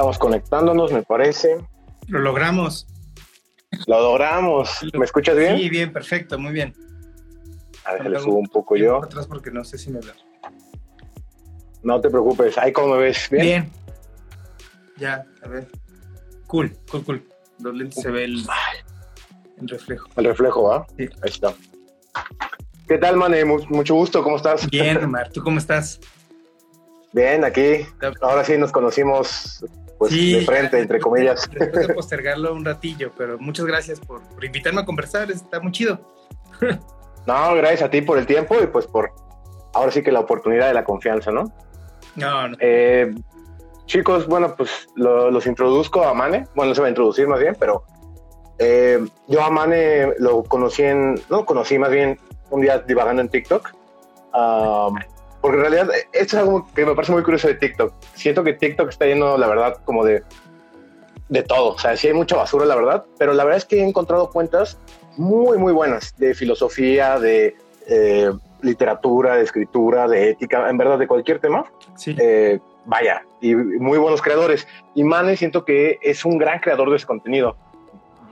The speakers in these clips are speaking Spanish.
Estamos conectándonos, me parece. Lo logramos. Lo logramos. ¿Me escuchas bien? Sí, bien, perfecto, muy bien. A ver, le subo un poco yo. atrás porque no sé si me veo. No te preocupes. Ahí cómo me ves. Bien. Bien. Ya, a ver. Cool, cool, cool. Los lentes se ve el, reflejo. El reflejo, ¿va? Sí. Ahí está. ¿Qué tal, Mane? Mucho gusto, ¿cómo estás? Bien, Omar, ¿tú cómo estás? Bien, aquí. Ahora sí nos conocimos pues, de frente, entre comillas. Después de postergarlo un ratillo, pero muchas gracias por, invitarme a conversar, está muy chido. no, gracias a ti por el tiempo y pues por ahora sí que la oportunidad de la confianza, ¿no? No, no. Eh, chicos, bueno, pues los introduzco a Mane. Bueno, no se va a introducir más bien, pero eh, yo a Mane lo conocí en, no conocí más bien un día divagando en TikTok. Porque en realidad esto es algo que me parece muy curioso de TikTok. Siento que TikTok está lleno, la verdad, como de, de todo. O sea, sí hay mucha basura, la verdad, pero la verdad es que he encontrado cuentas muy, muy buenas de filosofía, de eh, literatura, de escritura, de ética, en verdad, de cualquier tema. Sí. Eh, vaya, y muy buenos creadores. Y Mane siento que es un gran creador de ese contenido.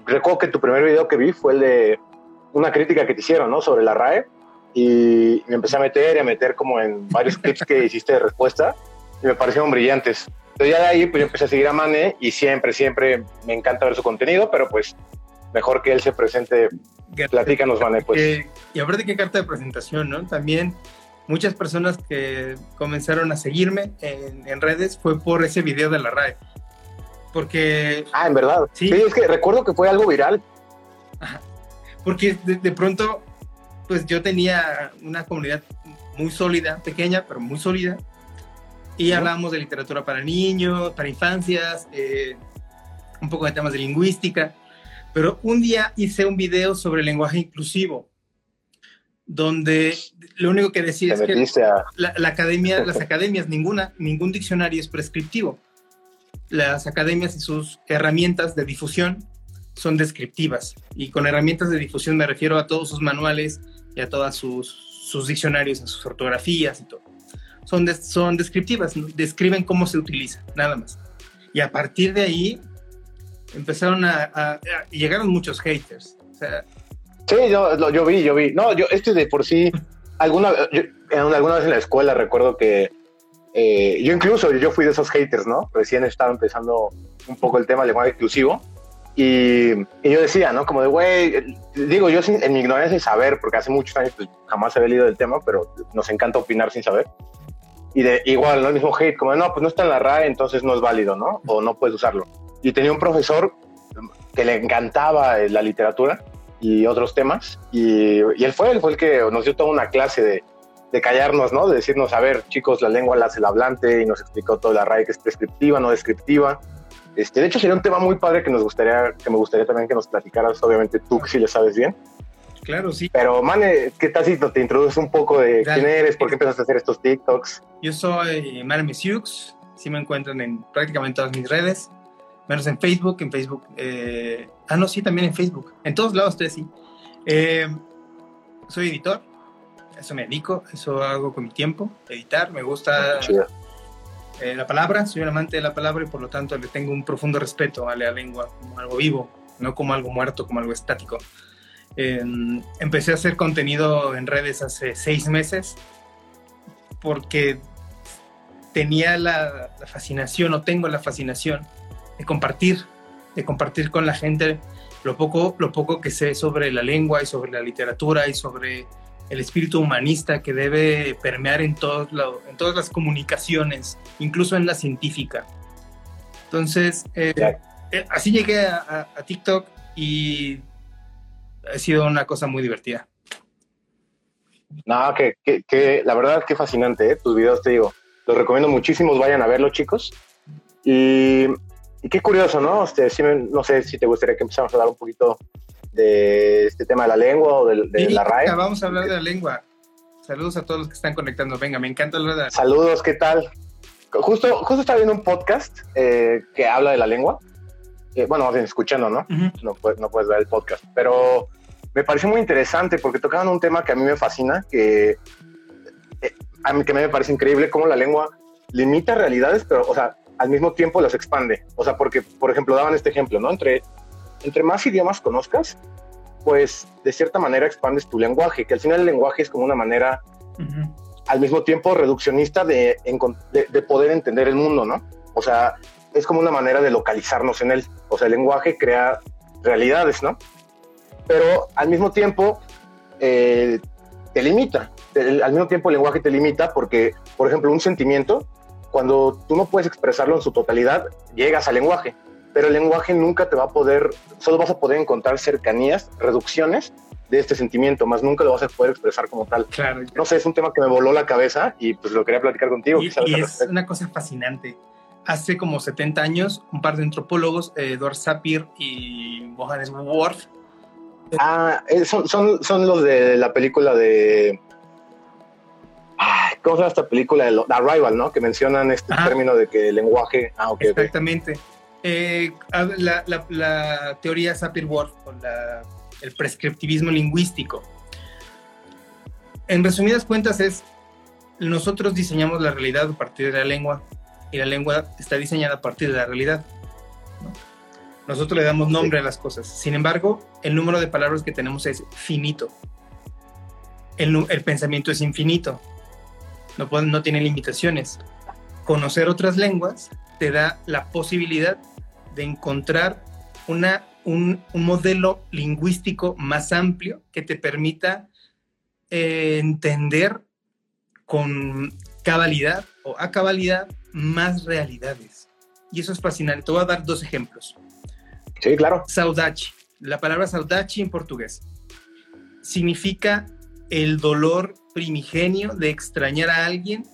Recuerdo que tu primer video que vi fue el de una crítica que te hicieron, ¿no? Sobre la RAE. Y me empecé a meter y a meter como en varios clips que hiciste de respuesta y me parecieron brillantes. Entonces ya de ahí pues yo empecé a seguir a Mane y siempre, siempre me encanta ver su contenido, pero pues mejor que él se presente. Platícanos, Mane, pues. y aparte qué carta de presentación, ¿no? También muchas personas que comenzaron a seguirme en, redes fue por ese video de la RAE. Porque... Ah, en verdad. Sí, es que recuerdo que fue algo viral. Porque de, pronto, pues yo tenía una comunidad muy sólida, pequeña, pero muy sólida. Y hablábamos de literatura para niños, para infancias, eh, un poco de temas de lingüística. Pero un día hice un video sobre lenguaje inclusivo donde lo único que decía es que la, academia, las academias, ninguna, ningún diccionario es prescriptivo. Las academias y sus herramientas de difusión son descriptivas. Y con herramientas de difusión me refiero a todos sus manuales y a todos sus, diccionarios, a sus ortografías y todo. Son, son descriptivas, describen cómo se utiliza, nada más. Y a partir de ahí empezaron a, a llegaron muchos haters. O sea, Sí, yo, yo vi, yo vi. No, yo, este de por sí, alguna, alguna vez en la escuela recuerdo que eh, yo incluso, yo fui de esos haters, ¿no? Recién estaba empezando un poco el tema del lenguaje exclusivo. Y, yo decía, ¿no? Como de, güey, digo yo en mi ignorancia sin saber, porque hace muchos años pues, jamás he leído del tema, pero nos encanta opinar sin saber. Y de igual, ¿no? El mismo hate, como de, no, pues no está en la RAE, entonces no es válido, ¿no? O no puedes usarlo. Y tenía un profesor que le encantaba la literatura y otros temas. Y, él fue, él fue el que nos dio toda una clase de, de, callarnos, ¿no? De decirnos, a ver, chicos, la lengua la hace el hablante y nos explicó toda la RAE que es prescriptiva, no descriptiva. Este, de hecho, sería un tema muy padre que nos gustaría, que me gustaría también que nos platicaras, obviamente tú que sí le sabes bien. Claro, sí. Pero, Mane, ¿qué tal si te introduces un poco de quién eres, por qué empezaste a hacer estos TikToks? Yo soy Mane Mesiux, sí me encuentran en prácticamente todas mis redes menos en Facebook, en Facebook, eh, ah, no, sí, también en Facebook, en todos lados estoy así. Eh, soy editor, eso me dedico, eso hago con mi tiempo, editar, me gusta eh, la palabra, soy un amante de la palabra y por lo tanto le tengo un profundo respeto a la lengua como algo vivo, no como algo muerto, como algo estático. empecé a hacer contenido en redes hace seis meses porque tenía la, la fascinación o tengo la fascinación de compartir, de compartir con la gente lo poco, lo poco que sé sobre la lengua y sobre la literatura y sobre el espíritu humanista que debe permear en, todos en todas las comunicaciones, incluso en la científica. Entonces, eh, eh, así llegué a, TikTok y ha sido una cosa muy divertida. No, que, que, la verdad que fascinante, ¿eh? tus videos te digo, los recomiendo muchísimo, vayan a verlos chicos. Y y qué curioso, ¿no? Este, no sé si te gustaría que empezáramos a hablar un poquito de este tema de la lengua o de, la RAE. Vamos a hablar de la lengua. Saludos a todos los que están conectando. Venga, me encanta hablar de la Saludos, ¿qué tal? Justo, justo estaba viendo un podcast eh, que habla de la lengua. Eh, bueno, escuchando, ¿no? no, puedes, no puedes ver el podcast. Pero me pareció muy interesante porque tocaban un tema que a mí me fascina, que eh, a mí que me parece increíble cómo la lengua limita realidades, pero, o sea, al mismo tiempo las expande. O sea, porque, por ejemplo, daban este ejemplo, ¿no? Entre, entre más idiomas conozcas, pues de cierta manera expandes tu lenguaje, que al final el lenguaje es como una manera al mismo tiempo reduccionista de, de, poder entender el mundo, ¿no? O sea, es como una manera de localizarnos en él. O sea, el lenguaje crea realidades, ¿no? Pero al mismo tiempo eh, te limita. al mismo tiempo el lenguaje te limita porque, por ejemplo, un sentimiento, cuando tú no puedes expresarlo en su totalidad, llegas al lenguaje. Pero el lenguaje nunca te va a poder, solo vas a poder encontrar cercanías, reducciones de este sentimiento, más nunca lo vas a poder expresar como tal. Claro. No sé, es un tema que me voló la cabeza y pues lo quería platicar contigo. Y, es una cosa fascinante. Hace como 70 años, un par de antropólogos, Edward Sapir y Johannes Worf. Ah, eh, son, son, son los de la película de... ¿Cómo se llama esta película? De Arrival, ¿no? Que mencionan este término de que el lenguaje... Ah, ok. Exactamente. Eh, la, la, la, teoría Sapir-Whorf la el prescriptivismo lingüístico. En resumidas cuentas es, nosotros diseñamos la realidad a partir de la lengua y la lengua está diseñada a partir de la realidad. Nosotros le damos nombre a las cosas. Sin embargo, el número de palabras que tenemos es finito. El, pensamiento es infinito. No, no tiene limitaciones. Conocer otras lenguas te da la posibilidad de encontrar una un, modelo lingüístico más amplio que te permita eh, entender con cabalidad o a cabalidad más realidades. Y eso es fascinante. Te voy a dar dos ejemplos. Sí, claro. Saudade. La palabra saudade en portugués significa el dolor primigenio de extrañar a alguien,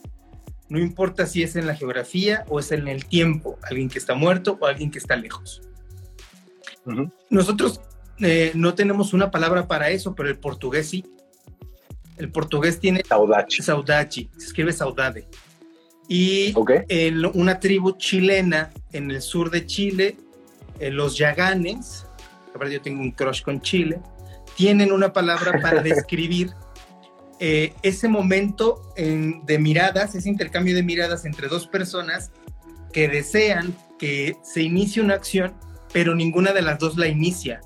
no importa si es en la geografía o es en el tiempo, alguien que está muerto o alguien que está lejos. Nosotros eh, no tenemos una palabra para eso, pero el portugués sí. El portugués tiene saudade. Saudade, se escribe saudade. Y en una tribu chilena en el sur de Chile, eh, los yaganes, yo tengo un crush con Chile, tienen una palabra para describir eh, ese momento de miradas, ese intercambio de miradas entre dos personas que desean que se inicie una acción pero ninguna de las dos la inicia.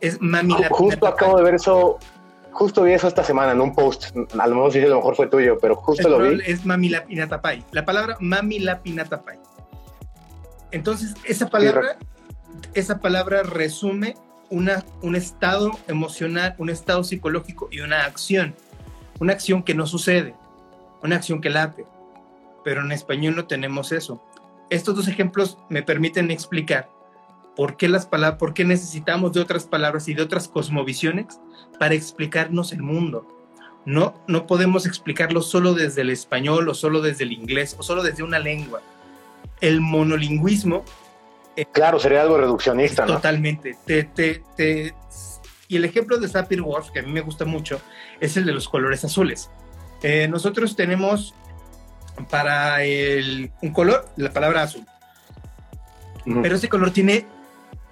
Es Mami Justo acabo de ver eso, justo vi eso esta semana en un post. A lo mejor sí, a lo mejor fue tuyo, pero justo lo vi. Es Mami la La palabra Mami la Entonces, esa palabra, esa palabra resume una, un estado emocional, un estado psicológico y una acción. Una acción que no sucede, una acción que late. Pero en español no tenemos eso. Estos dos ejemplos me permiten explicar ¿Por qué, las palabras, ¿Por qué necesitamos de otras palabras y de otras cosmovisiones para explicarnos el mundo? No, no podemos explicarlo solo desde el español o solo desde el inglés o solo desde una lengua. El monolingüismo... Eh, claro, sería algo reduccionista, ¿no? Totalmente. Y el ejemplo de Sapir-Whorf, que a mí me gusta mucho, es el de los colores azules. Eh, nosotros tenemos para el, un color la palabra azul. Pero ese color tiene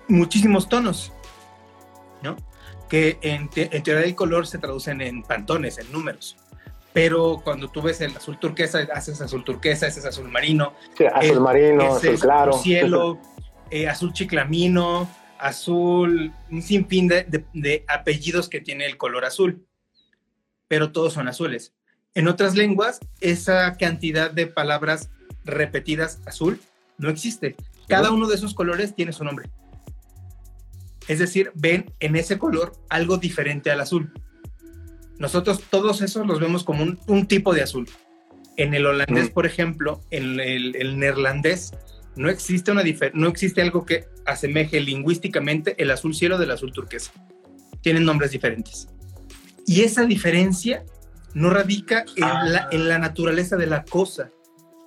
muchísimos tonos, ¿no? Que en, teoría del color se traducen en pantones, en números. Pero cuando tú ves el azul turquesa, haces azul turquesa, ese es azul marino. Sí, azul marino, azul claro. Cielo, eh, azul chiclamino, azul, un sinfín de, de apellidos que tiene el color azul. Pero todos son azules. En otras lenguas, esa cantidad de palabras repetidas azul no existe. Cada uno de esos colores tiene su nombre. Es decir, ven en ese color algo diferente al azul. Nosotros todos esos los vemos como un, tipo de azul. En el holandés, mm. por ejemplo, en el, neerlandés, no existe, una no existe algo que asemeje lingüísticamente el azul cielo del azul turquesa. Tienen nombres diferentes. Y esa diferencia no radica en, la, ah. naturaleza de la cosa.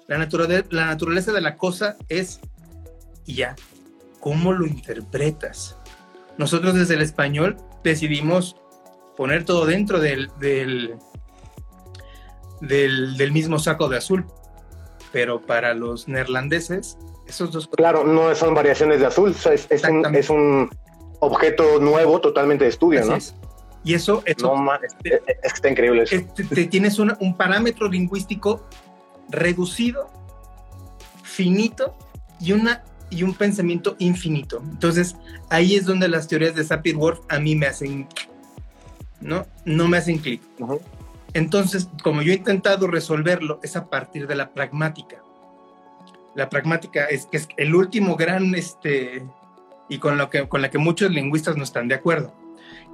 La, la naturaleza de la cosa es ya, ¿cómo lo interpretas? Nosotros desde el español decidimos poner todo dentro del, del, del, mismo saco de azul. Pero para los neerlandeses, esos dos... Claro, no son variaciones de azul, es, es, un, objeto nuevo totalmente de estudio, ¿no? Y eso, no, este, está increíble este, tienes un parámetro lingüístico reducido, finito y, una, y un pensamiento infinito. Entonces, ahí es donde las teorías de Sapir-Whorf a mí me hacen, ¿no? No me hacen clic. Entonces, como yo he intentado resolverlo, es a partir de la pragmática. La pragmática es que es el último gran, este, y con, lo que, con la que muchos lingüistas no están de acuerdo.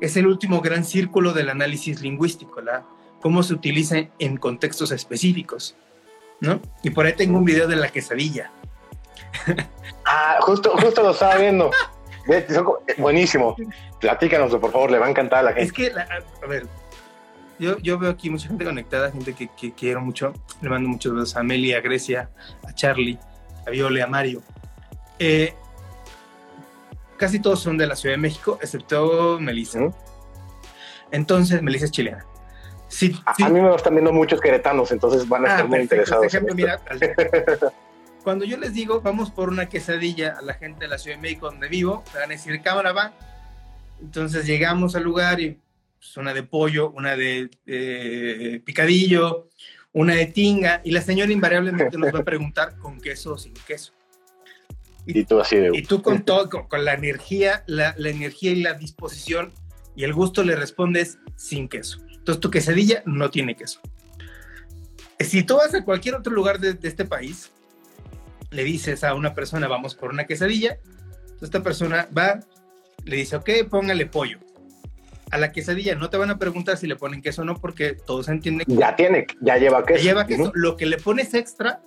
Es el último gran círculo del análisis lingüístico, la, cómo se utiliza en contextos específicos. ¿no? Y por ahí tengo un video de la quesadilla. Ah, justo, justo lo estaba viendo. Buenísimo. Platícanos, por favor, le va a encantar a la gente. Es que, a ver, yo, yo veo aquí mucha gente conectada, gente que, que, quiero mucho. Le mando muchos besos a Amelia, a Grecia, a Charlie, a Viole, a Mario. Eh, casi todos son de la Ciudad de México, excepto Melissa. Entonces, Melissa es chilena. Sí, a, mí me están viendo muchos queretanos, entonces van a estar ah, muy interesados. ejemplo, mira, cuando yo les digo, vamos por una quesadilla a la gente de la Ciudad de México donde vivo, me van a decir, cámara va. Entonces llegamos al lugar y pues, una de pollo, una de picadillo, una de tinga, y la señora invariablemente nos va a preguntar con queso o sin queso. Y, tú así de... Y tú con todo, con, la energía, la, la, energía y la disposición y el gusto le respondes sin queso. Entonces tu quesadilla no tiene queso. Si tú vas a cualquier otro lugar de, este país, le dices a una persona, vamos por una quesadilla, entonces esta persona va, le dice, ok, póngale pollo. A la quesadilla no te van a preguntar si le ponen queso o no, porque todos entienden que ya tiene, ya lleva queso. lleva queso. Lo que le pones extra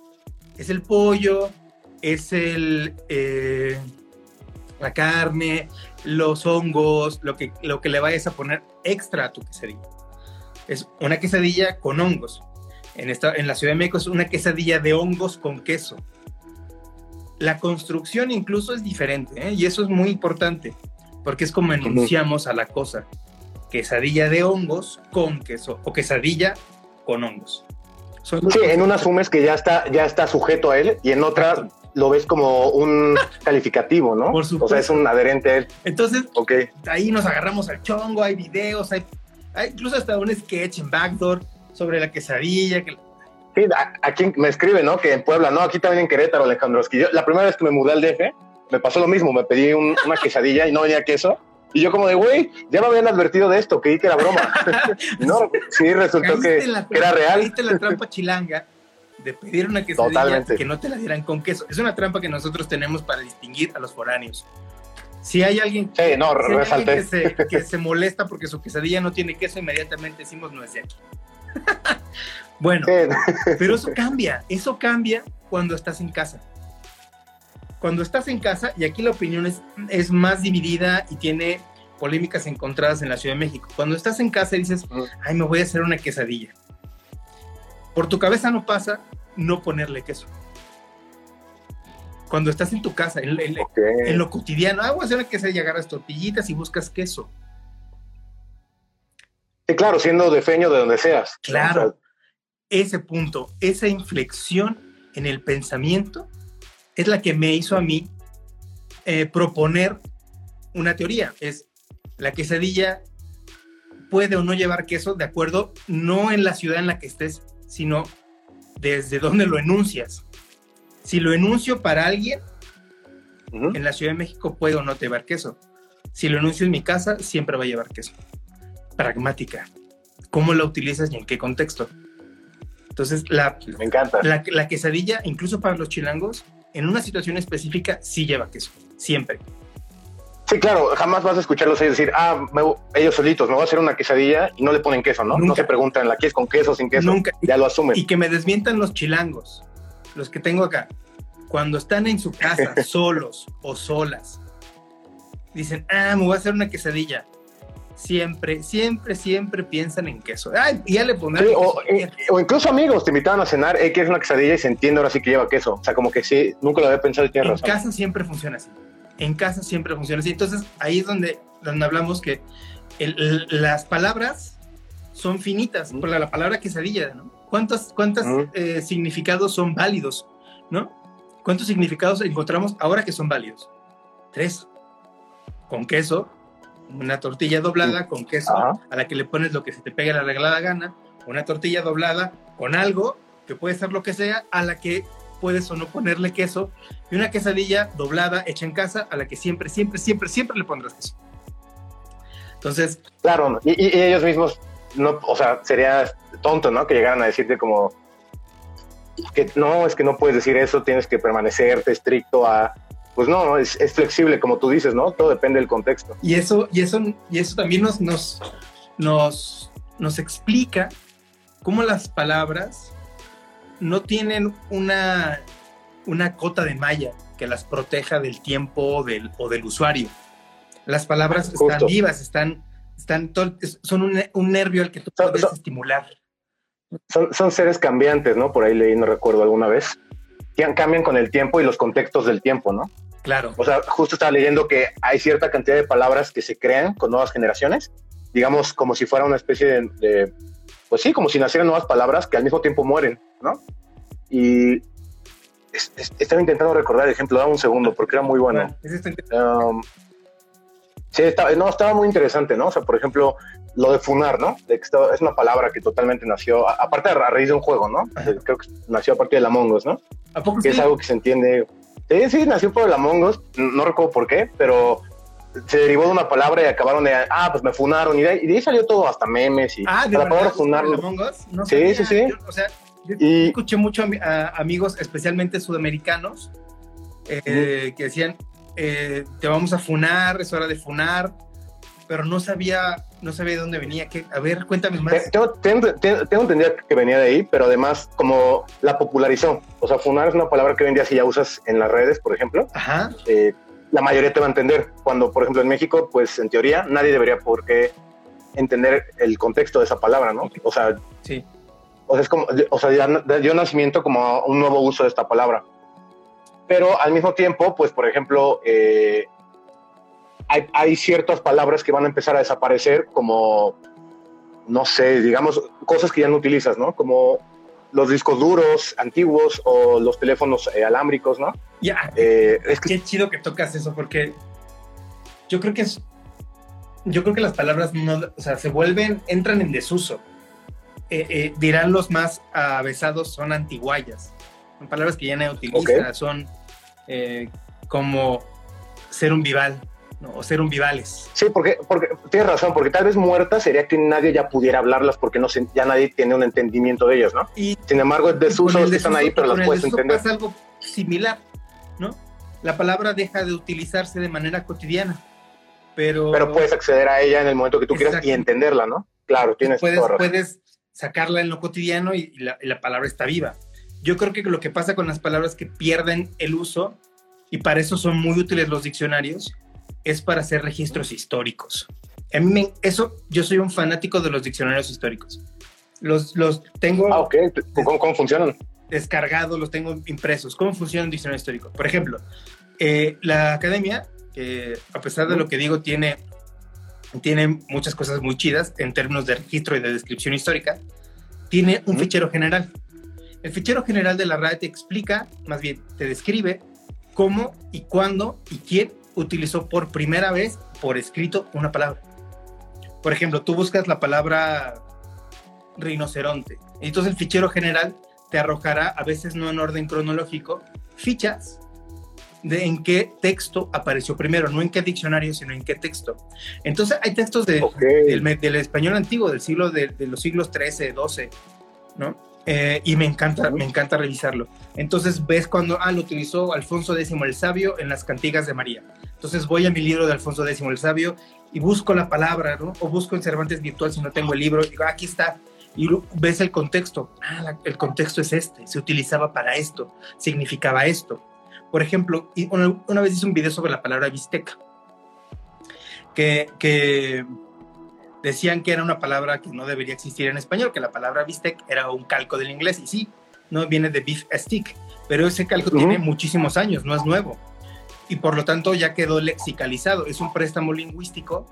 es el pollo, es el eh, la carne, los hongos, lo que, lo que le vayas a poner extra a tu quesadilla es una quesadilla con hongos. En, esta, en la Ciudad de México es una quesadilla de hongos con queso. La construcción incluso es diferente, ¿eh? y eso es muy importante, porque es como enunciamos a la cosa. Quesadilla de hongos con queso, o quesadilla con hongos. sí, en una asumes que ya está, ya está sujeto a él, y en otra lo ves como un calificativo, ¿no? Por supuesto. O sea, es un adherente a él. Entonces, ahí nos agarramos al chongo, hay videos, hay hay incluso hasta un sketch en Backdoor sobre la quesadilla. Que... Sí, aquí me escribe, ¿no? Que en Puebla, ¿no? Aquí también en Querétaro, Alejandro. Es que yo, la primera vez que me mudé al DF, me pasó lo mismo. Me pedí una quesadilla y no venía queso. Y yo como de, güey, ya me habían advertido de esto, creí que era broma. no, sí, resultó que, era real. Caíste la trampa chilanga de pedir una quesadilla que no te la dieran con queso. Es una trampa que nosotros tenemos para distinguir a los foráneos. Si hay alguien, que, se, molesta porque su quesadilla no tiene queso, inmediatamente decimos no es de aquí. bueno, pero eso cambia, eso cambia cuando estás en casa. Cuando estás en casa, y aquí la opinión es, es más dividida y tiene polémicas encontradas en la Ciudad de México. Cuando estás en casa y dices, ay, me voy a hacer una quesadilla. Por tu cabeza no pasa no ponerle queso cuando estás en tu casa, en, lo cotidiano, ah, voy a hacer que se llegar a tortillitas y buscas queso. Sí, claro, siendo de feño de donde seas. Claro. ese punto, esa inflexión en el pensamiento es la que me hizo a mí eh, proponer una teoría. Es la quesadilla puede o no llevar queso de acuerdo no en la ciudad en la que estés, sino desde donde lo enuncias. Si lo enuncio para alguien, en la Ciudad de México puede o no llevar queso. Si lo enuncio en mi casa, siempre va a llevar queso. Pragmática. ¿Cómo la utilizas y en qué contexto? Entonces, la, Me encanta. La, quesadilla, incluso para los chilangos, en una situación específica, sí lleva queso. Siempre. Sí, claro, jamás vas a escucharlos decir, ah, ellos solitos, me voy a hacer una quesadilla y no le ponen queso, ¿no? No se preguntan, ¿la quieres con queso o sin queso? Nunca. Ya lo asumen. Y que me desmientan los chilangos los que tengo acá, cuando están en su casa solos o solas, dicen, ah, me voy a hacer una quesadilla. Siempre, siempre, siempre piensan en queso. Ay, ya le ponen. Eh, o, incluso amigos te invitaban a cenar, eh, es una quesadilla y se entiende ahora sí que lleva queso. O sea, como que sí, nunca lo había pensado y En casa siempre funciona así. En casa siempre funciona así. Entonces, ahí es donde, donde hablamos que las palabras son finitas. Por la, la palabra quesadilla, ¿no? ¿Cuántos cuántos, eh, significados son válidos? ¿No? ¿Cuántos significados encontramos ahora que son válidos? Tres. Con queso, una tortilla doblada con queso, a la que le pones lo que se te pegue la regalada gana, una tortilla doblada con algo, que puede ser lo que sea, a la que puedes o no ponerle queso, y una quesadilla doblada, hecha en casa, a la que siempre, siempre, siempre, siempre le pondrás queso. Entonces... Claro, y, y ellos mismos, no, o sea, sería tonto, ¿no? Que llegaran a decirte como que no, es que no puedes decir eso, tienes que permanecerte estricto a pues no, es, es, flexible, como tú dices, ¿no? Todo depende del contexto. Y eso, y eso, y eso también nos, nos, nos, nos explica cómo las palabras no tienen una, una cota de malla que las proteja del tiempo del, o del usuario. Las palabras Justo. están vivas, están, están son un, un, nervio al que tú puedes son, estimular. Son, son seres cambiantes, ¿no? Por ahí leí, no recuerdo alguna vez. Cambian con el tiempo y los contextos del tiempo, ¿no? Claro. O sea, justo estaba leyendo que hay cierta cantidad de palabras que se crean con nuevas generaciones, digamos como si fuera una especie de, de pues sí, como si nacieran nuevas palabras que al mismo tiempo mueren, ¿no? Y es, es, estaba intentando recordar el ejemplo, dame un segundo, porque era muy bueno. Um, sí, estaba, no, estaba muy interesante, ¿no? O sea, por ejemplo, lo de funar, ¿no? De que estaba, es una palabra que totalmente nació, a, aparte a raíz de un juego, ¿no? Creo que nació a partir de la Mongos, ¿no? ¿A poco que sí? es algo que se entiende. Sí, sí, nació por el Among Us, no recuerdo por qué, pero se derivó de una palabra y acabaron de, ah, pues me funaron, y de ahí, y de ahí salió todo, hasta memes y ah, ¿de la palabra funar. Among Us? No sí, sí, sí, yo, o sea, yo y, escuché mucho a, a, amigos, especialmente sudamericanos, eh, que decían, eh, te vamos a funar, es hora de funar, pero no sabía, no sabía de dónde venía. ¿Qué? A ver, cuéntame más. Tengo, tengo, tengo, entendido que venía de ahí, pero además como la popularizó. O sea, funar es una palabra que hoy en día si ya usas en las redes, por ejemplo. Ajá. Eh, la mayoría te va a entender. Cuando, por ejemplo, en México, pues en teoría nadie debería por qué entender el contexto de esa palabra, ¿no? O sea, sí. O sea, es como, o sea, dio nacimiento como un nuevo uso de esta palabra. Pero al mismo tiempo, pues, por ejemplo, eh, hay, hay, ciertas palabras que van a empezar a desaparecer, como, no sé, digamos, cosas que ya no utilizas, ¿no? Como los discos duros antiguos o los teléfonos eh, alámbricos, ¿no? Ya, eh, es que... qué chido que tocas eso, porque yo creo que es, yo creo que las palabras no, o sea, se vuelven, entran en desuso. Eh, dirán los más avesados, son antiguayas. Son palabras que ya no utilizan, okay. son como ser un vival, ¿no? o ser un vivales. Sí, porque, porque tienes razón, porque tal vez muertas sería que nadie ya pudiera hablarlas porque no se, ya nadie tiene un entendimiento de ellas, ¿no? Y, Sin embargo, es desuso, el están ahí, pero las puedes entender. Es algo similar, ¿no? La palabra deja de utilizarse de manera cotidiana, pero... Pero puedes acceder a ella en el momento que tú quieras y entenderla, ¿no? Claro, tienes puedes, toda razón. Puedes sacarla en lo cotidiano y, y, la, y la palabra está viva. Yo creo que lo que pasa con las palabras que pierden el uso, y para eso son muy útiles los diccionarios, es para hacer registros históricos. A mí me, eso, yo soy un fanático de los diccionarios históricos. Los, los tengo... Ah, ok. ¿Cómo, cómo funcionan? Descargados, los tengo impresos. ¿Cómo funciona un diccionario histórico? Por ejemplo, eh, la academia, que a pesar de lo que digo, tiene, tiene muchas cosas muy chidas en términos de registro y de descripción histórica, tiene un ¿Mm? fichero general. El fichero general de la RAE te explica, más bien te describe cómo y cuándo y quién utilizó por primera vez por escrito una palabra. Por ejemplo, tú buscas la palabra rinoceronte. Entonces el fichero general te arrojará, a veces no en orden cronológico, fichas de en qué texto apareció primero, no en qué diccionario, sino en qué texto. Entonces hay textos de, okay. del, del, español antiguo, del siglo de, de los siglos 13, 12, ¿no? Eh, y me encanta, me encanta revisarlo. Entonces ves cuando, ah, lo utilizó Alfonso X el Sabio en las cantigas de María. Entonces voy a mi libro de Alfonso X el Sabio y busco la palabra, ¿no? O busco en Cervantes Virtual si no tengo el libro, y digo, aquí está. Y ves el contexto. Ah, la, el contexto es este, se utilizaba para esto, significaba esto. Por ejemplo, una, una vez hice un video sobre la palabra bisteca, que, que decían que era una palabra que no debería existir en español, que la palabra bistec era un calco del inglés, y sí, no viene de beef stick, pero ese calco uh -huh. tiene muchísimos años, no es nuevo, y por lo tanto ya quedó lexicalizado, es un préstamo lingüístico,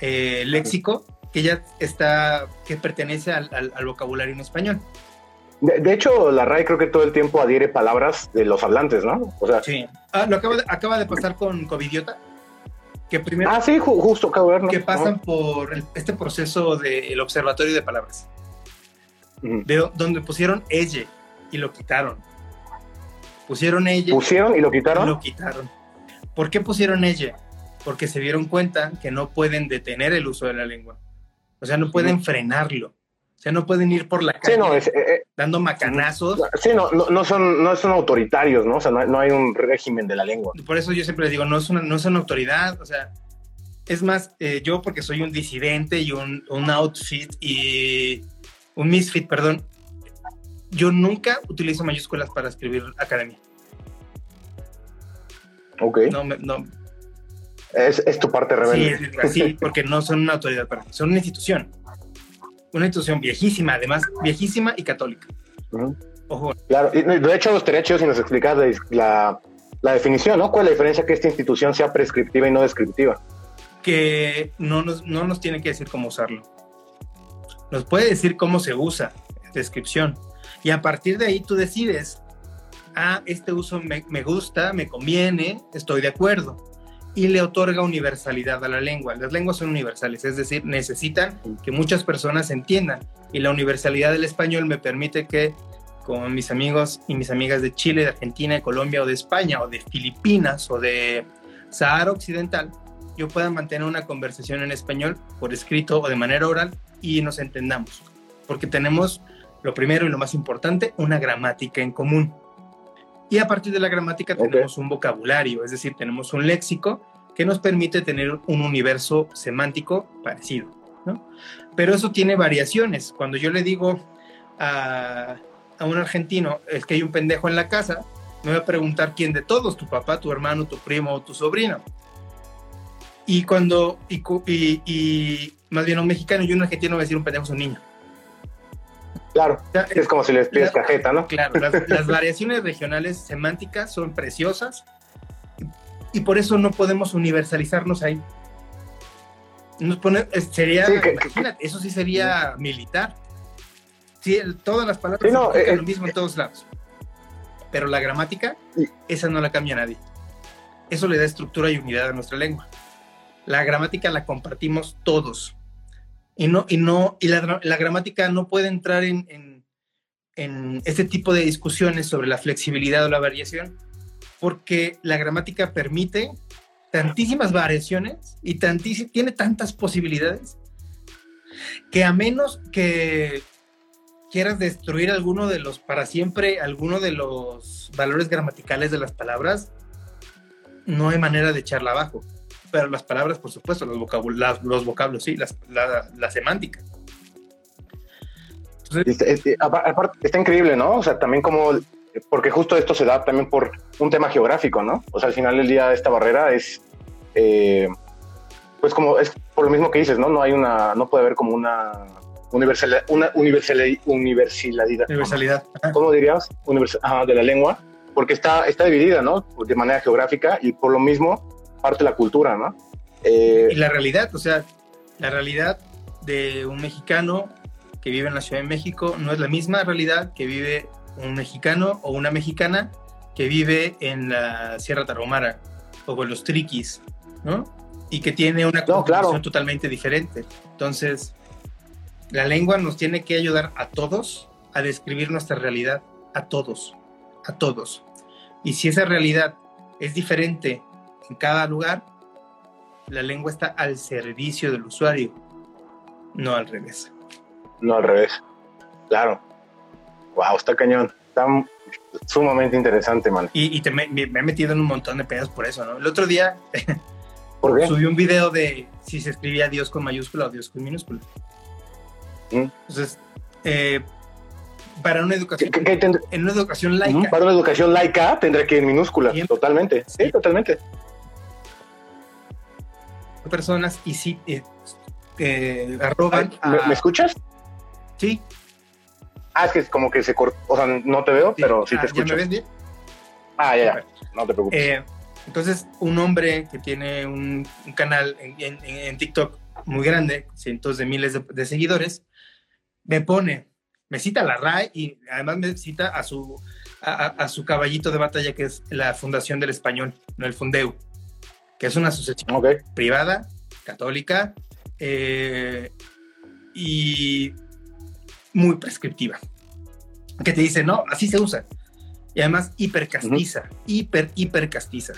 eh, léxico, que ya está, que pertenece al, al, al vocabulario en español. De, de, hecho, la RAE creo que todo el tiempo adhiere palabras de los hablantes, ¿no? O sea, sí. Ah, lo acaba de, acaba de pasar con Covidiota que primero ah sí ju justo ¿no? que pasan ¿no? por el, este proceso del de observatorio de palabras uh -huh. de donde pusieron ella y lo quitaron Pusieron ella. ¿Pusieron y lo quitaron? Lo quitaron. ¿Por qué pusieron ella? Porque se dieron cuenta que no pueden detener el uso de la lengua. O sea, no pueden frenarlo. O sea, no pueden ir por la calle eh, eh, dando macanazos. Sí, no, no, son, no son autoritarios, ¿no? O sea, no, hay un régimen de la lengua. Por eso yo siempre les digo, no es una, no es una autoridad. O sea, es más, eh, yo porque soy un disidente y un, un outfit y un misfit, perdón, yo nunca utilizo mayúsculas para escribir academia. Ok. No, no. Es, es tu parte rebelde. Sí, sí, porque no son una autoridad para mí, son una institución una institución viejísima, además, viejísima y católica. Ojo. Claro, y de hecho, estaría chido si nos explicas la, la, definición, ¿no? ¿Cuál es la diferencia que esta institución sea prescriptiva y no descriptiva? Que no nos, no nos tiene que decir cómo usarlo. Nos puede decir cómo se usa, descripción. Y a partir de ahí tú decides, ah, este uso me, me gusta, me conviene, estoy de acuerdo y le otorga universalidad a la lengua. Las lenguas son universales, es decir, necesitan que muchas personas entiendan. Y la universalidad del español me permite que con mis amigos y mis amigas de Chile, de Argentina, de Colombia o de España o de Filipinas o de Sahara Occidental, yo pueda mantener una conversación en español por escrito o de manera oral y nos entendamos. Porque tenemos, lo primero y lo más importante, una gramática en común. Y a partir de la gramática tenemos un vocabulario, es decir, tenemos un léxico que nos permite tener un universo semántico parecido. ¿no? Pero eso tiene variaciones. Cuando yo le digo a, a un argentino, es que hay un pendejo en la casa, me va a preguntar quién de todos, tu papá, tu hermano, tu primo o tu sobrino. Y cuando, y, y, y más bien un mexicano y un argentino va a decir un pendejo es un niño. Claro, es como si les pides cajeta, ¿no? Claro, las, variaciones regionales semánticas son preciosas y por eso no podemos universalizarnos ahí. Nos pone, sería, imagínate, eso sí sería militar. Sí, todas las palabras son eh, lo mismo en todos lados. Pero la gramática, esa no la cambia nadie. Eso le da estructura y unidad a nuestra lengua. La gramática la compartimos todos. Y, no, y, no, y la, gramática no puede entrar en, en, en, este tipo de discusiones sobre la flexibilidad o la variación, porque la gramática permite tantísimas variaciones y tiene tantas posibilidades que a menos que quieras destruir alguno de los, para siempre, alguno de los valores gramaticales de las palabras, no hay manera de echarla abajo pero las palabras, por supuesto, los, los vocablos, sí, la, semántica. está increíble, ¿no? O sea, también como, porque justo esto se da también por un tema geográfico, ¿no? O sea, al final del día esta barrera es, eh, pues como es por lo mismo que dices, ¿no? No hay una, no puede haber como una universalidad, una universalidad, universalidad. Universalidad. ¿Cómo dirías? de la lengua, porque está, está dividida, ¿no? De manera geográfica y por lo mismo parte de la cultura, ¿no? Eh, y la realidad, o sea, la realidad de un mexicano que vive en la Ciudad de México no es la misma realidad que vive un mexicano o una mexicana que vive en la Sierra Tarahumara o con los triquis, ¿no? Y que tiene una no, totalmente diferente. Entonces, la lengua nos tiene que ayudar a todos a describir nuestra realidad, a todos, a todos. Y si esa realidad es diferente en cada lugar, la lengua está al servicio del usuario, no al revés. No al revés, claro. Wow, está cañón. Está sumamente interesante, man. Y, me, he metido en un montón de pedos por eso, ¿no? El otro día subí un video de si se escribía Dios con mayúscula o Dios con minúscula. Mm. Entonces, eh, para una educación, en una educación laica. Para una educación laica tendrá que ir en minúscula, totalmente. sí, totalmente personas y sí eh, eh, arroban. ¿Me, escuchas? Sí. Ah, es que como que se cortó, o sea, no te veo, pero sí te escucho. ¿Ya me ves bien? Ah, ya, ya. no te preocupes. Eh, entonces, un hombre que tiene un, canal en, TikTok muy grande, cientos de miles de, seguidores, me pone, me cita la RAE y además me cita a su, a, su caballito de batalla, que es la Fundación del Español, no el Fundeu que es una asociación privada, católica, eh, y muy prescriptiva, que te dice, no, así se usa. Y además hipercastiza, hiper, hipercastiza.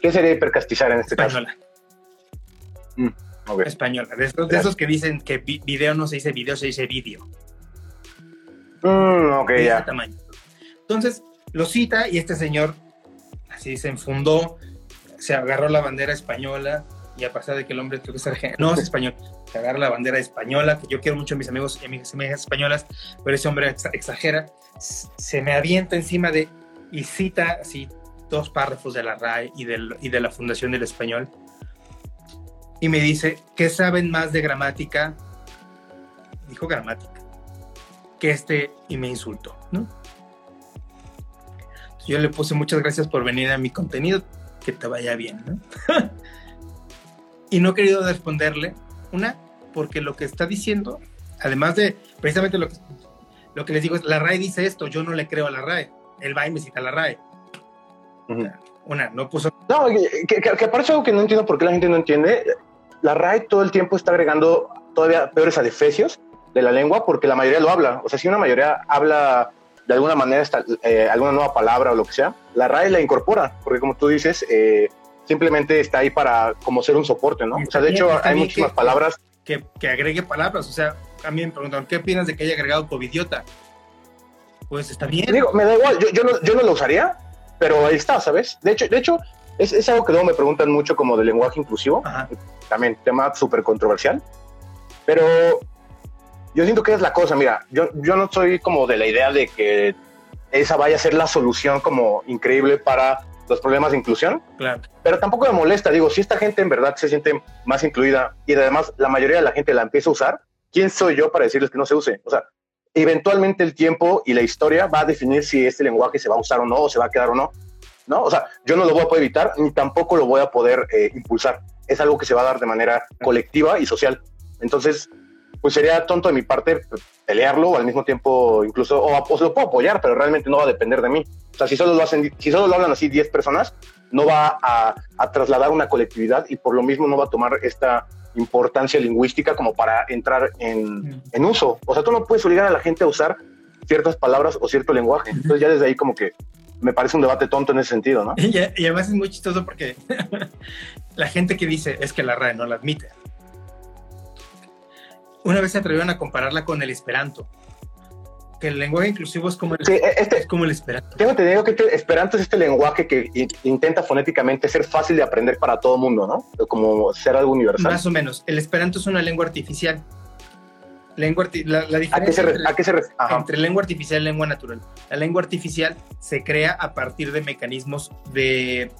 ¿Qué sería hipercastizar en este Española. caso? Mm, okay. Española. De esos, de esos, que dicen que video no se dice video, se dice vídeo. Mm, ok, de ya. ese tamaño. Entonces, lo cita y este señor así se enfundó, se agarró la bandera española y a pesar de que el hombre creo que es argentino, no es español, se agarra la bandera española, que yo quiero mucho a mis amigos y amigas españolas, pero ese hombre exagera, se me avienta encima de y cita así dos párrafos de la RAE y, y de la Fundación del Español y me dice que saben más de gramática, dijo gramática, que este y me insultó, ¿no? Yo le puse muchas gracias por venir a mi contenido, que te vaya bien, ¿no? y no he querido responderle, una, porque lo que está diciendo, además de precisamente lo que, lo que les digo es, la RAE dice esto, yo no le creo a la RAE, él va y me cita la RAE. Uh -huh. Una, no puso... No, que, que, que aparte algo que no entiendo por qué la gente no entiende, la RAE todo el tiempo está agregando todavía peores adefesios de la lengua porque la mayoría lo habla. O sea, si una mayoría habla de alguna manera esta, eh, alguna nueva palabra o lo que sea, la RAE la incorpora, porque como tú dices, eh, simplemente está ahí para como ser un soporte, ¿no? O sea, de hecho hay muchísimas que, palabras. Que, que, agregue palabras, o sea, me preguntaron, ¿qué opinas de que haya agregado covidiota? Pues está bien. Digo, me da igual, yo, yo, no, yo no lo usaría, pero ahí está, ¿sabes? De hecho, de hecho es, es algo que luego me preguntan mucho como de lenguaje inclusivo, Ajá. también tema súper controversial, pero yo siento que es la cosa, mira, yo, yo no soy como de la idea de que esa vaya a ser la solución como increíble para los problemas de inclusión, claro. pero tampoco me molesta, digo, si esta gente en verdad se siente más incluida y además la mayoría de la gente la empieza a usar, ¿quién soy yo para decirles que no se use? O sea, eventualmente el tiempo y la historia va a definir si este lenguaje se va a usar o no, o se va a quedar o no, ¿no? O sea, yo no lo voy a poder evitar ni tampoco lo voy a poder eh, impulsar. Es algo que se va a dar de manera colectiva y social. Entonces, pues sería tonto de mi parte pelearlo o al mismo tiempo incluso, o, o lo puedo apoyar, pero realmente no va a depender de mí. O sea, si solo lo hacen, si solo lo hablan así 10 personas, no va a, a trasladar una colectividad y por lo mismo no va a tomar esta importancia lingüística como para entrar en, en, uso. O sea, tú no puedes obligar a la gente a usar ciertas palabras o cierto lenguaje. Entonces ya desde ahí como que me parece un debate tonto en ese sentido, ¿no? Y, y además es muy chistoso porque la gente que dice es que la RAE no la admite. Una vez se atrevieron a compararla con el Esperanto. Que el lenguaje inclusivo es como el, sí, este, es como el Esperanto. Tengo entendido que este Esperanto es este lenguaje que intenta fonéticamente ser fácil de aprender para todo el mundo, ¿no? Como ser algo universal. Más o menos. El Esperanto es una lengua artificial. Lengua la, la, diferencia ¿A qué se, entre, ¿a qué se entre, lengua artificial y lengua natural. La lengua artificial se crea a partir de mecanismos de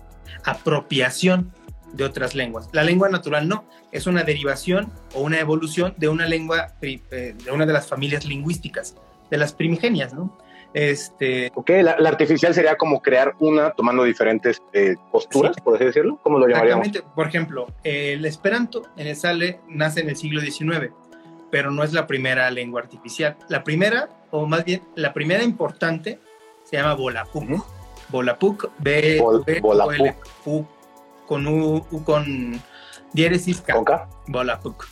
apropiación de otras lenguas. La lengua natural no, es una derivación o una evolución de una lengua, eh, de una de las familias lingüísticas, de las primigenias, ¿no? Este... Ok, la, la artificial sería como crear una tomando diferentes eh, posturas, sí. por así decirlo. ¿Cómo lo llamaríamos? Por ejemplo, el Esperanto en el Sale nace en el siglo XIX, pero no es la primera lengua artificial. La primera, o más bien, la primera importante se llama Volapuk. Uh -huh. Volapuk, B, Bol, B Volapuk. Con U, U con diéresis K. Volapuk.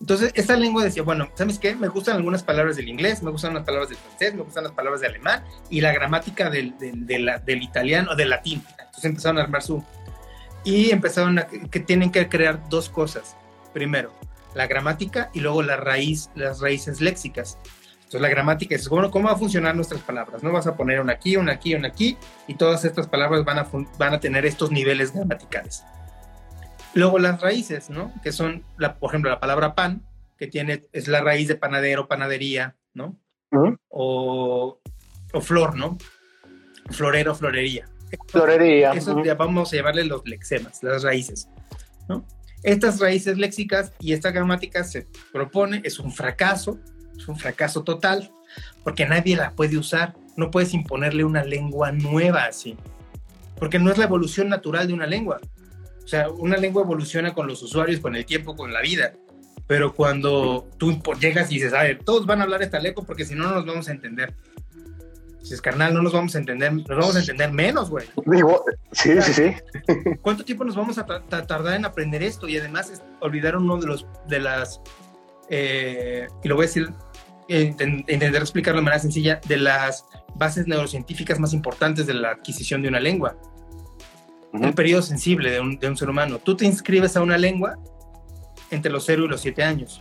Entonces, esta lengua decía, bueno, ¿sabes qué? Me gustan algunas palabras del inglés, me gustan las palabras del francés, me gustan las palabras de alemán y la gramática del, del, del, del italiano, del latín. Entonces empezaron a armar su... Y empezaron a... que tienen que crear dos cosas. Primero, la gramática y luego la raíz, las raíces léxicas. Entonces la gramática es, bueno, ¿cómo va a funcionar nuestras palabras? No vas a poner una aquí, una aquí, una aquí, y todas estas palabras van a, van a tener estos niveles gramaticales. Luego las raíces, ¿no? Que son, la, por ejemplo, la palabra pan, que tiene, es la raíz de panadero, panadería, ¿no? Uh -huh. o, o, flor, ¿no? Florero, florería. Florería. Eso uh -huh. vamos a llevarle los lexemas, las raíces, ¿no? Estas raíces léxicas y esta gramática se propone, es un fracaso, es un fracaso total, porque nadie la puede usar, no puedes imponerle una lengua nueva así, porque no es la evolución natural de una lengua. O sea, una lengua evoluciona con los usuarios, con el tiempo, con la vida. Pero cuando tú llegas y dices, a ver, todos van a hablar esta lengua porque si no, no nos vamos a entender. Si es carnal, no nos vamos a entender, nos vamos a entender menos, güey. Digo, sí, o sea, sí, sí. ¿Cuánto tiempo nos vamos a tardar en aprender esto? Y además, es, olvidar uno de los, de las, eh, y lo voy a decir intentar explicarlo de manera sencilla, de las bases neurocientíficas más importantes de la adquisición de una lengua. El periodo sensible de un, de un, ser humano. Tú te inscribes a una lengua entre los 0 y los 7 años.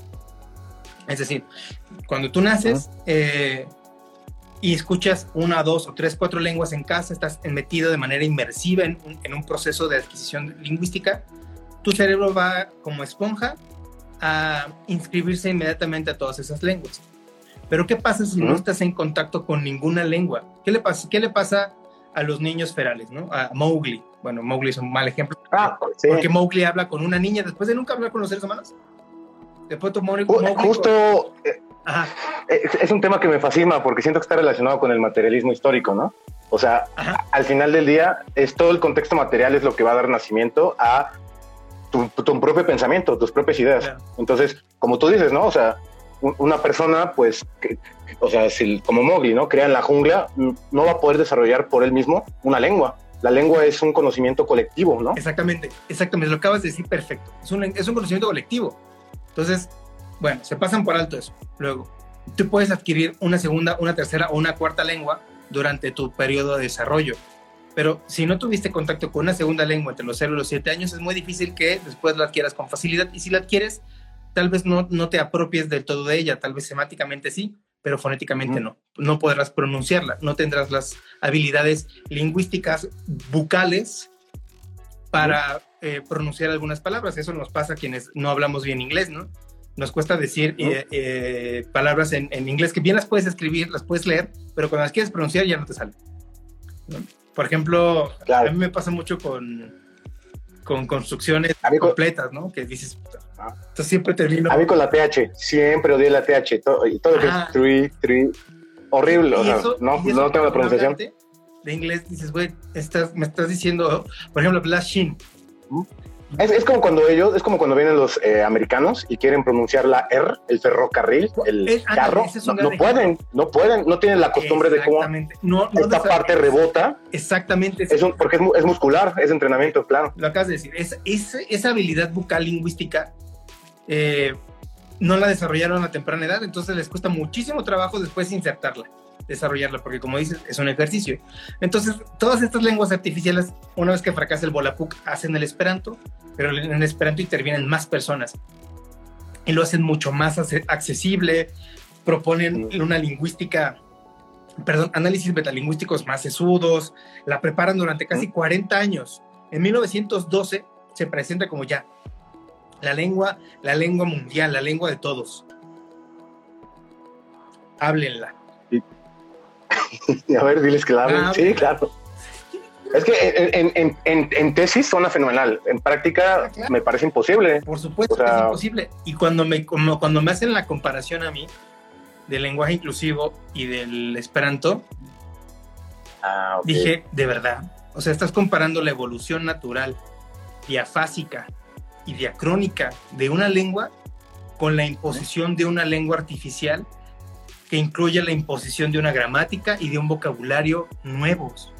Es decir, cuando tú naces eh, y escuchas una, dos o tres, cuatro lenguas en casa, estás metido de manera inmersiva en en un proceso de adquisición lingüística, tu cerebro va como esponja a inscribirse inmediatamente a todas esas lenguas. Pero ¿qué pasa si no estás en contacto con ninguna lengua? ¿Qué le pasa, qué le pasa a los niños ferales, ¿no? A Mowgli. Bueno, Mowgli es un mal ejemplo. Ah, Porque Mowgli habla con una niña después de nunca hablar con los seres humanos. Después tu Mowgli, Justo eh, es un tema que me fascina porque siento que está relacionado con el materialismo histórico, ¿no? O sea, al final del día es todo el contexto material es lo que va a dar nacimiento a tu, propio pensamiento, tus propias ideas. Entonces, como tú dices, ¿no? O sea, una persona, pues, o sea, como Mowgli, ¿no? Crea en la jungla, no va a poder desarrollar por él mismo una lengua. La lengua es un conocimiento colectivo, ¿no? Exactamente, exactamente, lo acabas de decir perfecto. Es un, es un conocimiento colectivo. Entonces, bueno, se pasan por alto eso. Luego, tú puedes adquirir una segunda, una tercera o una cuarta lengua durante tu periodo de desarrollo. Pero si no tuviste contacto con una segunda lengua entre los 0 y los 7 años, es muy difícil que después la adquieras con facilidad. Y si la adquieres, tal vez no, no te apropies del todo de ella, tal vez semáticamente sí, pero fonéticamente no. No podrás pronunciarla, no tendrás las habilidades lingüísticas bucales para eh, pronunciar algunas palabras. Eso nos pasa a quienes no hablamos bien inglés, ¿no? Nos cuesta decir eh, eh, palabras en, en, inglés que bien las puedes escribir, las puedes leer, pero cuando las quieres pronunciar ya no te sale. Por ejemplo, a mí me pasa mucho con, con construcciones completas, ¿no? Que dices, ah. siempre termino. A mí con la TH, siempre odié la TH, todo, y todo lo que es tree, tree, horrible, o sea, no, no tengo la pronunciación. De inglés dices, güey, estás, me estás diciendo, por ejemplo, Blast Shin. Es, como cuando ellos, es como cuando vienen los eh, americanos y quieren pronunciar la R, el ferrocarril, el carro. no, pueden, no pueden, no tienen la costumbre de cómo esta parte rebota. Exactamente. Es porque es, muscular, es entrenamiento, claro. Lo acabas de decir, es, esa habilidad bucal lingüística eh, no la desarrollaron a temprana edad, entonces les cuesta muchísimo trabajo después insertarla desarrollarla, porque como dices, es un ejercicio. Entonces, todas estas lenguas artificiales, una vez que fracasa el Volapuk, hacen el Esperanto, pero en el Esperanto intervienen más personas y lo hacen mucho más accesible, proponen una lingüística, perdón, análisis metalingüísticos más sesudos, la preparan durante casi 40 años. En 1912 se presenta como ya la lengua, la lengua mundial, la lengua de todos. Háblenla. a ver, diles que la hablen. Ah, sí, claro. Es que en, tesis suena fenomenal. En práctica ah, me parece imposible. Por supuesto que es imposible. Y cuando me, cuando me hacen la comparación a mí del lenguaje inclusivo y del esperanto, ah, dije, de verdad. O sea, estás comparando la evolución natural, diafásica y diacrónica de una lengua con la imposición de una lengua artificial que incluye la imposición de una gramática y de un vocabulario nuevos.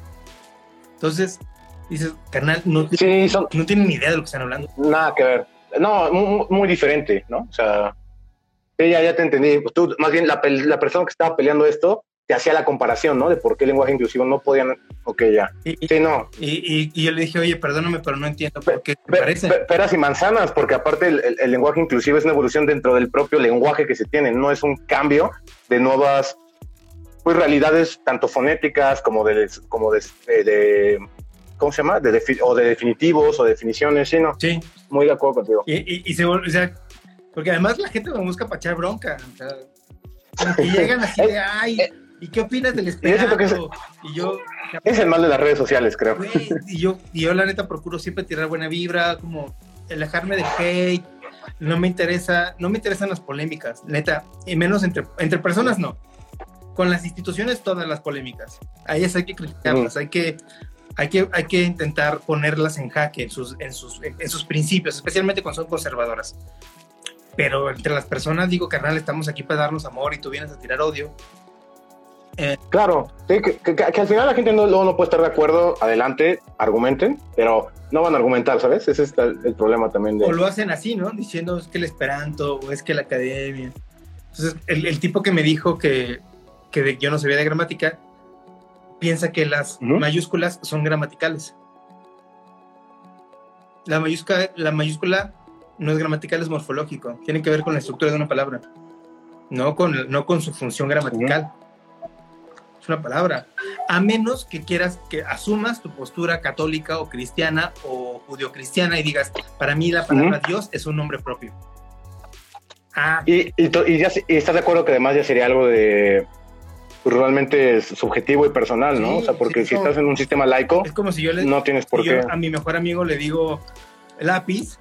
Entonces, dices, carnal, no, no tienen ni idea de lo que están hablando. Nada que ver. No, muy, diferente, ¿no? O sea, ya, ya te entendí. Pues tú, más bien, la, la persona que estaba peleando esto te hacía la comparación, ¿no? De por qué el lenguaje inclusivo no podían. Ok, ya. Y, sí, no. Y, y, yo le dije, oye, perdóname, pero no entiendo por qué te parece. Peras y manzanas, porque aparte el, lenguaje inclusivo es una evolución dentro del propio lenguaje que se tiene, no es un cambio de nuevas pues, realidades, tanto fonéticas como de. Como de, ¿Cómo se llama? De o de definitivos o definiciones, ¿sí, no? Sí. Muy de acuerdo contigo. Y, y, se o sea, porque además la gente me busca para echar bronca. O sea, y llegan así de, ay, ¿Y qué opinas del esperanto? Es, y yo... Es el mal de las redes sociales, creo. y, yo, y yo la neta procuro siempre tirar buena vibra, como alejarme del hate. No me interesa, no me interesan las polémicas, neta, y menos entre, entre personas no. Con las instituciones todas las polémicas. A ellas hay que criticarlas, hay que hay que, hay que intentar ponerlas en jaque en sus, en, sus, en sus principios, especialmente cuando son conservadoras. Pero entre las personas digo, carnal, estamos aquí para darnos amor y tú vienes a tirar odio. Eh, claro, que, al final la gente no, no puede estar de acuerdo, adelante, argumenten, pero no van a argumentar, ¿sabes? Ese es el, problema también. De... O lo hacen así, ¿no? Diciendo es que el esperanto o es que la academia. Entonces, el, el tipo que me dijo que, que de- yo no sabía de gramática, piensa que las mayúsculas son gramaticales. La mayúscula, la mayúscula no es gramatical, es morfológico. Tiene que ver con la estructura de una palabra, no con, no con su función gramatical. Una palabra. A menos que quieras que asumas tu postura católica o cristiana o judio-cristiana y digas, para mí la palabra Dios es un nombre propio. Ah, Y, y, to- y ya, y estás de acuerdo que además ya sería algo de pues, realmente subjetivo y personal, ¿no? Sí, o sea, porque sí, si estás en un sistema laico, es como si yo le, no tienes por yo qué. a mi mejor amigo le digo lápiz,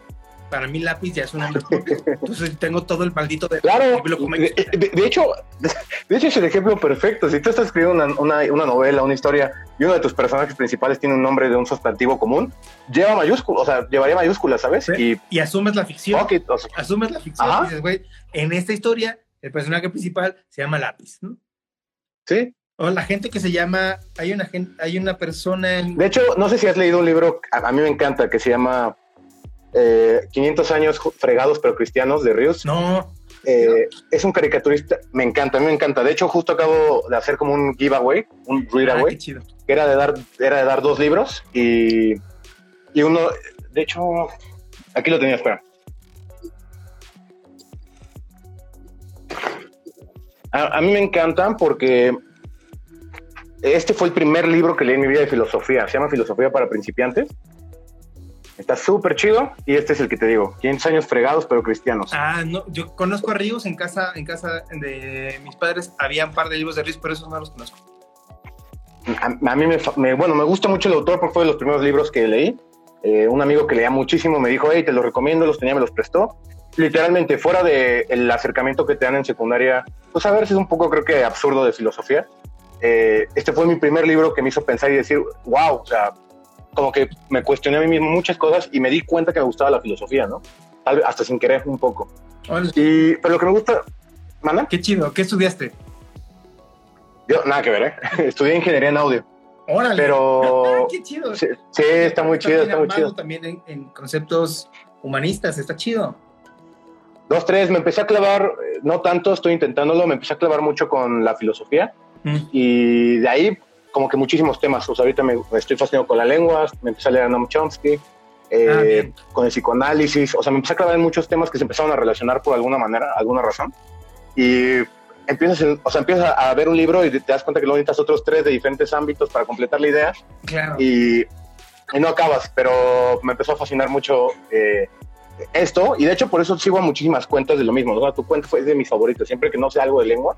para mí lápiz ya es un nombre propio. Entonces tengo todo el maldito de Claro, de, de- de hecho, de hecho es el ejemplo perfecto. Si tú estás escribiendo una, una, una novela, una historia, y uno de tus personajes principales tiene un nombre de un sustantivo común, lleva mayúsculas, o sea, llevaría mayúsculas, ¿sabes? Sí. Y y asumes la ficción. it, o sea, Asumes la ficción Ajá. y dices, güey, en esta historia el personaje principal se llama lápiz, ¿no? sí. O la gente que se llama, hay una gente, hay una persona en De hecho, no sé si has leído un libro, a, a mí me encanta, que se llama eh, 500 años fregados pero cristianos de Rius. no, Eh, es un caricaturista, me encanta, a mí me encanta. De hecho, justo acabo de hacer como un giveaway, un ah, readaway, chido. que era de dar, era de dar dos libros y, y uno, de hecho, aquí lo tenía, espera. A, a mí me encantan porque este fue el primer libro que leí en mi vida de filosofía. Se llama Filosofía para principiantes. Está súper chido y este es el que te digo, 500 años fregados pero cristianos. Ah, no, yo conozco a Ríos en casa, en casa de mis padres había un par de libros de Ríos, pero esos no los conozco. A, a mí me, me- bueno, me gusta mucho el autor porque fue de los primeros libros que leí. Eh, un amigo que leía muchísimo me dijo, hey, te los recomiendo, los tenía, me los prestó. Literalmente, fuera del el acercamiento que te dan en secundaria, pues a ver si es un poco, creo que absurdo de filosofía. Eh, este fue mi primer libro que me hizo pensar y decir, wow, o sea, como que me cuestioné a mí mismo muchas cosas y me di cuenta que me gustaba la filosofía, ¿no? Tal vez hasta sin querer un poco. Y, pero lo que me gusta, ¿manda? Qué chido, ¿qué estudiaste? Yo, nada que ver, ¿eh? Estudié ingeniería en audio, Órale. pero qué chido. sí, sí, está muy chido, está muy chido. También en, en conceptos humanistas, está chido. Dos, tres, me empecé a clavar, eh, no tanto, estoy intentándolo, me empecé a clavar mucho con la filosofía Mm. y de ahí como que muchísimos temas. O sea, ahorita me, me estoy fascinado con la lengua, me empecé a leer a Noam Chomsky, eh, Ah, con el psicoanálisis, o sea, me empecé a clavar en muchos temas que se empezaron a relacionar por alguna manera, alguna razón. Y empiezas, en- o sea, empiezas a ver un libro y te das cuenta que luego necesitas otros tres de diferentes ámbitos para completar la idea Claro. y, y no acabas, pero me empezó a fascinar mucho eh, esto y de hecho por eso sigo a muchísimas cuentas de lo mismo. ¿no? Tu cuenta fue de mis favoritos, siempre que no sé algo de lengua,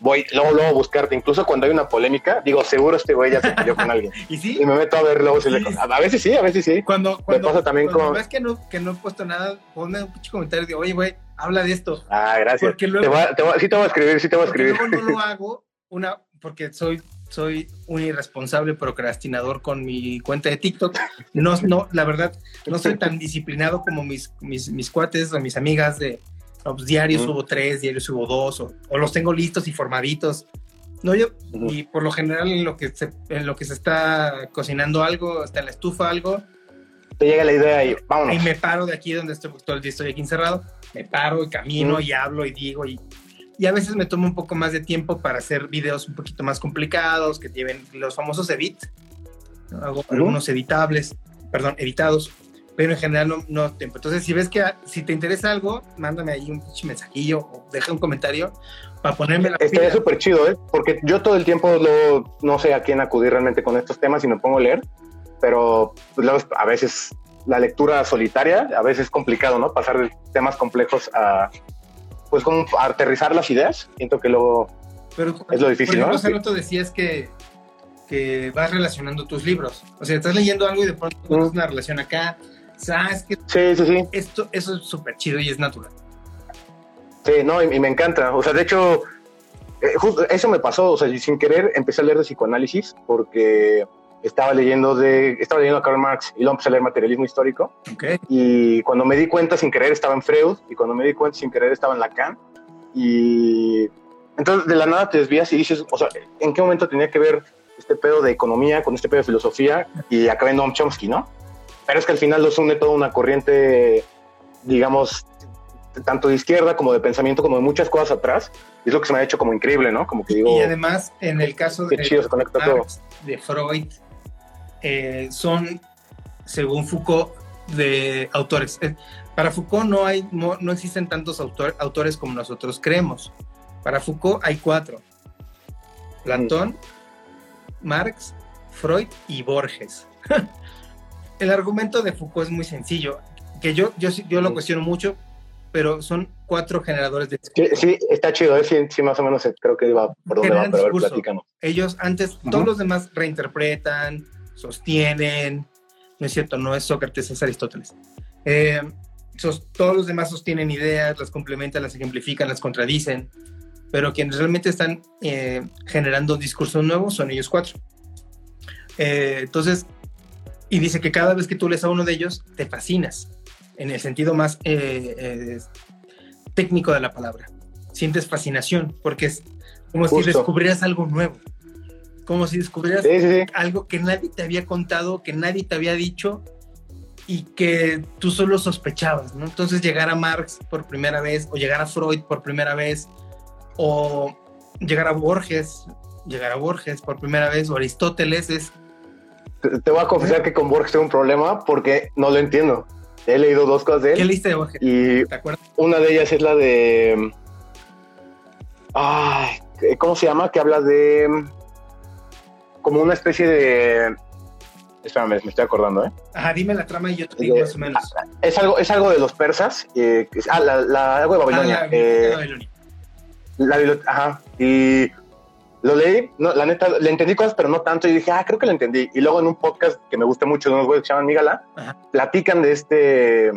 voy luego, luego a buscarte, incluso cuando hay una polémica, digo, seguro este güey ya se peleó con alguien ¿Y sí? y me meto a ver luego si le... A veces sí, a veces sí. Cuando, cuando, pasa también cuando con- ves que no, que no he puesto nada, ponme un pinche comentario de, oye, güey, habla de esto. Ah, gracias. Porque luego- Te voy a- te voy a- sí te voy a escribir, sí te voy a escribir. luego no lo hago, una, porque soy, soy un irresponsable procrastinador con mi cuenta de TikTok. No, no, la verdad, no soy tan disciplinado como mis, mis, mis cuates o mis amigas de no, pues, diario Ujú. subo tres, diario subo dos, o, o los tengo listos y formaditos. No, yo, Ujú. y por lo general en lo que se, en lo que se está cocinando algo, está en la estufa algo, Te llega la idea y y vámonos. me paro de aquí donde estoy, todo el día estoy aquí encerrado, me paro y camino Mm. y hablo y digo y, y a veces me tomo un poco más de tiempo para hacer videos un poquito más complicados, que lleven los famosos edits, ¿no? hago algunos editables, perdón, editados, pero en general no, no tiempo. Entonces, si ves que si te interesa algo, mándame ahí un mensajillo o deja un comentario para ponerme la Estaría súper chido, ¿eh? Porque yo todo el tiempo lo- no sé a quién acudir realmente con estos temas y me pongo a leer, pero pues, a veces la lectura solitaria, a veces es complicado, ¿no? Pasar de temas complejos a, pues, como a aterrizar las ideas. Siento que luego, Pero, Es lo difícil, por ejemplo, ¿no? rato decías que, que vas relacionando tus libros. O sea, estás leyendo algo y de pronto Mm. encuentras una relación acá. ¿Sabes que sí, sí, sí, esto, eso es súper chido y es natural? sí, no, y, y me encanta. O sea, de hecho, eh, justo eso me pasó, o sea, y sin querer empecé a leer de psicoanálisis porque estaba leyendo de, estaba leyendo a Karl Marx y luego empecé a leer materialismo histórico. Ok. Y cuando me di cuenta sin querer estaba en Freud y cuando me di cuenta sin querer estaba en Lacan. Y entonces de la nada te desvías y dices, o sea, ¿en qué momento tenía que ver este pedo de economía con este pedo de filosofía? Y acabé en Noam Chomsky, ¿no? Pero es que al final los une toda una corriente, digamos, tanto de izquierda como de pensamiento, como de muchas cosas atrás. Y es lo que se me ha hecho como increíble, ¿no? Como que digo. Y además, en el caso de, de Freud, eh, son, según Foucault, de autores. Eh, para Foucault no, hay, no, existen tantos autores como nosotros creemos. Para Foucault hay cuatro. Platón, Marx, Freud y Borges. el argumento de Foucault es muy sencillo, que yo, yo, yo lo cuestiono mucho, pero son cuatro generadores de discurso. Sí, está chido, ¿eh? sí, más o menos creo que iba por donde va, pero a ver, Ellos antes, todos los demás reinterpretan, sostienen, no es cierto, no es Sócrates, es Aristóteles. Eh, todos los demás sostienen ideas, las complementan, las ejemplifican, las contradicen, pero quienes realmente están eh, generando discursos nuevos son ellos cuatro. Eh, entonces, y dice que cada vez que tú lees a uno de ellos, te fascinas, en el sentido más técnico de la palabra. Sientes fascinación, porque es como si descubrieras algo nuevo como si descubrieras algo que nadie te había contado, que nadie te había dicho y que tú solo sospechabas, ¿no? Entonces llegar a Marx por primera vez, o llegar a Freud por primera vez, o llegar a Borges, llegar a Borges por primera vez, o Aristóteles es... Te, voy a confesar ¿Eh? que con Borges tengo un problema porque no lo entiendo. He leído dos cosas de él. ¿Qué leíste de Borges? Y ¿Te acuerdas? Una de ellas es la de... Ay, ¿cómo se llama? Que habla de como una especie de... Espérame, me estoy acordando, ¿eh? Ajá, dime la trama y yo te digo más o menos. Ah, es algo, es algo de los persas. Eh, ah, la, la, algo de Babilonia. Ah, la, eh, Babilonia. La, ajá. Y lo leí, no, la neta, le entendí cosas, pero no tanto. Y dije, ah, creo que lo entendí. Y luego en un podcast que me gusta mucho de unos güeyes que se llaman Migala, platican de este.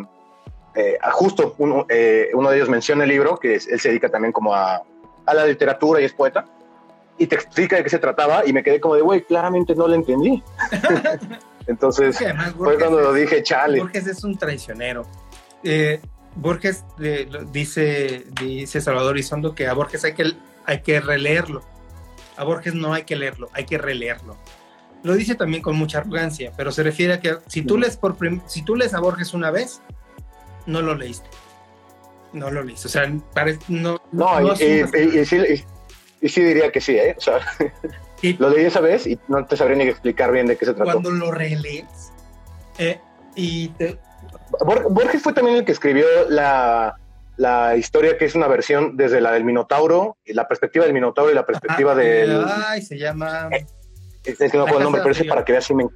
Eh, justo uno, eh, uno de ellos menciona el libro, que él se dedica también como a, a la literatura y es poeta y te explica de qué se trataba y me quedé como de, güey, claramente no lo entendí. Entonces fue cuando lo dije, chale. Borges es un traicionero. Eh, Borges dice, dice Salvador Isondo que a Borges hay que, hay que releerlo. A Borges no hay que leerlo, hay que releerlo. Lo dice también con mucha arrogancia, pero se refiere a que si tú lees, por si tú lees a Borges una vez, no lo leíste. No lo leíste. O sea, no. No, y, y sí diría que sí, ¿eh? O sea, lo leí esa vez y no te sabría ni explicar bien de qué se trató. Cuando lo relees eh, y te... Borges fue también el que escribió la, la, historia que es una versión desde la del Minotauro, la perspectiva del Minotauro y la perspectiva del... Ay, se llama... Es que no puedo el nombre, pero ese para que veas, sí me,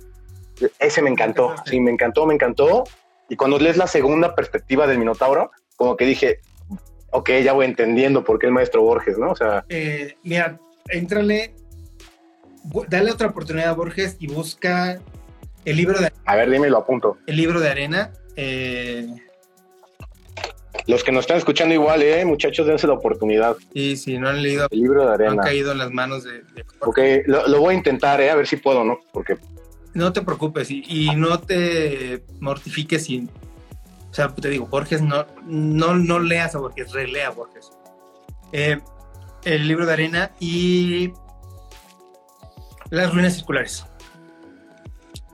ese me encantó, sí, me encantó, me encantó. Y cuando lees la segunda perspectiva del Minotauro, como que dije, ok, ya voy entendiendo por qué el maestro Borges, ¿no? O sea. Eh, mira, éntrale, dale otra oportunidad a Borges y busca el libro de. A ver, dime lo apunto. El libro de arena. Eh, los que nos están escuchando igual, eh, muchachos, dense la oportunidad. Sí, sí, no han leído. El libro de arena. han caído en las manos de. ok, lo, voy a intentar, eh, a ver si puedo, ¿no? Porque. No te preocupes y, y no te mortifiques si o sea, te digo, Borges, no, no, no leas a Borges, relea a Borges. Eh, el libro de arena y las ruinas circulares.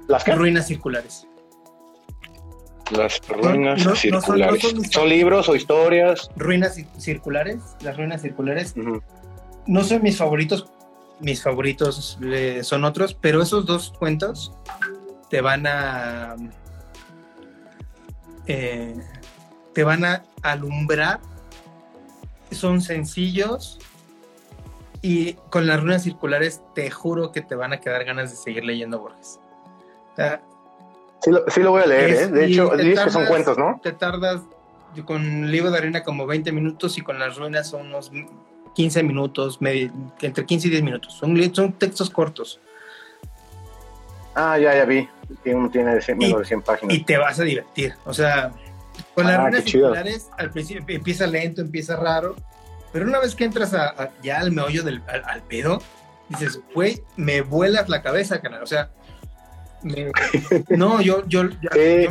¿Las qué? Ruinas circulares. Las ruinas circulares. son, libros o historias? Ruinas circulares, las ruinas circulares. No son mis favoritos, mis favoritos eh, son otros, pero esos dos cuentos te van a eh, te van a alumbrar, son sencillos y con las runas circulares te juro que te van a quedar ganas de seguir leyendo Borges. Sí, lo, voy a leer, ¿eh? de hecho, dices que son cuentos, ¿no? Te tardas con el libro de arena como 20 minutos y con las ruinas son unos 15 minutos, entre 15 y 10 minutos. Son, son textos cortos. Ah, ya, ya vi. Tiene, tiene de 100, menos de 100 páginas. Y te vas a divertir. O sea, con las ah, runas circulares, al principio empieza lento, empieza raro, pero una vez que entras a, ya al meollo del al, pedo, dices, güey, me vuelas la cabeza, canal. O sea, no, yo, yo, eh,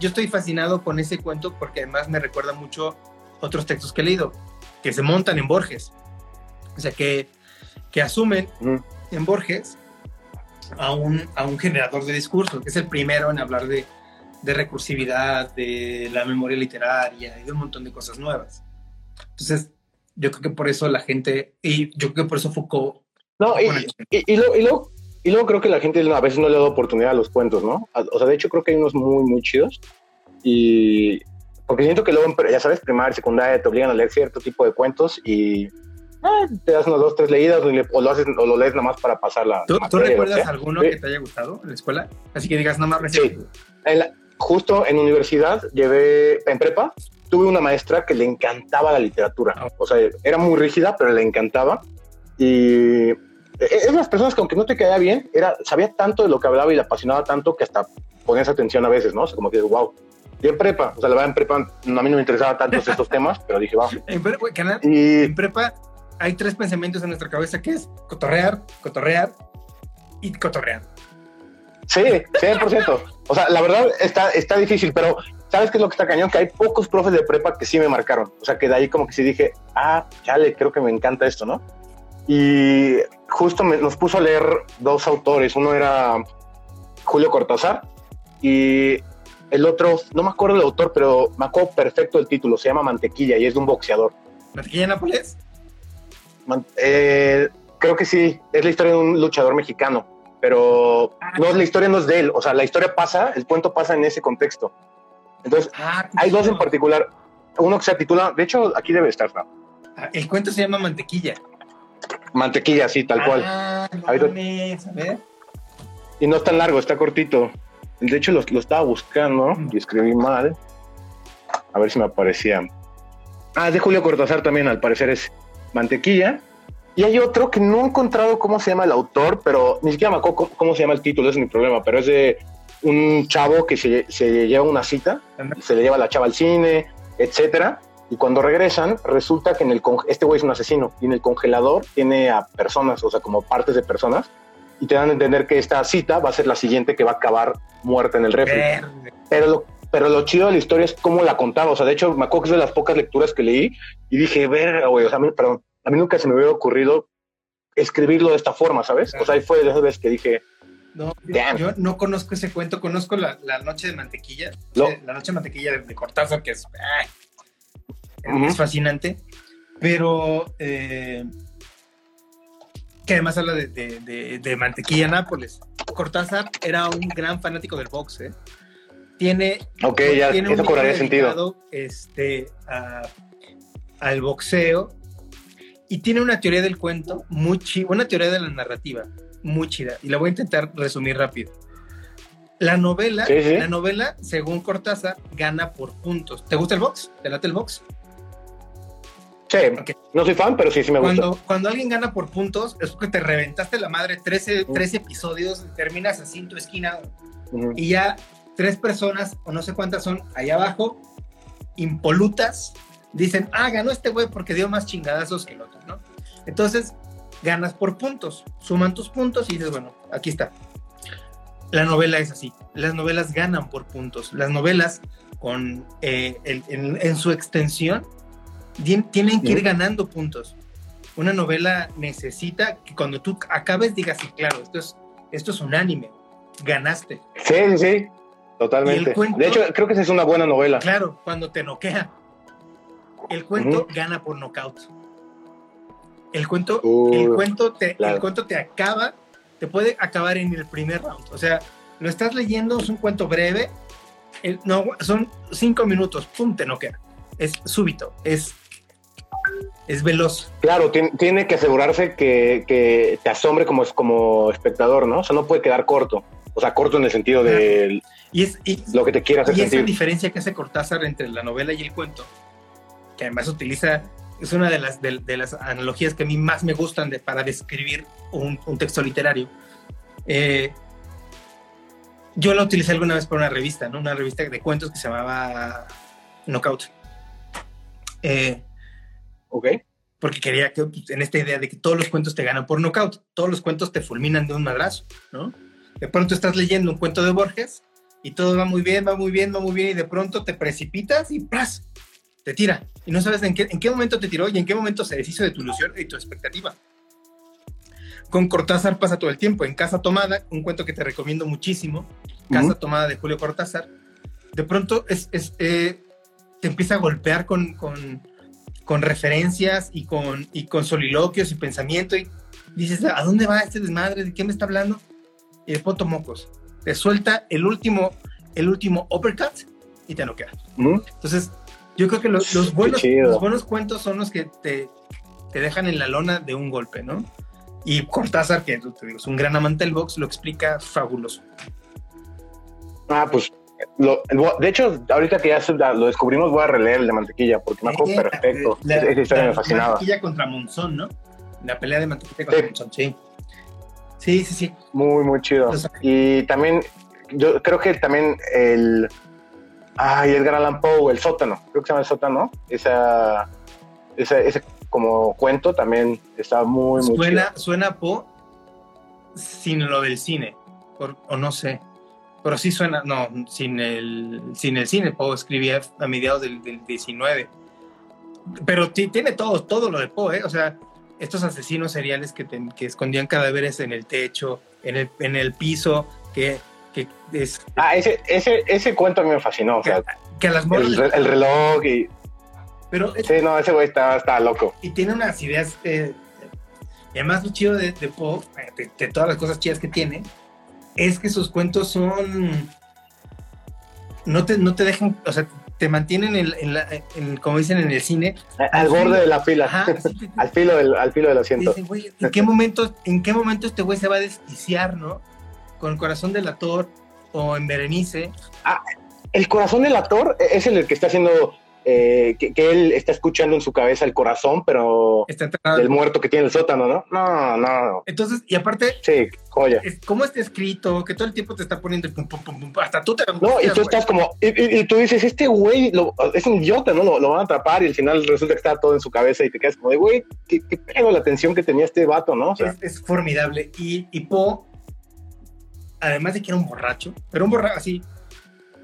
yo, estoy fascinado con ese cuento porque además me recuerda mucho otros textos que he leído, que se montan en Borges. O sea, que, que asumen en Borges a un, a un generador de discurso, que es el primero en hablar de, de recursividad, de la memoria literaria y de un montón de cosas nuevas. Entonces, yo creo que por eso la gente, y yo creo que por eso Foucault... No, y, y, luego, y, luego, creo que la gente a veces no le da oportunidad a los cuentos, ¿no? O sea, de hecho creo que hay unos muy, muy chidos. Y porque siento que luego, ya sabes, primaria, secundaria, te obligan a leer cierto tipo de cuentos y ah, te das unas dos, tres leídas o lo, haces, o lo lees nada más para pasar la. ¿Tú, recuerdas alguno que te haya gustado en la escuela? Así que digas nada más Sí. justo en universidad llevé, en prepa, tuve una maestra que le encantaba la literatura. Ah. O sea, era muy rígida, pero le encantaba. Y e, es las personas que aunque no te quedaba bien, era, sabía tanto de lo que hablaba y le apasionaba tanto que hasta ponías atención a veces, ¿no? O sea, como que, wow. Y en prepa, o sea, la verdad en prepa a mí no me interesaba tanto estos temas, pero dije, va. En, prepa, y... en prepa hay tres pensamientos en nuestra cabeza que es cotorrear, cotorrear y cotorrear. Sí, 100%. O sea, la verdad está, está difícil, pero ¿sabes qué es lo que está cañón? Que hay pocos profes de prepa que sí me marcaron. O sea, que de ahí como que sí dije, ah, chale, creo que me encanta esto, ¿no? Y justo nos puso a leer dos autores. Uno era Julio Cortázar y el otro, no me acuerdo el autor, pero me acuerdo perfecto el título, se llama Mantequilla y es de un boxeador. ¿Mantequilla Nápoles? Eh, creo que sí, es la historia de un luchador mexicano, pero ah, no, la historia no es de él, o sea, la historia pasa, el cuento pasa en ese contexto. Entonces, ah, hay dos en particular, uno que se titula, de hecho, aquí debe estar, ¿no? Ah, el cuento se llama Mantequilla. Mantequilla, sí, tal cual. a ver. Y no es tan largo, está cortito. De hecho, lo, estaba buscando y escribí mal. A ver si me aparecía. Ah, de Julio Cortázar también, al parecer es Mantequilla. Y hay otro que no he encontrado cómo se llama el autor, pero ni siquiera me acuerdo cómo, se llama el título, ese es mi problema, pero es de un chavo que se, se lleva una cita, se le lleva la chava al cine, etcétera, y cuando regresan resulta que en el este güey es un asesino y en el congelador tiene a personas, o sea, como partes de personas y te dan a entender que esta cita va a ser la siguiente que va a acabar muerta en el refri. Pero lo, pero lo chido de la historia es cómo la contaba. O sea, de hecho, me acuerdo que es de las pocas lecturas que leí y dije, verga, güey, o sea, a mí, perdón, a mí nunca se me hubiera ocurrido escribirlo de esta forma, ¿sabes? O sea, ahí fue de esas veces que dije, no, yo no conozco ese cuento, conozco la, Noche de Mantequilla, la Noche de Mantequilla de, Cortázar, que es, es fascinante, pero eh, que además habla de, mantequilla Nápoles. Cortázar era un gran fanático del box, ¿eh? Tiene, ok, ya, tiene eso cobraría sentido. Este, al boxeo y tiene una teoría del cuento muy chida, una teoría de la narrativa muy chida. Y la voy a intentar resumir rápido. La novela, la novela, según Cortázar, gana por puntos. ¿Te gusta el box? ¿Te late el box? Sí, no soy fan, pero sí, sí me gusta. Cuando alguien gana por puntos, es porque te reventaste la madre 13, 13 episodios, terminas así en tu esquina y ya tres personas, o no sé cuántas son, ahí abajo, impolutas, dicen, ah, ganó este güey porque dio más chingadazos que el otro, ¿no? Entonces, ganas por puntos, suman tus puntos y dices, bueno, aquí está. La novela es así, las novelas ganan por puntos, las novelas con, eh, en su extensión, tienen que ir ganando puntos. Una novela necesita que cuando tú acabes digas, sí, claro, esto es, esto es un anime, ganaste. Sí, sí, sí, totalmente. de hecho, creo que esa es una buena novela. Claro, cuando te noquea. El cuento gana por knockout. El cuento, el, cuento te, el cuento te acaba, te puede acabar en el primer round. O sea, lo estás leyendo, es un cuento breve, no, son cinco minutos, pum, te noquea. Es súbito, es es veloz. Claro, tiene, que asegurarse que, te asombre como, como espectador, ¿no? O sea, no puede quedar corto. O sea, corto en el sentido de y es, lo que te quiera hacer Y esa diferencia que hace Cortázar entre la novela y el cuento, que además utiliza, es una de las, de, las analogías que a mí más me gustan de, para describir un, texto literario. Eh, yo la utilicé alguna vez para una revista, ¿no? Una revista de cuentos que se llamaba Knockout. Eh, Ok. Porque quería que, pues, en esta idea de que todos los cuentos te ganan por knockout, todos los cuentos te fulminan de un madrazo, ¿no? De pronto estás leyendo un cuento de Borges y todo va muy bien, va muy bien, va muy bien, y de pronto te precipitas y ¡pras! te tira. Y no sabes en qué, en qué momento te tiró y en qué momento se deshizo de tu ilusión y tu expectativa. Con Cortázar pasa todo el tiempo. En Casa Tomada, un cuento que te recomiendo muchísimo, Casa Tomada de Julio Cortázar, de pronto es, es, eh, te empieza a golpear con, con, con, referencias y con, y con soliloquios y pensamiento y dices, ¿a dónde va este desmadre? ¿De qué me está hablando? Y de pronto mocos. Te suelta el último, el último uppercut y te noquea. Entonces, yo creo que los, los buenos, los buenos cuentos son los que te, te dejan en la lona de un golpe, ¿no? Y Cortázar, que te digo, es un gran amante del box, lo explica fabuloso. Ah, pues, de hecho, ahorita que ya lo descubrimos, voy a releer el de Mantequilla, porque me acuerdo perfecto. La, Esa historia me fascinaba. Mantequilla contra Monzón, ¿no? La pelea de Mantequilla contra Monzón, sí. Sí, sí, sí. Muy, muy chido. y también, yo creo que también el... Ay, Edgar Allan Poe, el sótano, creo que se llama el sótano, esa, esa, ese como cuento también está muy, muy suena, Suena Po sin lo del cine, o no sé, pero sí suena, no, sin el, sin el cine, Poe escribía a mediados del, del 19. Pero tiene todo, todo lo de Poe, ¿eh? o sea, estos asesinos seriales que, que escondían cadáveres en el techo, en el, en el piso, que, que es... Ah, ese, ese, ese cuento a mí me fascinó, o sea, que a las el, el reloj y pero, sí, no, ese güey está, loco. Y tiene unas ideas. Eh, y además, lo chido de, de Poe, de, todas las cosas chidas que tiene, es que sus cuentos son. No te, no te dejan. O sea, te mantienen en, como dicen en el cine. Al, borde de la fila. al, filo del, al filo del asiento. ¿en qué momento, en qué momento este güey se va a desquiciar, no? Con el corazón del actor o en Berenice. Ah, el corazón del actor es el que está haciendo eh, que, él está escuchando en su cabeza el corazón, pero del muerto que tiene el sótano, ¿no? No, no. Entonces, y aparte, sí, joya. ¿Cómo está escrito? Que todo el tiempo te está poniendo pum, pum, pum, hasta tú te No, y tú estás como, y, tú dices, este güey es un idiota, ¿no? Lo, van a atrapar y al final resulta que está todo en su cabeza y te quedas como de, güey, qué, qué pedo la atención que tenía este vato, ¿no? es, formidable. Y, y Po, además de que era un borracho, pero un borracho así,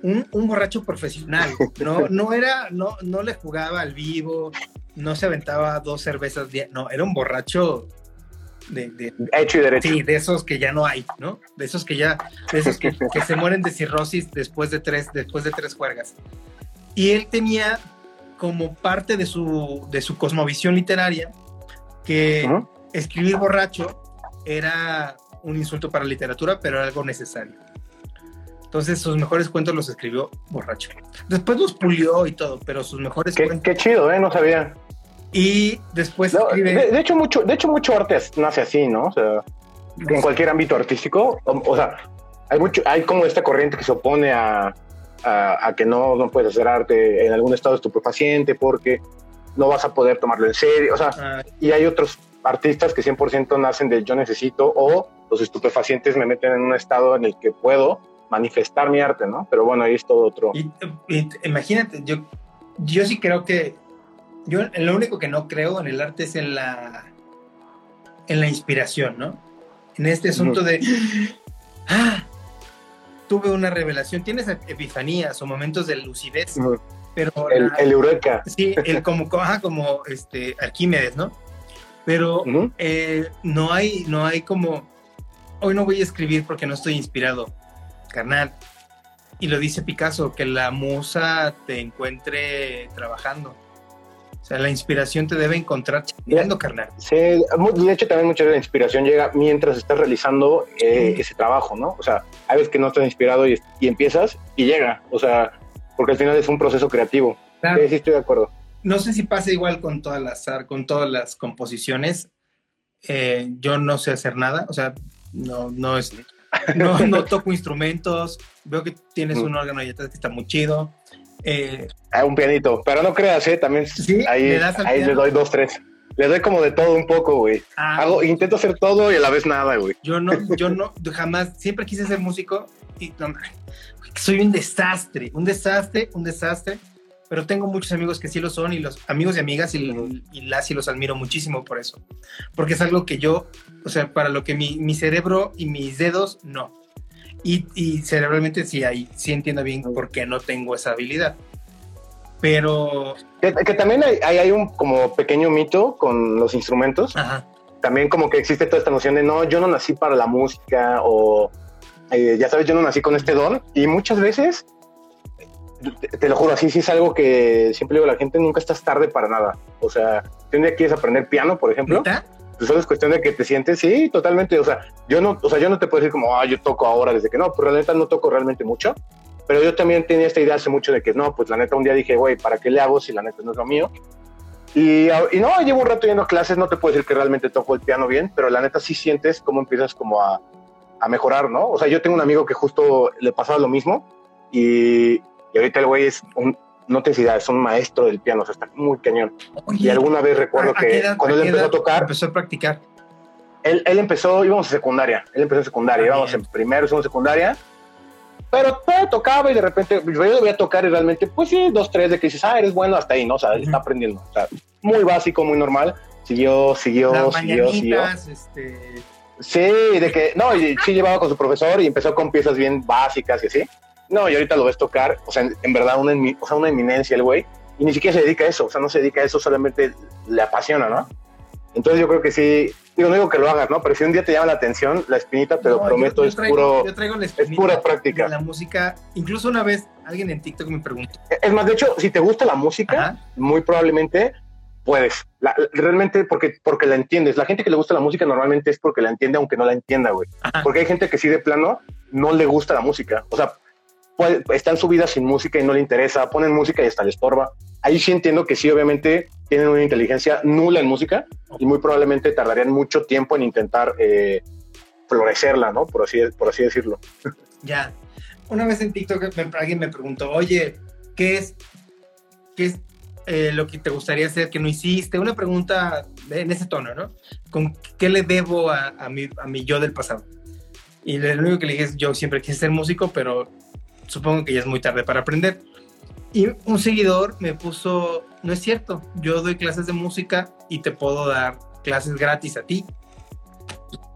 un, borracho profesional, no, no era, no, no le jugaba al vivo, no se aventaba dos cervezas, no, era un borracho de, hecho y derecho. Sí, de esos que ya no hay, ¿no? De esos que ya, de esos que, se mueren de cirrosis después de tres, después de tres juergas. Y él tenía como parte de su, de su cosmovisión literaria que escribir borracho era un insulto para la literatura, pero era algo necesario. Entonces sus mejores cuentos los escribió borracho. Después los pulió y todo, pero sus mejores qué, cuentos. Qué chido, ¿eh? No sabía. Y después escribe... de, hecho, mucho, de hecho, mucho arte nace así, ¿no? O sea, en cualquier ámbito artístico. O, sea, hay mucho, hay como esta corriente que se opone a, a, que no, no puedes hacer arte en algún estado estupefaciente porque no vas a poder tomarlo en serio. O sea, ah. y hay otros artistas que 100% nacen de yo necesito o los estupefacientes me meten en un estado en el que puedo manifestar mi arte, ¿no? Pero bueno, ahí es todo otro. Y, imagínate, yo, yo sí creo que, yo lo único que no creo en el arte es en la, en la inspiración, ¿no? En este asunto de, ah, tuve una revelación, tienes epifanías o momentos de lucidez, pero... El, eureka. Sí, el como, como este, Arquímedes, ¿no? Pero eh, no, hay, no hay como, hoy no voy a escribir porque no estoy inspirado carnal. Y lo dice Picasso, que la musa te encuentre trabajando. O sea, la inspiración te debe encontrar mirando, carnal. Sí, de hecho también mucha de la inspiración llega mientras estás realizando eh, ese trabajo, ¿no? O sea, hay veces que no estás inspirado y, empiezas y llega, o sea, porque al final es un proceso creativo. Sí, estoy de acuerdo. No sé si pasa igual con todas las, con todas las composiciones. Eh, yo no sé hacer nada, o sea, no, no es no, no toco instrumentos. Veo que tienes un órgano ahí atrás que está muy chido. Eh, ah, un pianito, pero no creas, ¿eh? También ahí, ahí le doy dos, tres. Le doy como de todo un poco, güey. Ah. Hago, intento hacer todo y a la vez nada, güey. Yo no, yo no, jamás, siempre quise ser músico y soy un desastre, un desastre, un desastre pero tengo muchos amigos que sí lo son y los amigos y amigas y, las y los admiro muchísimo por eso. Porque es algo que yo, o sea, para lo que mi, mi cerebro y mis dedos no. Y, y, cerebralmente sí, ahí, sí entiendo bien por qué no tengo esa habilidad. Pero... Que, también hay, hay, un como pequeño mito con los instrumentos. También como que existe toda esta noción de, no, yo no nací para la música o, eh, ya sabes, yo no nací con este don. Y muchas veces te, lo juro, así sí es algo que siempre digo, la gente nunca estás tarde para nada. O sea, si un día quieres aprender piano, por ejemplo, pues solo es cuestión de que te sientes, sí, totalmente. O sea, yo no, o sea, yo no te puedo decir como, ah, yo toco ahora desde que no, pero la neta no toco realmente mucho. Pero yo también tenía esta idea hace mucho de que no, pues la neta un día dije, güey, ¿para qué le hago si la neta no es lo mío? Y, y, no, llevo un rato yendo a clases, no te puedo decir que realmente toco el piano bien, pero la neta sí sientes cómo empiezas como a, a mejorar, ¿no? O sea, yo tengo un amigo que justo le pasaba lo mismo y, y ahorita el güey es un, no te es un maestro del piano, o sea, está muy cañón. y alguna vez recuerdo que cuando él empezó a tocar... Empezó a practicar. Él, él, empezó, íbamos a secundaria, él empezó en secundaria, ah, íbamos en primero, segundo secundaria, pero pues, tocaba y de repente yo lo voy a tocar y realmente, pues sí, dos, tres de que dices, ah, eres bueno hasta ahí, ¿no? O sea, está aprendiendo. O sea, muy básico, muy normal. Siguió, siguió, siguió, siguió. Este... Sí, de que, no, y sí llevaba con su profesor y empezó con piezas bien básicas y así. No, y ahorita lo ves tocar, o sea, en, verdad, una, o sea, una eminencia el güey, y ni siquiera se dedica a eso, o sea, no se dedica a eso, solamente le apasiona, ¿no? Entonces yo creo que sí, digo, no digo que lo hagas, ¿no? Pero si un día te llama la atención, la espinita, te lo prometo, es puro. Yo traigo la es pura práctica. La música, incluso una vez alguien en TikTok me preguntó. Es más, de hecho, si te gusta la música, muy probablemente puedes. realmente porque, porque la entiendes. La gente que le gusta la música normalmente es porque la entiende, aunque no la entienda, güey. Porque hay gente que sí de plano no le gusta la música. O sea, está en su vida sin música y no le interesa, ponen música y hasta le estorba. Ahí sí entiendo que sí, obviamente tienen una inteligencia nula en música y muy probablemente tardarían mucho tiempo en intentar eh, florecerla, ¿no? Por así, por así decirlo. Ya. Una vez en TikTok alguien me preguntó, oye, ¿qué es, qué es eh, lo que te gustaría hacer que no hiciste? Una pregunta en ese tono, ¿no? ¿Con qué le debo a, a, mi, a mi yo del pasado? Y lo único que le dije es, yo siempre quise ser músico, pero supongo que ya es muy tarde para aprender. Y un seguidor me puso, no es cierto, yo doy clases de música y te puedo dar clases gratis a ti.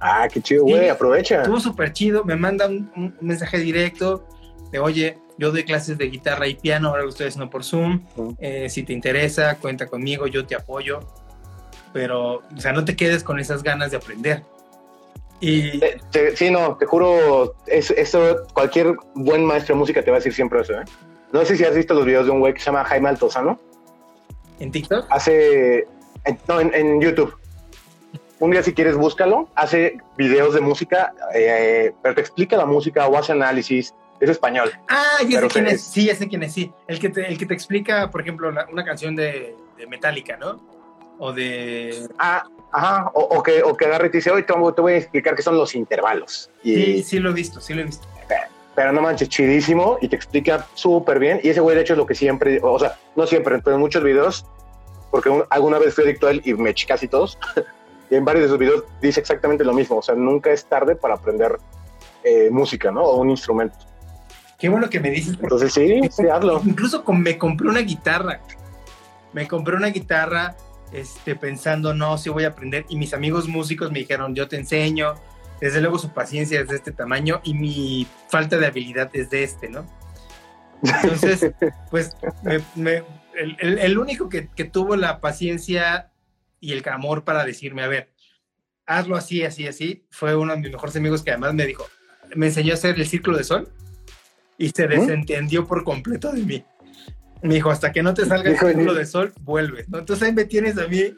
Ah, qué chido, güey, aprovecha. Estuvo súper chido, me manda un, mensaje directo de, oye, yo doy clases de guitarra y piano, ahora lo estoy haciendo por Zoom, eh, si te interesa, cuenta conmigo, yo te apoyo, pero, o sea, no te quedes con esas ganas de aprender. Y... sí, no, te juro, eso, cualquier buen maestro de música te va a decir siempre eso, ¿eh? No sé si has visto los videos de un güey que se llama Jaime Altozano. ¿En TikTok? Hace, no, en, YouTube. Un día si quieres búscalo, hace videos de música, eh, pero te explica la música o hace análisis, es español. Ah, ya sé quién es, sí, ya sé quién es, sí. El que te, el que te explica, por ejemplo, una canción de, de Metallica, ¿no? O de... Ah, Ajá, o, que, o que agarre y te dice, hoy te, voy a explicar qué son los intervalos. Y, sí, sí lo he visto, sí lo he visto. Pero no manches, chidísimo y te explica súper bien. Y ese güey, de hecho, es lo que siempre, o sea, no siempre, pero en muchos videos, porque alguna vez fui adicto a él y me eché casi todos. y en varios de sus videos dice exactamente lo mismo. O sea, nunca es tarde para aprender eh, música, ¿no? O un instrumento. Qué bueno que me dices. Entonces, sí, sí, hazlo. Incluso me compré una guitarra. Me compré una guitarra este, pensando, no, sí voy a aprender. Y mis amigos músicos me dijeron, yo te enseño. Desde luego su paciencia es de este tamaño y mi falta de habilidad es de este, ¿no? Entonces, pues el, único que, tuvo la paciencia y el amor para decirme, a ver, hazlo así, así, así, fue uno de mis mejores amigos que además me dijo, me enseñó a hacer el círculo de sol y se desentendió por completo de mí. Me dijo, hasta que no te salga el círculo de sol, vuelve. Entonces ahí me tienes a mí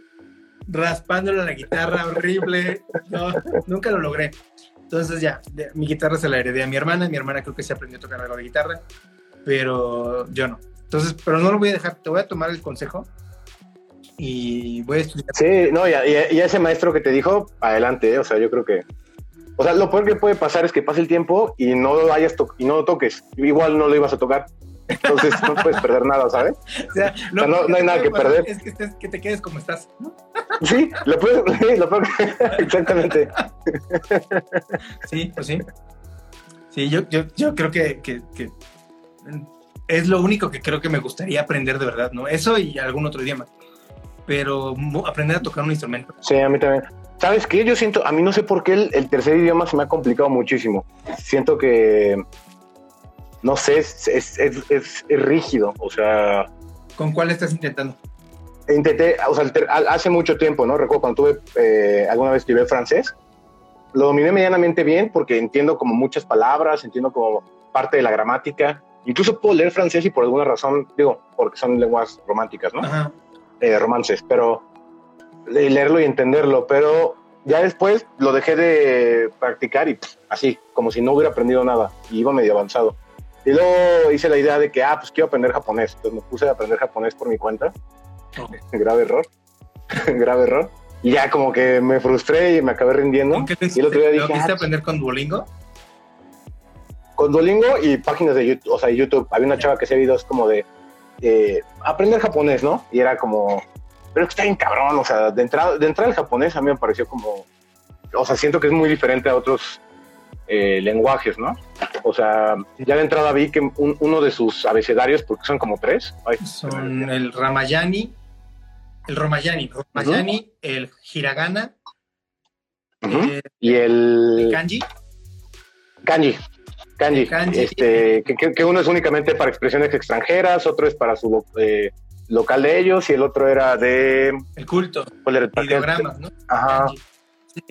raspándole la guitarra horrible. No, nunca lo logré. Entonces ya, mi guitarra se la heredé a mi hermana. Mi hermana creo que se aprendió a tocar algo de guitarra, pero yo no. Entonces, pero no lo voy a dejar. Te voy a tomar el consejo y voy a estudiar. Sí, no, y, y, ese maestro que te dijo, adelante. ¿eh? O sea, yo creo que o sea, lo peor que puede pasar es que pase el tiempo y no lo hayas y no lo toques. Igual no lo ibas a tocar. Entonces no puedes perder nada, ¿sabes? O sea, no, no, hay nada que perder. Es que, estés, que, te quedes como estás. Sí, lo puedes, sí, lo puedes, exactamente. Sí, pues sí. Sí, yo, yo, yo creo que, que, que, es lo único que creo que me gustaría aprender de verdad, ¿no? Eso y algún otro idioma. Pero aprender a tocar un instrumento. Sí, a mí también. ¿Sabes qué? Yo siento, a mí no sé por qué el, el tercer idioma se me ha complicado muchísimo. Siento que no sé, es, es, es, rígido, o sea... ¿Con cuál estás intentando? Intenté, o sea, hace mucho tiempo, ¿no? Recuerdo cuando tuve, eh, alguna vez estudié francés, lo dominé medianamente bien porque entiendo como muchas palabras, entiendo como parte de la gramática, Incluso puedo leer francés y por alguna razón, digo, porque son lenguas románticas, ¿no? Ajá. Eh, romances, pero leerlo y entenderlo, pero ya después lo dejé de practicar y pff, así, como si no hubiera aprendido nada, y iba medio avanzado. Y luego hice la idea de que, ah, pues quiero aprender japonés, entonces me puse a aprender japonés por mi cuenta, grave error, grave error, y ya como que me frustré y me acabé rindiendo. ¿Con qué te Y el otro día ¿Lo dije, quisiste ah, aprender con Duolingo? con Duolingo y páginas de YouTube, o sea, YouTube. Había una chava que hacía videos como de eh, aprender japonés, ¿no? Y era como, pero que está bien cabrón, o sea, de entrada, de entrada el japonés a mí me pareció como, o sea, siento que es muy diferente a otros eh, lenguajes, ¿no? O sea, ya de entrada vi que un- uno de sus abecedarios, porque son como tres, ay, Son el Ramayani, el Romayani, Romayani, el Hiragana, eh, y el el Kanji. kanji. Kanji, Kanji. este, que, uno es únicamente para expresiones extranjeras, otro es para su eh, local de ellos y el otro era de El culto, ¿cuál era el ideogramas, ¿no? Ajá. Kanji.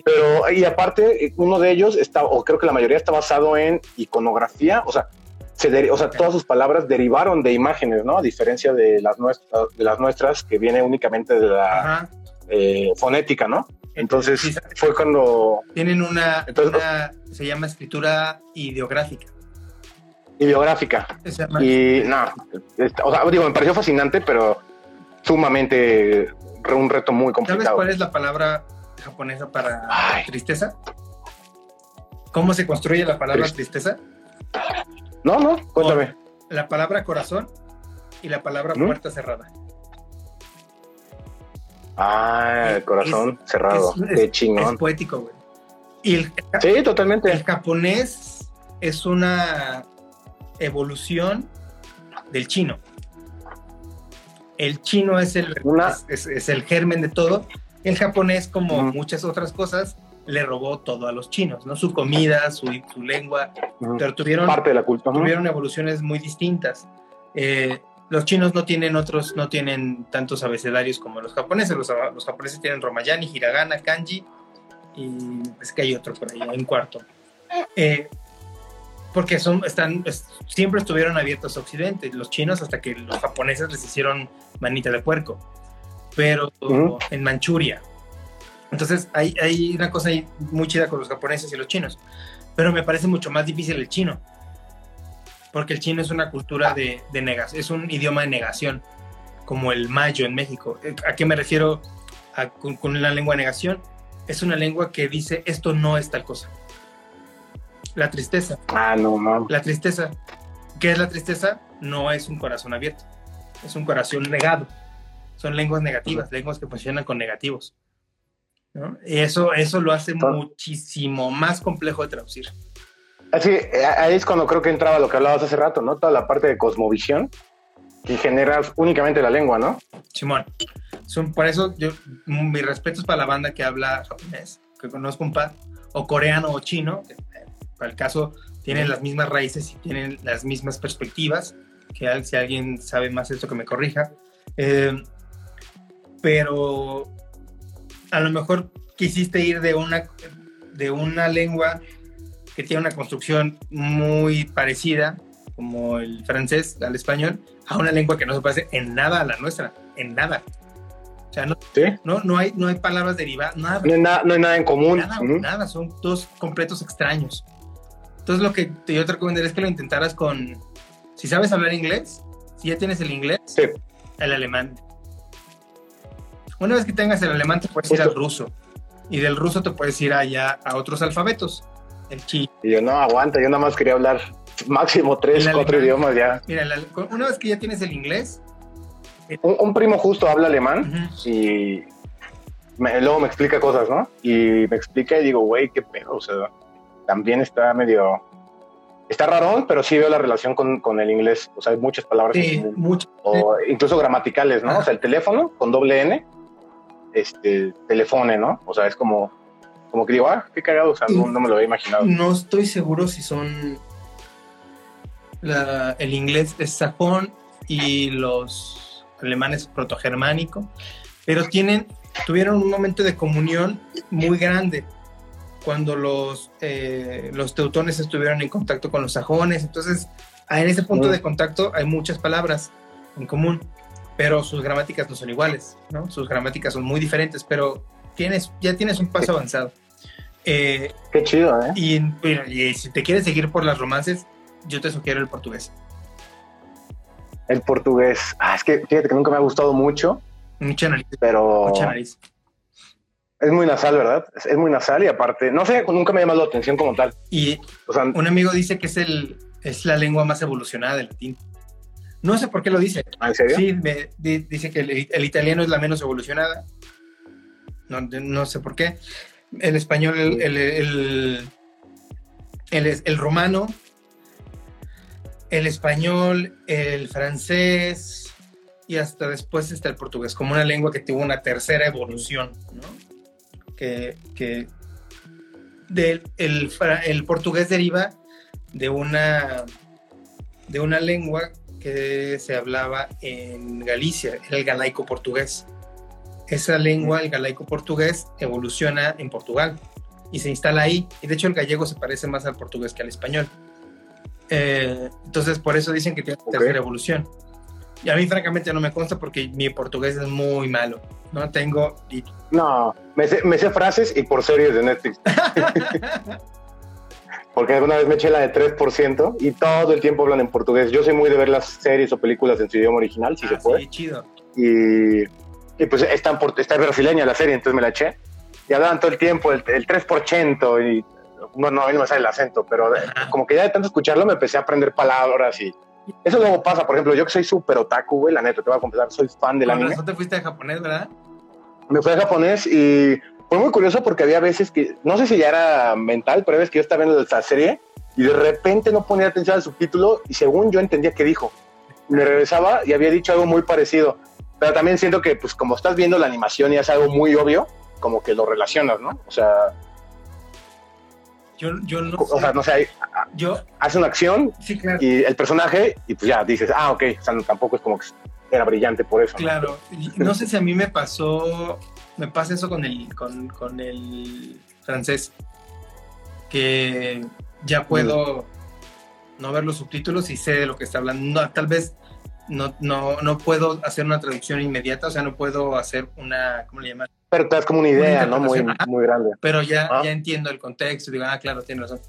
Pero, y aparte, eh, uno de ellos está, o creo que la mayoría está basado en iconografía, o sea, se deri- o sea, todas sus palabras derivaron de imágenes, ¿no? A diferencia de las, nuestras, de las nuestras, que viene únicamente de la eh, fonética, ¿no? Entonces, Sí, fue cuando tienen una, Entonces- una- se llama escritura ideográfica. ideográfica. Y no, o sea, digo, me pareció fascinante, pero sumamente un reto muy ¿Sabes complicado. cuál es la palabra japonesa para Ay. tristeza? ¿Cómo se construye la palabra Triste. tristeza? No, no, cuéntame. La palabra corazón y la palabra ¿Mm? puerta cerrada. Ah, el corazón cerrado. es- Qué Es chingón. poético, güey. Y el, Sí, totalmente. el japonés es una evolución del chino. El chino es el, Una- es, es- es el germen de todo. El japonés, como muchas otras cosas, le robó todo a los chinos, ¿no? Su comida, su, su lengua, pero tuvieron, Parte de la cultura. Tuvieron evoluciones muy distintas. Eh, los chinos no tienen otros, no tienen tantos abecedarios como los japoneses. Los, los japoneses tienen Romayani, Hiragana, Kanji y es que hay otro por ahí, un cuarto. Eh, porque son, están, es- siempre estuvieron abiertos a Occidente, los chinos hasta que los japoneses les hicieron manita de puerco, pero en Manchuria. Entonces hay, hay una cosa ahí muy chida con los japoneses y los chinos, pero me parece mucho más difícil el chino, porque el chino es una cultura de, de negación, es un idioma de negación, como el mayo en México. Eh, ¿A qué me refiero a- con, con la lengua de negación? Es una lengua que dice esto no es tal cosa. La tristeza. Ah, no, no. La tristeza. ¿Qué es la tristeza? No es un corazón abierto, es un corazón negado. Son lenguas negativas, lenguas que funcionan con negativos. ¿no? Y eso, eso lo hace Entonces- muchísimo más complejo de traducir. Así, eh, ahí es cuando creo que entraba lo que hablabas hace rato, ¿no? Toda la parte de cosmovisión que generas únicamente la lengua, ¿no? Simón, son, por eso yo, mi respeto es para la banda que habla japonés, que conozco un par, o coreano o chino, que, eh, para el caso tienen las mismas raíces y tienen las mismas perspectivas, que si alguien sabe más esto que me corrija. Eh, pero a lo mejor quisiste ir de una, de una lengua que tiene una construcción muy parecida, como el francés al español, a una lengua que no se parece en nada a la nuestra, en nada. O sea, no, Sí. no, no, hay, no hay palabras derivadas, nada, No hay, na- no hay nada en común. nada, nada, son dos completos extraños. Entonces lo que yo te recomendaría es que lo intentaras con, si sabes hablar inglés, si ya tienes el inglés, Sí. el alemán. Una vez que tengas el alemán te puedes ir al ruso y del ruso te puedes ir allá a otros alfabetos, el chi. Y yo, no, aguanta, yo nada más quería hablar máximo tres, El cuatro alemán. idiomas ya. Mira, una vez que ya tienes el inglés, Un, un primo justo habla alemán y me- luego me explica cosas, ¿no? Y me explica y digo, güey, qué pedo, o sea, también está medio... Está rarón, pero sí veo la relación con, con el inglés. O sea, hay muchas palabras sí, mucho. o incluso gramaticales, ¿no? Ajá. O sea, el teléfono con doble N, este, telefone, ¿no? O sea, es como, como que digo, ah, qué cagado, o sea, no, no me lo había imaginado. No estoy seguro si son la- el inglés es sajón y los alemanes protogermánico, pero tienen, tuvieron un momento de comunión muy grande cuando los, eh, los teutones estuvieron en contacto con los sajones, entonces en ese punto de contacto hay muchas palabras en común, pero sus gramáticas no son iguales, ¿no? Sus gramáticas son muy diferentes, pero tienes, ya tienes un paso avanzado. Eh, Qué chido, ¿eh? y, si te quieres seguir por las romances, yo te sugiero el portugués. El portugués. Ah, es que fíjate que nunca me ha gustado mucho, Mucha nariz, pero mucha nariz. es muy nasal, ¿verdad? Es, es muy nasal y aparte, no sé, nunca me ha llamado la atención como tal. Y O sea, un amigo dice que es, el, es la lengua más evolucionada del latín. No sé por qué lo dice. ¿en serio? Sí, me, di- dice que el, el italiano es la menos evolucionada. No, no sé por qué. El español, el, el, el, romano, el español, el francés y hasta después está el portugués, como una lengua que tuvo una tercera evolución, ¿no? Que, que del- el portugués deriva de una, de una lengua que se hablaba en Galicia, era el galaico portugués. Esa lengua, el galaico portugués, evoluciona en Portugal y se instala ahí. Y de hecho el gallego se parece más al portugués que al español. Eh, entonces por eso dicen que tiene Ok. tercera evolución. Y a mí francamente no me consta porque mi portugués es muy malo. No tengo... No, me sé, me sé frases y por series de Netflix. Porque alguna vez me eché la de 3% y todo el tiempo hablan en portugués. Yo soy muy de ver las series o películas en su idioma original, si Ah, se puede. sí, chido. Y, y pues está, está brasileña la serie, entonces me la eché. Y hablaban todo el tiempo el, el 3%. Y no, no, a mí no me sale el acento, pero Ajá. como que ya de tanto escucharlo me empecé a aprender palabras y. Eso luego pasa, por ejemplo, yo que soy súper otaku, güey, la neta, te voy a confesar, soy fan del Con anime. razón te fuiste a japonés, ¿verdad? me fui a japonés y fue muy curioso porque había veces que, no sé si ya era mental, pero veces que yo estaba viendo esta serie y de repente no ponía atención al subtítulo y según yo entendía qué dijo. Me regresaba y había dicho algo muy parecido. Pero también siento que, pues, como estás viendo la animación y es algo muy obvio, como que lo relacionas, ¿no? O sea, Yo, yo no o sea no sé, Yo, hace una acción sí, claro. y el personaje y pues ya dices, ah, ok, o sea, no, tampoco es como que era brillante por eso. Claro, no sé si a mí me pasó, me pasa eso con el, con, con el francés, que ya puedo no ver los subtítulos y sé de lo que está hablando. No, tal vez no, no, no puedo hacer una traducción inmediata, o sea, no puedo hacer una, ¿cómo le llaman? Pero te das como una idea, ¿no? Muy, muy grande. Pero ya, Ah. ya entiendo el contexto y digo, ah, claro, tiene razón.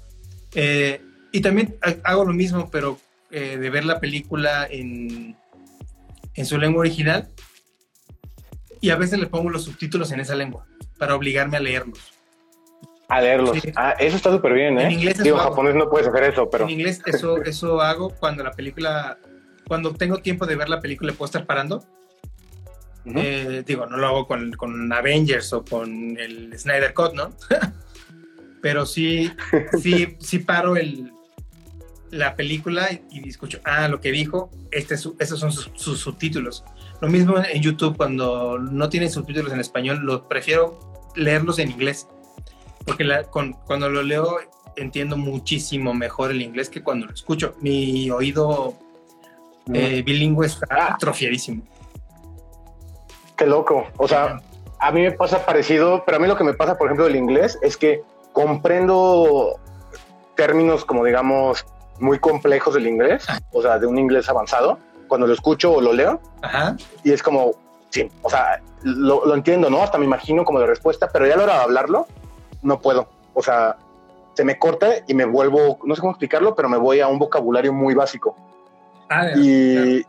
Eh, y también ha- hago lo mismo, pero eh, de ver la película en, en su lengua original y a veces le pongo los subtítulos en esa lengua para obligarme a leerlos. A leerlos. Sí. Ah, eso está súper bien, ¿eh? En inglés Digo, hago. japonés no puedes hacer eso, pero En inglés eso, eso hago cuando la película, cuando tengo tiempo de ver la película puedo estar parando. Eh, digo, no lo hago con, con Avengers o con el Snyder Cut, ¿no? Pero sí, sí, sí paro el, la película y, y escucho, ah, lo que dijo, este, esos son sus, sus subtítulos. Lo mismo en YouTube, cuando no tienen subtítulos en español, los prefiero leerlos en inglés. Porque la- con- cuando lo leo entiendo muchísimo mejor el inglés que cuando lo escucho. Mi oído eh, bilingüe está Ah. atrofiadísimo. Qué loco. O sea, a mí me pasa parecido, pero a mí lo que me pasa, por ejemplo, del inglés es que comprendo términos como, digamos, muy complejos del inglés, o sea, de un inglés avanzado, cuando lo escucho o lo leo, Ajá. y es como, sí, o sea, lo, lo entiendo, ¿no? Hasta me imagino como de respuesta, pero ya a la hora de hablarlo, no puedo. O sea, se me corta y me vuelvo, no sé cómo explicarlo, pero me voy a un vocabulario muy básico. Ah, Y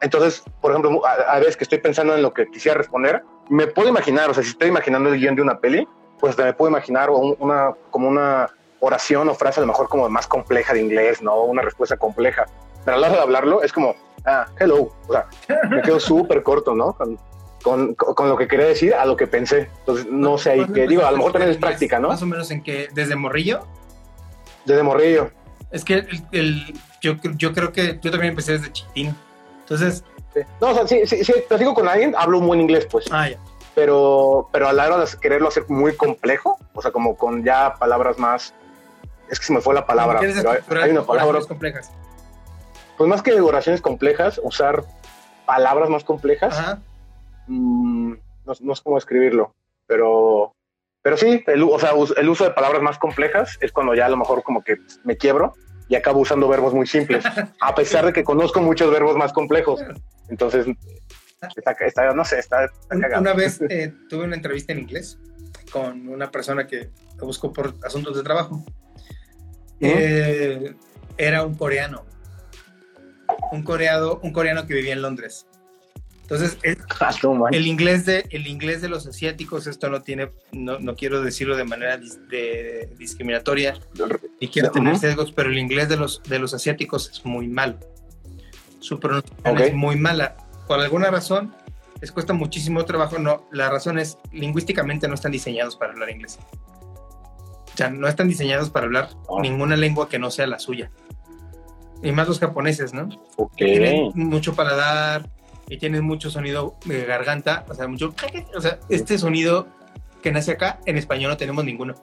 entonces, por ejemplo, a, a veces que estoy pensando en lo que quisiera responder, me puedo imaginar, o sea, si estoy imaginando el guion de una peli, pues me puedo imaginar un- una, como una oración o frase a lo mejor como más compleja de inglés, ¿no? Una respuesta compleja. Pero a la hora de hablarlo es como, ah, hello. O sea, me quedo súper corto, ¿no? Con, con, con lo que quería decir a lo que pensé. Entonces, no sé ahí qué. Digo, a lo mejor también es práctica, ¿no? Más o menos en que desde morrillo. Desde morrillo. Es que el, el- yo, yo creo que yo también empecé desde chiquitín. Entonces, Sí. No, o sea, si, si, si platico con alguien, hablo un buen inglés, pues. ah, ya. pero, pero a la hora de quererlo hacer muy complejo, o sea, como con ya palabras más, es que se me fue la palabra, ¿Quieres pero hay, hay una palabra, complejas. Pues más que oraciones complejas, usar palabras más complejas, Ajá. mm, no, no sé cómo escribirlo, pero, pero sí, el, o sea, el uso de palabras más complejas es cuando ya a lo mejor como que me quiebro y acabo usando verbos muy simples, a pesar de que conozco muchos verbos más complejos. Entonces, está, está no sé, está, cagado. Una vez eh, tuve una entrevista en inglés con una persona que buscó por asuntos de trabajo. Eh, era un coreano. Un coreano, un coreano que vivía en Londres. Entonces, el, Ah, el inglés de, el inglés de los asiáticos, esto no tiene, no, no quiero decirlo de manera dis- de- discriminatoria, ni quiero tener sesgos, pero el inglés de los, de los asiáticos es muy malo. Su pronunciación es muy mala. Por alguna razón, les cuesta muchísimo trabajo. No, la razón es, lingüísticamente no están diseñados para hablar inglés. O sea, no están diseñados para hablar Oh. ninguna lengua que no sea la suya. Y más los japoneses, ¿no? Ok. tienen mucho paladar y tienen mucho sonido de garganta, o sea, mucho, o sea, este sonido que nace acá, en español no tenemos ninguno.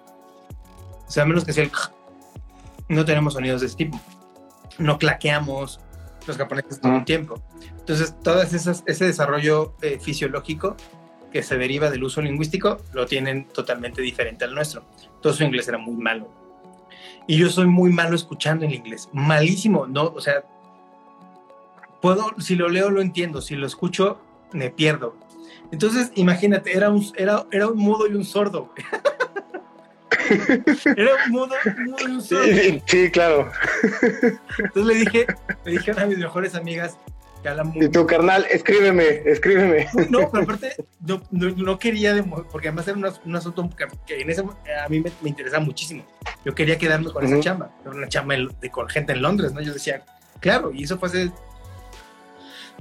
O sea, a menos que sea el no tenemos sonidos de este tipo. No claqueamos los japoneses todo el Mm. tiempo. Entonces, esas ese desarrollo eh, fisiológico que se deriva del uso lingüístico lo tienen totalmente diferente al nuestro. Todo su inglés era muy malo. Y yo soy muy malo escuchando el inglés, malísimo, no, o sea, puedo, si lo leo lo entiendo, si lo escucho me pierdo. Entonces, imagínate, era un, era, era un mudo y un sordo. era un mudo, un mudo y un sordo. Sí, claro. Entonces le dije, le dije a una de mis mejores amigas que habla muy Y tu carnal, escríbeme, escríbeme. no, pero aparte no, no, no quería, porque además era un, un asunto que, en ese, a mí me, me interesaba muchísimo. Yo quería quedarme con esa Ujú. chamba, era una chamba en- de, con gente en Londres, ¿no? Yo decía, claro, y eso fue hace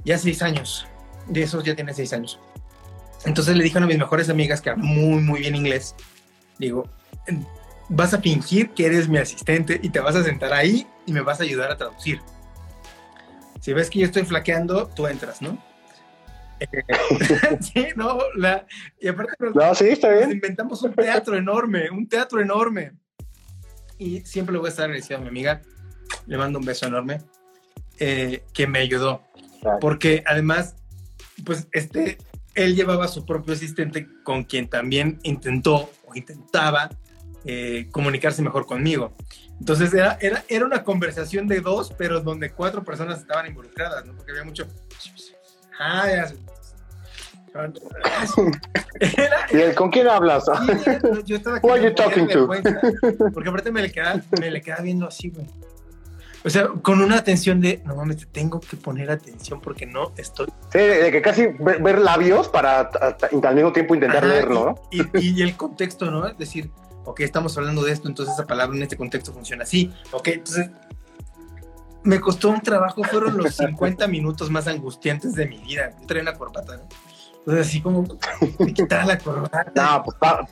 ya seis años, de esos ya tiene seis años. Entonces le dije a una de mis mejores amigas que habla muy, muy bien inglés, digo, vas a fingir que eres mi asistente y te vas a sentar ahí y me vas a ayudar a traducir. Si ves que yo estoy flaqueando, tú entras, ¿no? Sí, no, la, y aparte nos, No, sí, está nos bien. inventamos un teatro enorme, un teatro enorme. Y siempre le voy a estar agradecido a mi amiga, le mando un beso enorme, eh, que me ayudó. Claro. Porque además, pues este, él llevaba a su propio asistente con quien también intentó o intentaba eh, comunicarse mejor conmigo. Entonces era, era, era una conversación de dos, pero donde cuatro personas estaban involucradas, ¿no? Porque había mucho... Ah, ya. Era, ¿Y el, con quién hablas? Yo estaba Who are you talking to? Porque aparte me le quedaba, me le quedaba viendo así, güey. O sea, con una atención de, no mames, te tengo que poner atención porque no estoy. Sí, de que casi ver, ver labios para al mismo tiempo intentar Ajá, leerlo, ¿no? Y, y- y el contexto, ¿no? Es decir, ok, estamos hablando de esto, entonces esa palabra en este contexto funciona así. Ok, entonces me costó un trabajo, fueron los 50 minutos más angustiantes de mi vida. Yo traía una corbata, ¿no? Entonces así como me quitaba la corbata. No, pues pa-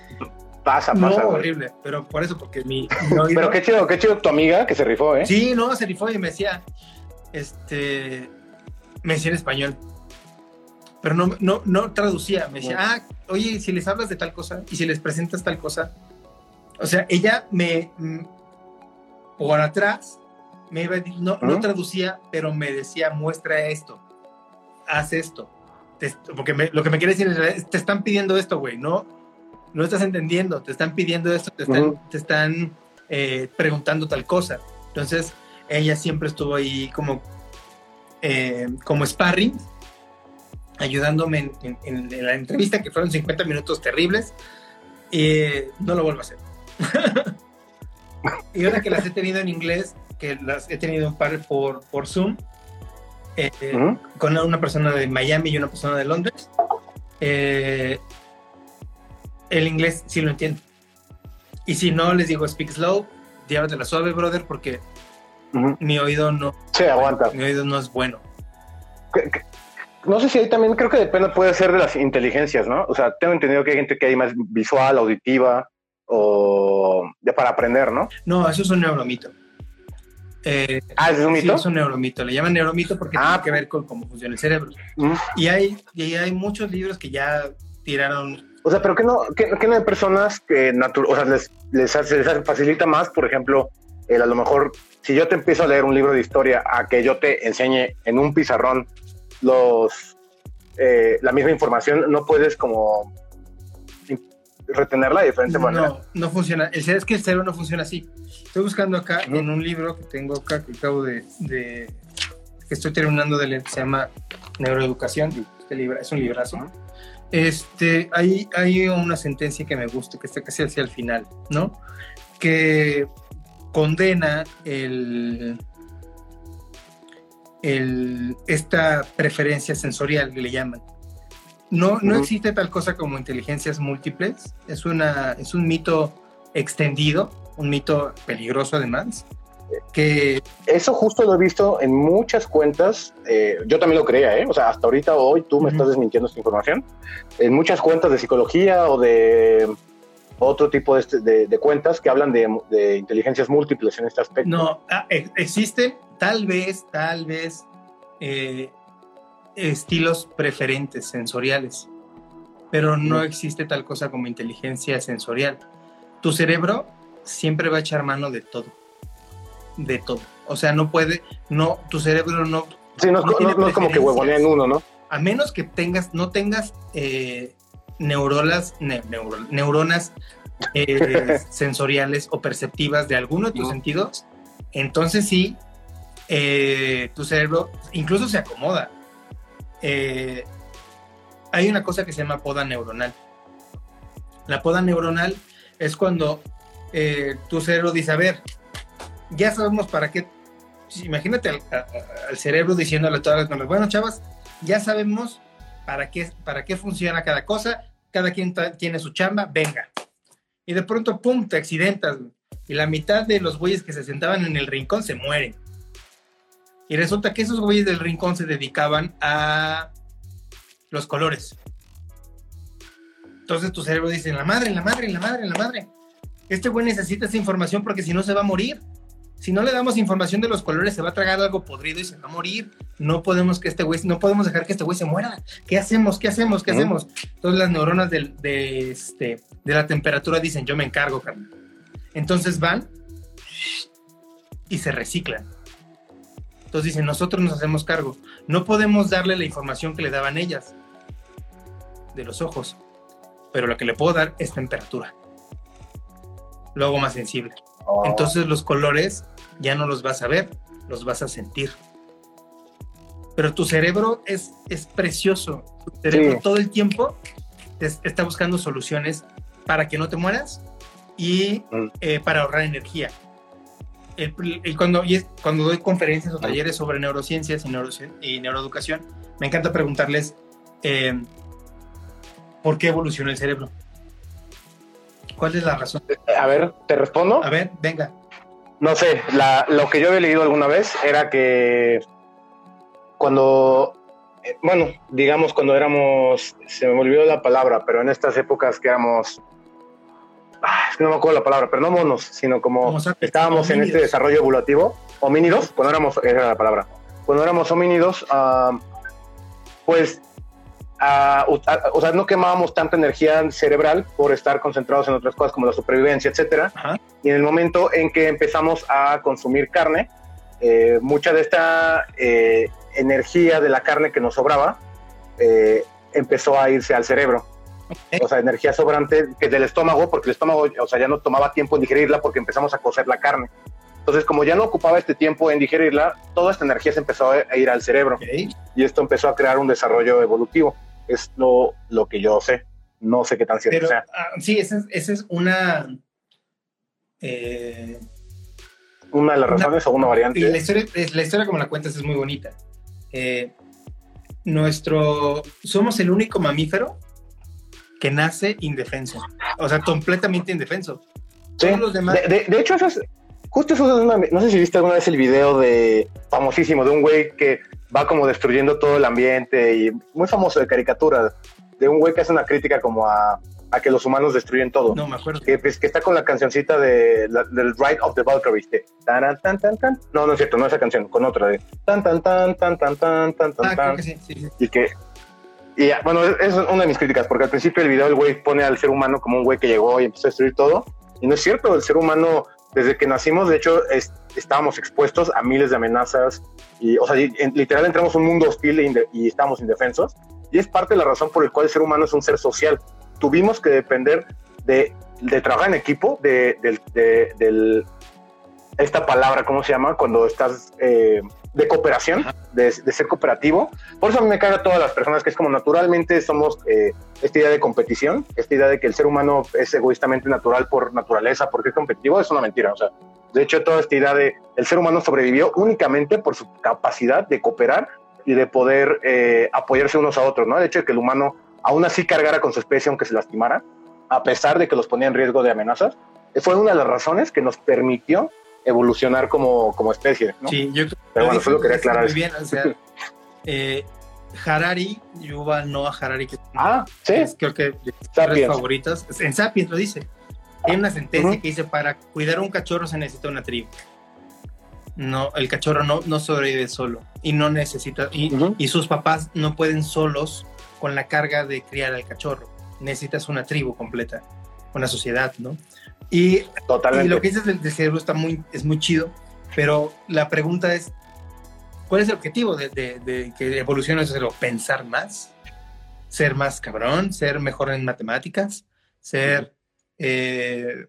pasa, No, pasa. güey. horrible, pero por eso, porque mi, mi oído- Pero qué chido, qué chido tu amiga que se rifó, ¿eh? Sí, no, se rifó y me decía, este, me decía en español, pero no, no, no traducía, me decía, ah, oye, si les hablas de tal cosa y si les presentas tal cosa, o sea, ella me, mm, por atrás, me iba a decir, no, no ¿Mm? traducía, pero me decía, muestra esto, haz esto, Te- porque me- lo que me quiere decir es, te están pidiendo esto, güey, no, no estás entendiendo, te están pidiendo esto, te están, Ujú. te están eh, preguntando tal cosa. Entonces, ella siempre estuvo ahí como, eh, como sparring, ayudándome en, en- en- en la entrevista, que fueron 50 minutos terribles. Y no lo vuelvo a hacer. y ahora que las he tenido en inglés, que las he tenido un par por, por Zoom, eh, con una persona de Miami y una persona de Londres, eh, el inglés sí lo entiendo. Y si no, les digo, speak slow, llévatela suave, brother, porque mi oído no, Sí, aguanta. mi oído no es bueno. No sé si ahí también creo que depende, puede ser de las inteligencias, ¿no? O sea, tengo entendido que hay gente que hay más visual, auditiva o ya para aprender, ¿no? No, eso es un neuromito. Eh, Ah, ¿ese es un sí, mito? es un neuromito. Le llaman neuromito porque Ah. tiene que ver con cómo funciona el cerebro. Mm. Y hay, y hay muchos libros que ya tiraron. O sea, pero que no, que, que no hay personas que o sea, les, les, hace- les facilita más, por ejemplo, el a lo mejor, si yo te empiezo a leer un libro de historia, a que yo te enseñe en un pizarrón los eh, la misma información, no puedes como retenerla de diferente manera. No, no funciona. El es que el cerebro no funciona así. Estoy buscando acá en un libro que tengo acá, que acabo de, de que estoy terminando de leer, que se llama Neuroeducación. Este libro, es un librazo. Este, hay, hay una sentencia que me gusta, que está casi hacia el final, ¿no? Que condena el, el, esta preferencia sensorial que le llaman. No, no existe tal cosa como inteligencias múltiples. Es, una, es un mito extendido, un mito peligroso además. Que... Eso justo lo he visto en muchas cuentas. Eh, yo también lo creía, ¿eh? O sea, hasta ahorita hoy tú me estás desmintiendo esta información. En muchas cuentas de psicología o de otro tipo de, este, de, cuentas que hablan de, de, inteligencias múltiples en este aspecto. No, ah, existe tal vez, tal vez eh, estilos preferentes sensoriales, pero no existe tal cosa como inteligencia sensorial. Tu cerebro siempre va a echar mano de todo, de todo. O sea, no puede, no, tu cerebro no. Sí, no, es como que huevonean uno, ¿no? A menos que tengas, no tengas eh, neuronas, neuronas eh, sensoriales o perceptivas de alguno de tus sentidos, entonces sí, eh, tu cerebro incluso se acomoda. Eh, hay una cosa que se llama poda neuronal. La poda neuronal es cuando eh, tu cerebro dice, a ver, ya sabemos para qué, imagínate al, cerebro diciéndole a todas las bueno, chavas, ya sabemos para qué, para qué funciona cada cosa, cada quien tiene su chamba, venga. Y de pronto, pum, te accidentas, y la mitad de los güeyes que se sentaban en el rincón se mueren. Y resulta que esos güeyes del rincón se dedicaban a los colores. Entonces tu cerebro dice, en la madre, en la madre, en la madre, en la madre. Este güey necesita esa información porque si no se va a morir. Si no le damos información de los colores, se va a tragar algo podrido y se va a morir. No podemos que este güey, no podemos dejar que este güey se muera. ¿Qué hacemos? ¿Qué hacemos? ¿Qué hacemos? Entonces las neuronas de, de, este, de la temperatura dicen, yo me encargo, carnal. Entonces van y se reciclan. Entonces dicen, nosotros nos hacemos cargo. No podemos darle la información que le daban ellas de los ojos, pero lo que le puedo dar es temperatura. Lo hago más sensible. Oh. Entonces los colores ya no los vas a ver, los vas a sentir. Pero tu cerebro es, es precioso. Tu cerebro todo el tiempo está buscando soluciones para que no te mueras y mm. eh, para ahorrar energía cuando, y cuando doy conferencias o talleres sobre neurociencias y, neuroeducación, me encanta preguntarles eh, por qué evoluciona el cerebro. ¿Cuál es la razón? A ver, ¿te respondo? A ver, venga. No sé, lo que yo había leído alguna vez era que cuando, eh, bueno, digamos cuando éramos, se me olvidó la palabra, pero en estas épocas que éramos Ah, es que no me acuerdo la palabra, pero no monos, sino como estábamos en este desarrollo evolutivo, homínidos, cuando éramos, esa era la palabra, cuando éramos homínidos, pues, o sea, no quemábamos tanta energía cerebral por estar concentrados en otras cosas como la supervivencia, etcétera. Y en el momento en que empezamos a consumir carne, eh, mucha de esta eh, energía de la carne que nos sobraba eh, empezó a irse al cerebro o sea, energía sobrante que del estómago, porque el estómago, o sea, ya no tomaba tiempo en digerirla porque empezamos a cocer la carne. Entonces, como ya no ocupaba este tiempo en digerirla, toda esta energía se empezó a ir al cerebro. Y esto empezó a crear un desarrollo evolutivo. Es lo, lo que yo sé. No sé qué tan cierto sea. Ah, sí, esa es, una... Eh, una de las razones o una variante. La historia, la historia como la cuentas es muy bonita. Eh, nuestro... Somos el único mamífero que nace indefenso. O sea, completamente indefenso. Todos los demás. De, hecho, eso es. Justo eso es una. No sé si viste alguna vez el video de. famosísimo, de un güey que va como destruyendo todo el ambiente y muy famoso de caricatura. De un güey que hace una crítica como a, a que los humanos destruyen todo. No, me acuerdo. Que, pues, que está con la cancioncita de, del Ride of the Valkyries. De tan, tan, tan, tan. No, no es cierto, no esa canción, con otra de tan, tan, tan, tan, tan, tan, tan, tan. Ah, creo que sí, sí, sí. Y que y bueno, es una de mis críticas, porque al principio del video el güey pone al ser humano como un güey que llegó y empezó a destruir todo. Y no es cierto, el ser humano, desde que nacimos, de hecho, estábamos expuestos a miles de amenazas. Y, o sea, literal entramos en un mundo hostil y estábamos indefensos. Y es parte de la razón por la cual el ser humano es un ser social. Tuvimos que depender de, de trabajar en equipo, de, de- del- esta palabra, ¿cómo se llama? Cuando estás eh, de cooperación, de, de ser cooperativo. Por eso a mí me caga a todas las personas que es como naturalmente somos eh, esta idea de competición, esta idea de que el ser humano es egoístamente natural por naturaleza, porque es competitivo, es una mentira. O sea, de hecho, toda esta idea de el ser humano sobrevivió únicamente por su capacidad de cooperar y de poder eh, apoyarse unos a otros, ¿no? El hecho de que el humano aún así cargara con su especie aunque se lastimara, a pesar de que los ponía en riesgo de amenazas, fue una de las razones que nos permitió evolucionar como, como especie, ¿no? Sí, yo Pero bueno, solo quería aclarar muy bien, o sea, eh, Harari, Yuval Noah Harari, que Ah, sí, es creo que de mis favoritas, en Sapiens lo dice. Hay una sentencia que dice, para cuidar un cachorro se necesita una tribu. No, el cachorro no, no sobrevive solo y no necesita, y sus papás no pueden solos con la carga de criar al cachorro. Necesitas una tribu completa, una sociedad, ¿no? Y totalmente. y lo que dices del, del cerebro está muy, es muy chido, pero la pregunta es, ¿cuál es el objetivo de, de- de que evolucione nuestro cerebro? ¿Pensar más? ¿Ser más cabrón? ¿Ser mejor en matemáticas? ¿Ser... eh,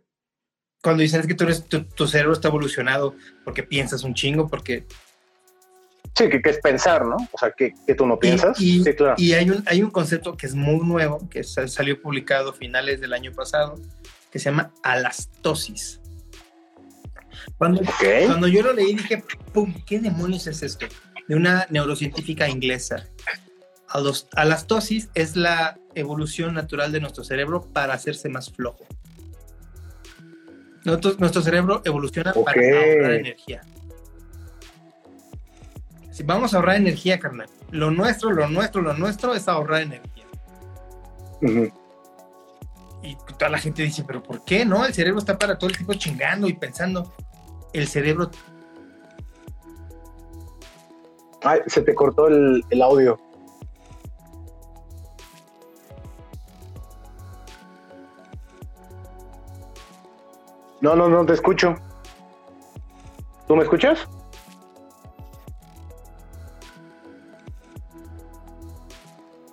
cuando dicen es que tú eres- tu, tu cerebro está evolucionado porque piensas un chingo, porque... Sí, que, que es pensar, ¿no? O sea, que, que tú no Y, piensas. y- sí, claro. y hay, un, hay un concepto que es muy nuevo, que sa- salió publicado a finales del año pasado, que se llama alastosis. Cuando. Cuando yo lo leí dije, ¡pum! ¿Qué demonios es esto? De una neurocientífica inglesa. Alastosis es la evolución natural de nuestro cerebro para hacerse más flojo. Nosotros- nuestro cerebro evoluciona para ahorrar energía. Si vamos a ahorrar energía, carnal, lo nuestro, lo nuestro, lo nuestro es ahorrar energía. Ujú. Y toda la gente dice, pero ¿por qué no? El cerebro está para todo el tiempo chingando y pensando. El cerebro Ay, se te cortó el, el audio. No, no, no te escucho. ¿Tú me escuchas?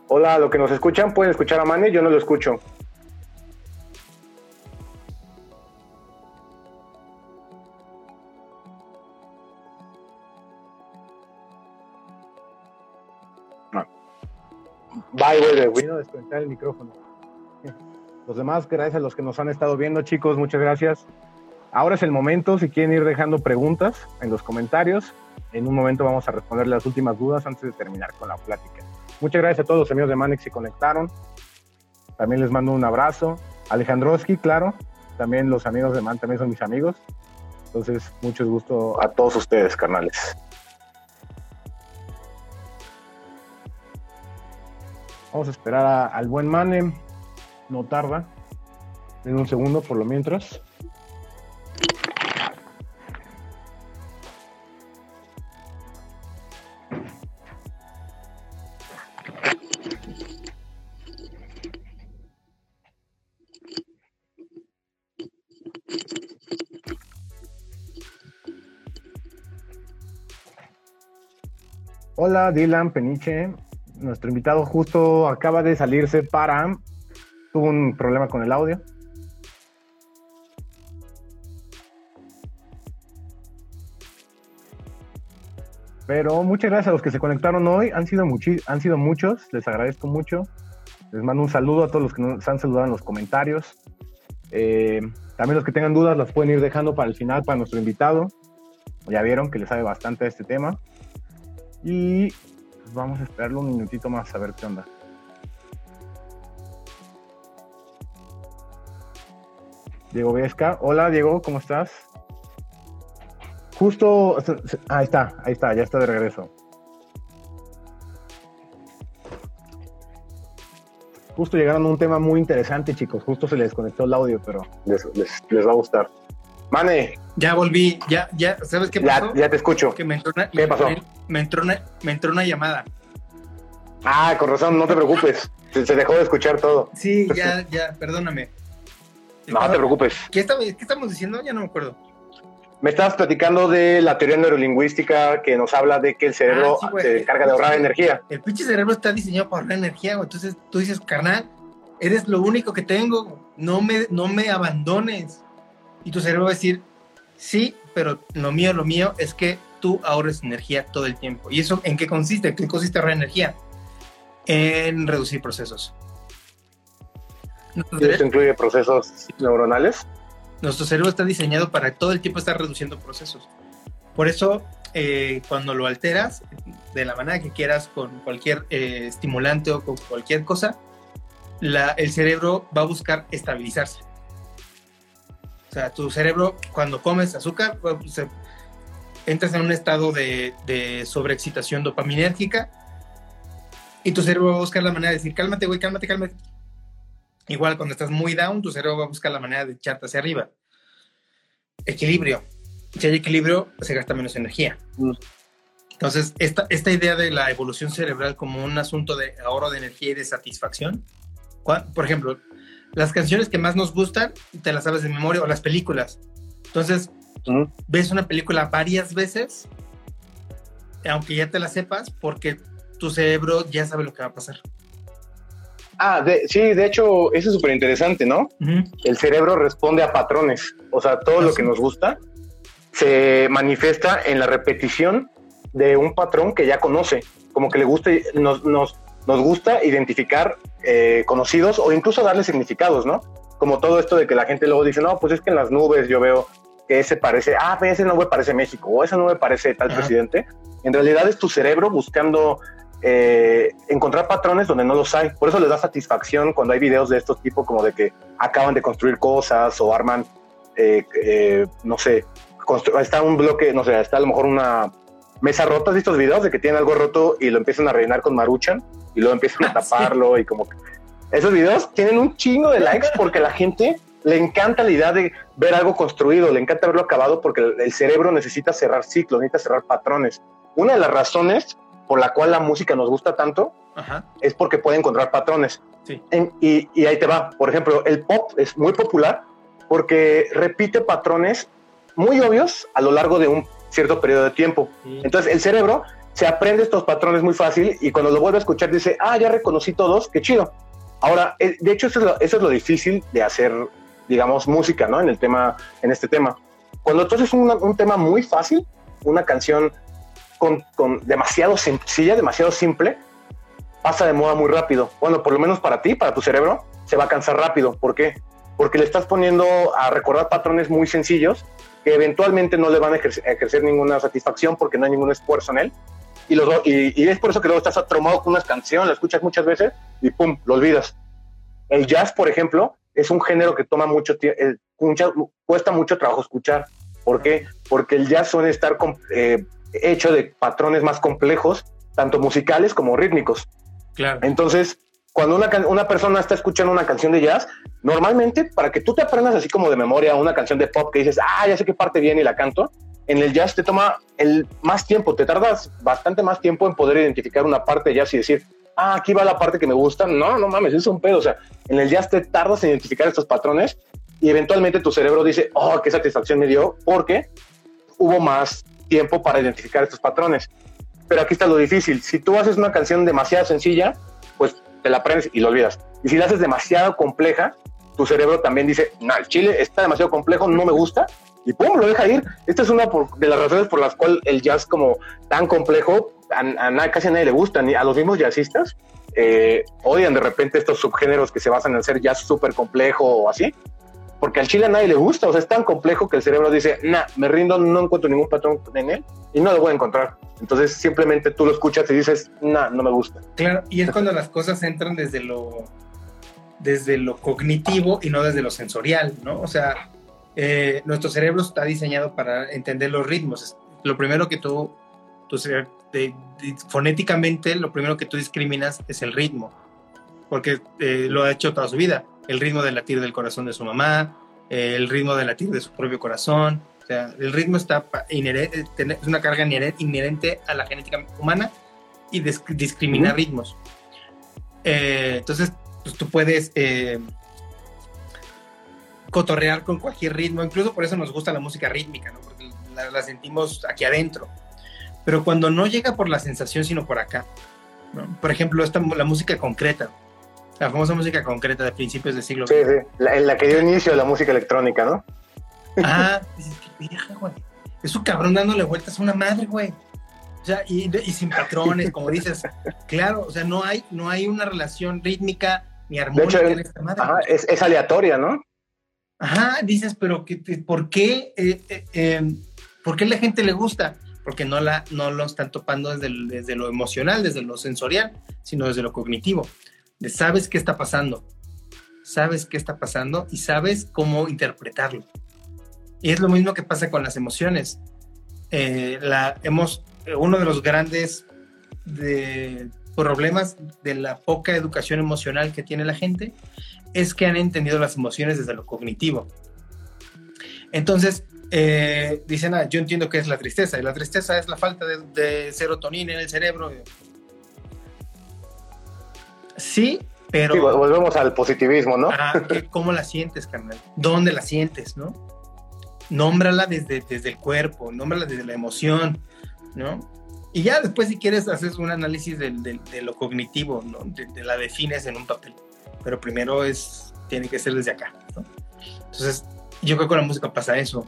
Hola, lo que nos escuchan, pueden escuchar a Mane, yo no lo escucho. Bye, güey. Vino a desconectar el micrófono. Los demás, gracias a los que nos han estado viendo, chicos, muchas gracias. Ahora es el momento, si quieren ir dejando preguntas en los comentarios, en un momento vamos a responder las últimas dudas antes de terminar con la plática. Muchas gracias a todos los amigos de Manex que conectaron. También les mando un abrazo. Alejandroski, claro. También los amigos de Man también son mis amigos. Entonces, mucho gusto. A todos ustedes, carnales. Vamos a esperar a- al buen Mane. No tarda. En un segundo, por lo mientras. Hola, Dylan Peniche. Nuestro invitado justo acaba de salirse para. Tuvo un problema con el audio. Pero muchas gracias a los que se conectaron hoy. Han sido, han sido muchos. Les agradezco mucho. Les mando un saludo a todos los que nos han saludado en los comentarios. Eh, también los que tengan dudas las pueden ir dejando para el final para nuestro invitado. Ya vieron que le sabe bastante a este tema. Y vamos a esperarlo un minutito más a ver qué onda. Diego Vesca. Hola Diego, ¿cómo estás? Justo, ahí está, ahí está, ya está de regreso. Justo llegaron a un tema muy interesante, chicos. Justo se les desconectó el audio, pero les va a gustar. Mane, ya volví, ya, ya, ¿sabes qué pasó? ya te escucho. Que me entró una, ¿Qué pasó? Me, me entró una, me entró una llamada. Ah, con razón, no te preocupes. Se, se dejó de escuchar todo. Sí, ya, ya, perdóname. No te preocupes. ¿Qué, estaba- qué estamos diciendo? Ya no me acuerdo. Me estabas platicando de la teoría neurolingüística que nos habla de que el cerebro Ah, sí, se encarga de ahorrar energía. El pinche cerebro está diseñado para ahorrar energía, güey. Entonces tú dices, carnal, eres lo único que tengo, no me, no me abandones. Y tu cerebro va a decir, sí, pero lo mío, lo mío es que tú ahorres energía todo el tiempo. ¿Y eso en qué consiste? ¿En qué consiste ahorrar energía? En reducir procesos. ¿Y ¿Esto incluye procesos neuronales? Nuestro cerebro está diseñado para todo el tiempo estar reduciendo procesos. Por eso, eh, cuando lo alteras, de la manera que quieras, con cualquier eh, estimulante o con cualquier cosa, el cerebro va a buscar estabilizarse. O sea, tu cerebro, cuando comes azúcar, pues, entras en un estado de, de sobreexcitación dopaminérgica y tu cerebro va a buscar la manera de decir, cálmate, güey, cálmate, cálmate. Igual cuando estás muy down, tu cerebro va a buscar la manera de echarte hacia arriba. Equilibrio. Si hay equilibrio, se gasta menos energía. Mm. Entonces, esta, esta idea de la evolución cerebral como un asunto de ahorro de energía y de satisfacción, por ejemplo, las canciones que más nos gustan, te las sabes de memoria, o las películas. Entonces, ves una película varias veces, aunque ya te la sepas, porque tu cerebro ya sabe lo que va a pasar. Ah, sí, de hecho, eso es súper interesante, ¿no? El cerebro responde a patrones. O sea, todo lo que nos gusta se manifiesta en la repetición de un patrón que ya conoce. Como que le gusta, nos, nos, nos gusta identificar eh, conocidos o incluso darle significados, ¿no? Como todo esto de que la gente luego dice, no, pues es que en las nubes yo veo que ese parece, ah, ese nube parece México o esa nube parece tal presidente. En realidad es tu cerebro buscando eh, encontrar patrones donde no los hay. Por eso les da satisfacción cuando hay videos de estos tipos como de que acaban de construir cosas o arman, eh, eh, no sé, está un bloque, no sé, está a lo mejor una mesa rota de estos videos de que tienen algo roto y lo empiezan a rellenar con maruchan y luego empiezan a taparlo y como que... Esos videos tienen un chingo de likes porque la gente le encanta la idea de ver algo construido, le encanta verlo acabado porque el cerebro necesita cerrar ciclos, necesita cerrar patrones. Una de las razones por la cual la música nos gusta tanto es porque puede encontrar patrones. y, ahí te va. Por ejemplo, el pop es muy popular porque repite patrones muy obvios a lo largo de un cierto periodo de tiempo. Entonces el cerebro se aprende estos patrones muy fácil y cuando lo vuelve a escuchar dice, ah, ya reconocí todos, qué chido. Ahora, eh, de hecho, eso es, lo, difícil de hacer, digamos, música, ¿no? En el tema, en este tema. Cuando entonces un, un tema muy fácil, una canción con, demasiado sencilla, demasiado simple, pasa de moda muy rápido. Bueno, por lo menos para ti, para tu cerebro, se va a cansar rápido. ¿Por qué? Porque le estás poniendo a recordar patrones muy sencillos que eventualmente no le van a ejercer, ninguna satisfacción porque no hay ningún esfuerzo en él. Y, los, y, es por eso que luego estás atromado con una canción, la escuchas muchas veces y pum, lo olvidas. El jazz, por ejemplo, es un género que toma mucho tiempo, eh, cuesta mucho trabajo escuchar. ¿Por qué? Porque el jazz suele estar eh, hecho de patrones más complejos, tanto musicales como rítmicos. Claro. Entonces, cuando una, una, persona está escuchando una canción de jazz, normalmente para que tú te aprendas así como de memoria una canción de pop que dices, ah, ya sé qué parte viene y la canto, en el jazz te toma el más tiempo, te tardas bastante más tiempo en poder identificar una parte de jazz y decir, ah, aquí va la parte que me gusta. No, no mames, es un pedo. O sea, en el jazz te tardas en identificar estos patrones y eventualmente tu cerebro dice, oh, qué satisfacción me dio, porque hubo más tiempo para identificar estos patrones. Pero aquí está lo difícil. Si tú haces una canción demasiado sencilla, la aprendes y lo olvidas. Y si la haces demasiado compleja, tu cerebro también dice, no, el chile está demasiado complejo, no me gusta, y pum, lo deja ir. Esta es una de las razones por las cuales el jazz como tan complejo, a, casi a nadie le gusta, ni a los mismos jazzistas, eh, odian de repente estos subgéneros que se basan en ser jazz súper complejo o así, porque al chile a nadie le gusta, o sea, es tan complejo que el cerebro dice, nah, me rindo, no encuentro ningún patrón en él y no lo voy a encontrar. Entonces simplemente tú lo escuchas y dices, nah, no me gusta. Claro, y es cuando las cosas entran desde lo, desde lo cognitivo y no desde lo sensorial, ¿no? O sea, eh, nuestro cerebro está diseñado para entender los ritmos. Lo primero que tú, tu fonéticamente, lo primero que tú discriminas es el ritmo, porque eh, lo ha hecho toda su vida el ritmo del latir del corazón de su mamá, el ritmo del latir de su propio corazón. O sea, el ritmo está inherente, es una carga inherente a la genética humana y discrimina ritmos. Eh, entonces, pues tú puedes eh, cotorrear con cualquier ritmo, incluso por eso nos gusta la música rítmica, ¿no? porque la, sentimos aquí adentro. Pero cuando no llega por la sensación, sino por acá, por ejemplo, esta, la música concreta, La famosa música concreta de principios del siglo Sí, sí. La, en la que dio inicio a la música electrónica, ¿no? Ah, dices, qué vieja, güey. Es un cabrón dándole vueltas a una madre, güey. O sea, y, y sin patrones, como dices. Claro, o sea, no hay, no hay una relación rítmica ni De armónica hecho, en esta madre. ajá, es, es aleatoria, ¿no? Ajá, dices, pero que, que- ¿por qué? eh, eh, eh, ¿Por qué la gente le gusta? Porque no, la, no lo están topando desde, el- desde lo emocional, desde lo sensorial, sino desde lo cognitivo. De sabes qué está pasando, sabes qué está pasando y sabes cómo interpretarlo. Y es lo mismo que pasa con las emociones. Eh, la, hemos, uno de los grandes de- problemas de la poca educación emocional que tiene la gente es que han entendido las emociones desde lo cognitivo. Entonces, eh, dicen, ah, yo entiendo qué es la tristeza, y la tristeza es la falta de, de serotonina en el cerebro. Sí, pero... Sí, volvemos al positivismo, ¿no? Ah, ¿qué- ¿Cómo la sientes, carnal? ¿Dónde la sientes, no? Nómbrala desde, desde el cuerpo, nómbrala desde la emoción, ¿no? Y ya después, si quieres, haces un análisis del- de, lo cognitivo, ¿no? De, de la defines en un papel. Pero primero es, tiene que ser desde acá, ¿no? Entonces, yo creo que con la música pasa eso.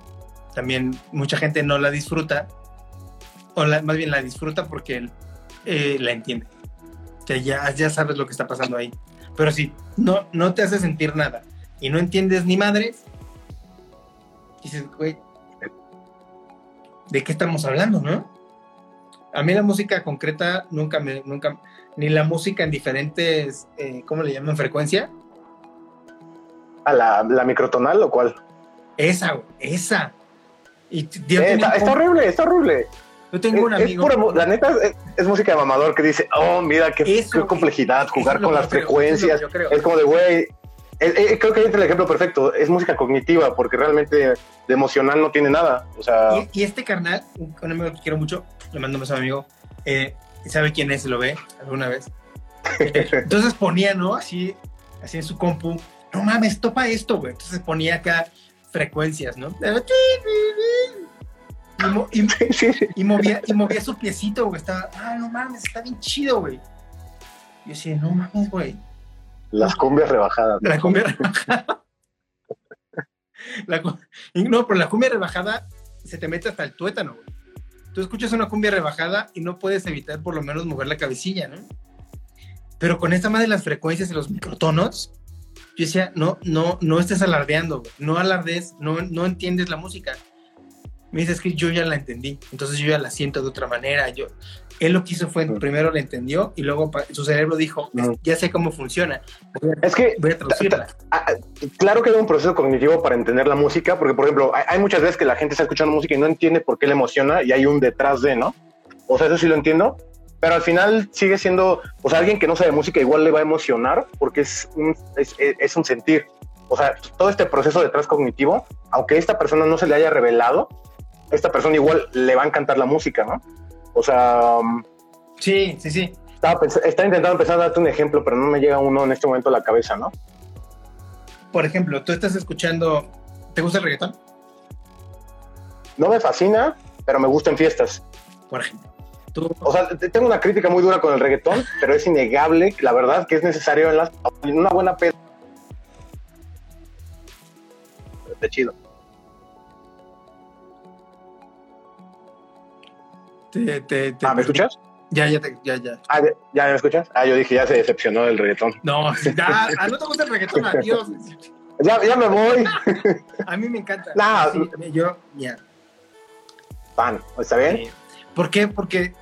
También mucha gente no la disfruta, o la- más bien la disfruta porque eh, la entiende. Ya, ya sabes lo que está pasando ahí. Pero si no, no te hace sentir nada y no entiendes ni madres, dices, güey, ¿de qué estamos hablando, no? A mí la música concreta nunca me, nunca, ni la música en diferentes, eh, ¿cómo le llaman? Frecuencia. ¿A la, la microtonal o cuál? Esa, esa. Y Eh, está horrible, está horrible. Yo tengo un Es- es amigo. pura mu- la neta es, es música de mamador que dice, oh, mira qué, Eso, qué complejidad, jugar es con las creo, frecuencias. es Es como de, güey, eh, eh, creo que ahí el ejemplo perfecto. Es música cognitiva porque realmente de emocional no tiene nada. O sea, Y, y este carnal, un, un amigo que quiero mucho, le mando un beso a mi amigo, eh, sabe quién es, lo ve alguna vez. Eh, Entonces ponía, ¿no? Así, así en su compu, no mames, topa esto, güey. Entonces ponía acá frecuencias, ¿no? Y, mo- y- sí, sí. y movía, y movía su piecito, güey. Estaba, ah, no mames, está bien chido, güey. Yo decía, no mames, güey. las cumbias rebajadas. La cumbia rebajada. La cu- no, pero la cumbia rebajada se te mete hasta el tuétano, güey. Tú escuchas una cumbia rebajada y no puedes evitar por lo menos mover la cabecilla, ¿no? Pero con esta más de las frecuencias y los microtonos, yo decía, no, no, no estés alardeando, güey. no alardes, no, no entiendes la música. Me dices que yo ya la entendí, entonces yo ya la siento de otra manera. Yo, él lo que hizo fue, primero la entendió y luego su cerebro dijo, ya sé cómo funciona, Es que voy a traducirla. Claro que hay un proceso cognitivo para entender la música, porque por ejemplo, hay, hay muchas veces que la gente está escuchando música y no entiende por qué le emociona y hay un detrás de, ¿no? O sea, eso sí lo entiendo, pero al final sigue siendo, o sea, alguien que no sabe música igual le va a emocionar porque es un, es, es- es un sentir. O sea, todo este proceso detrás cognitivo, aunque esta persona no se le haya revelado, esta persona igual le va a encantar la música, ¿no? O sea, um, Sí, sí, sí. estaba, intentando empezar a darte un ejemplo, pero no me llega uno en este momento a la cabeza, ¿no? Por ejemplo, tú estás escuchando, ¿te gusta el reggaetón? No me fascina, pero me gusta en fiestas. Por ejemplo. Tú, O sea, te- tengo una crítica muy dura con el reggaetón, pero es innegable, la verdad, que es necesario en, las, en una buena peda. De chido. Te, te, te- Ah, ¿me escuchas? Ya, ya, te- ya, ya. Ah, ¿ya- ¿ya me escuchas? Ah, yo dije, ya se decepcionó del reggaetón. No, ya, ah, no te gusta el reggaetón, adiós. Ya, ya me voy. A mí me encanta. Sí, yo, ya. Pan, ¿está bien? Sí. ¿Por qué? Porque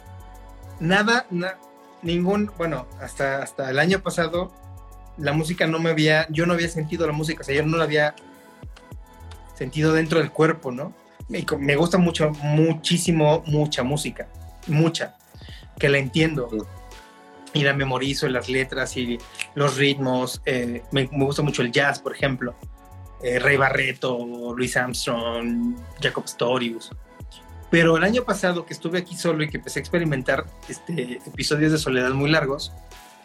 nada, na- ningún, bueno, hasta, hasta el año pasado, la música no me había, yo no había sentido la música, o sea, yo no la había sentido dentro del cuerpo, ¿no? Me, me gusta mucho, muchísimo, mucha música, mucha, que la entiendo. Y la memorizo, las letras y los ritmos. eh, me, me gusta mucho el jazz, por ejemplo. Eh, Ray Barreto, Louis Armstrong, Jacob Storius. Pero el año pasado que estuve aquí solo y que empecé a experimentar este, episodios de soledad muy largos,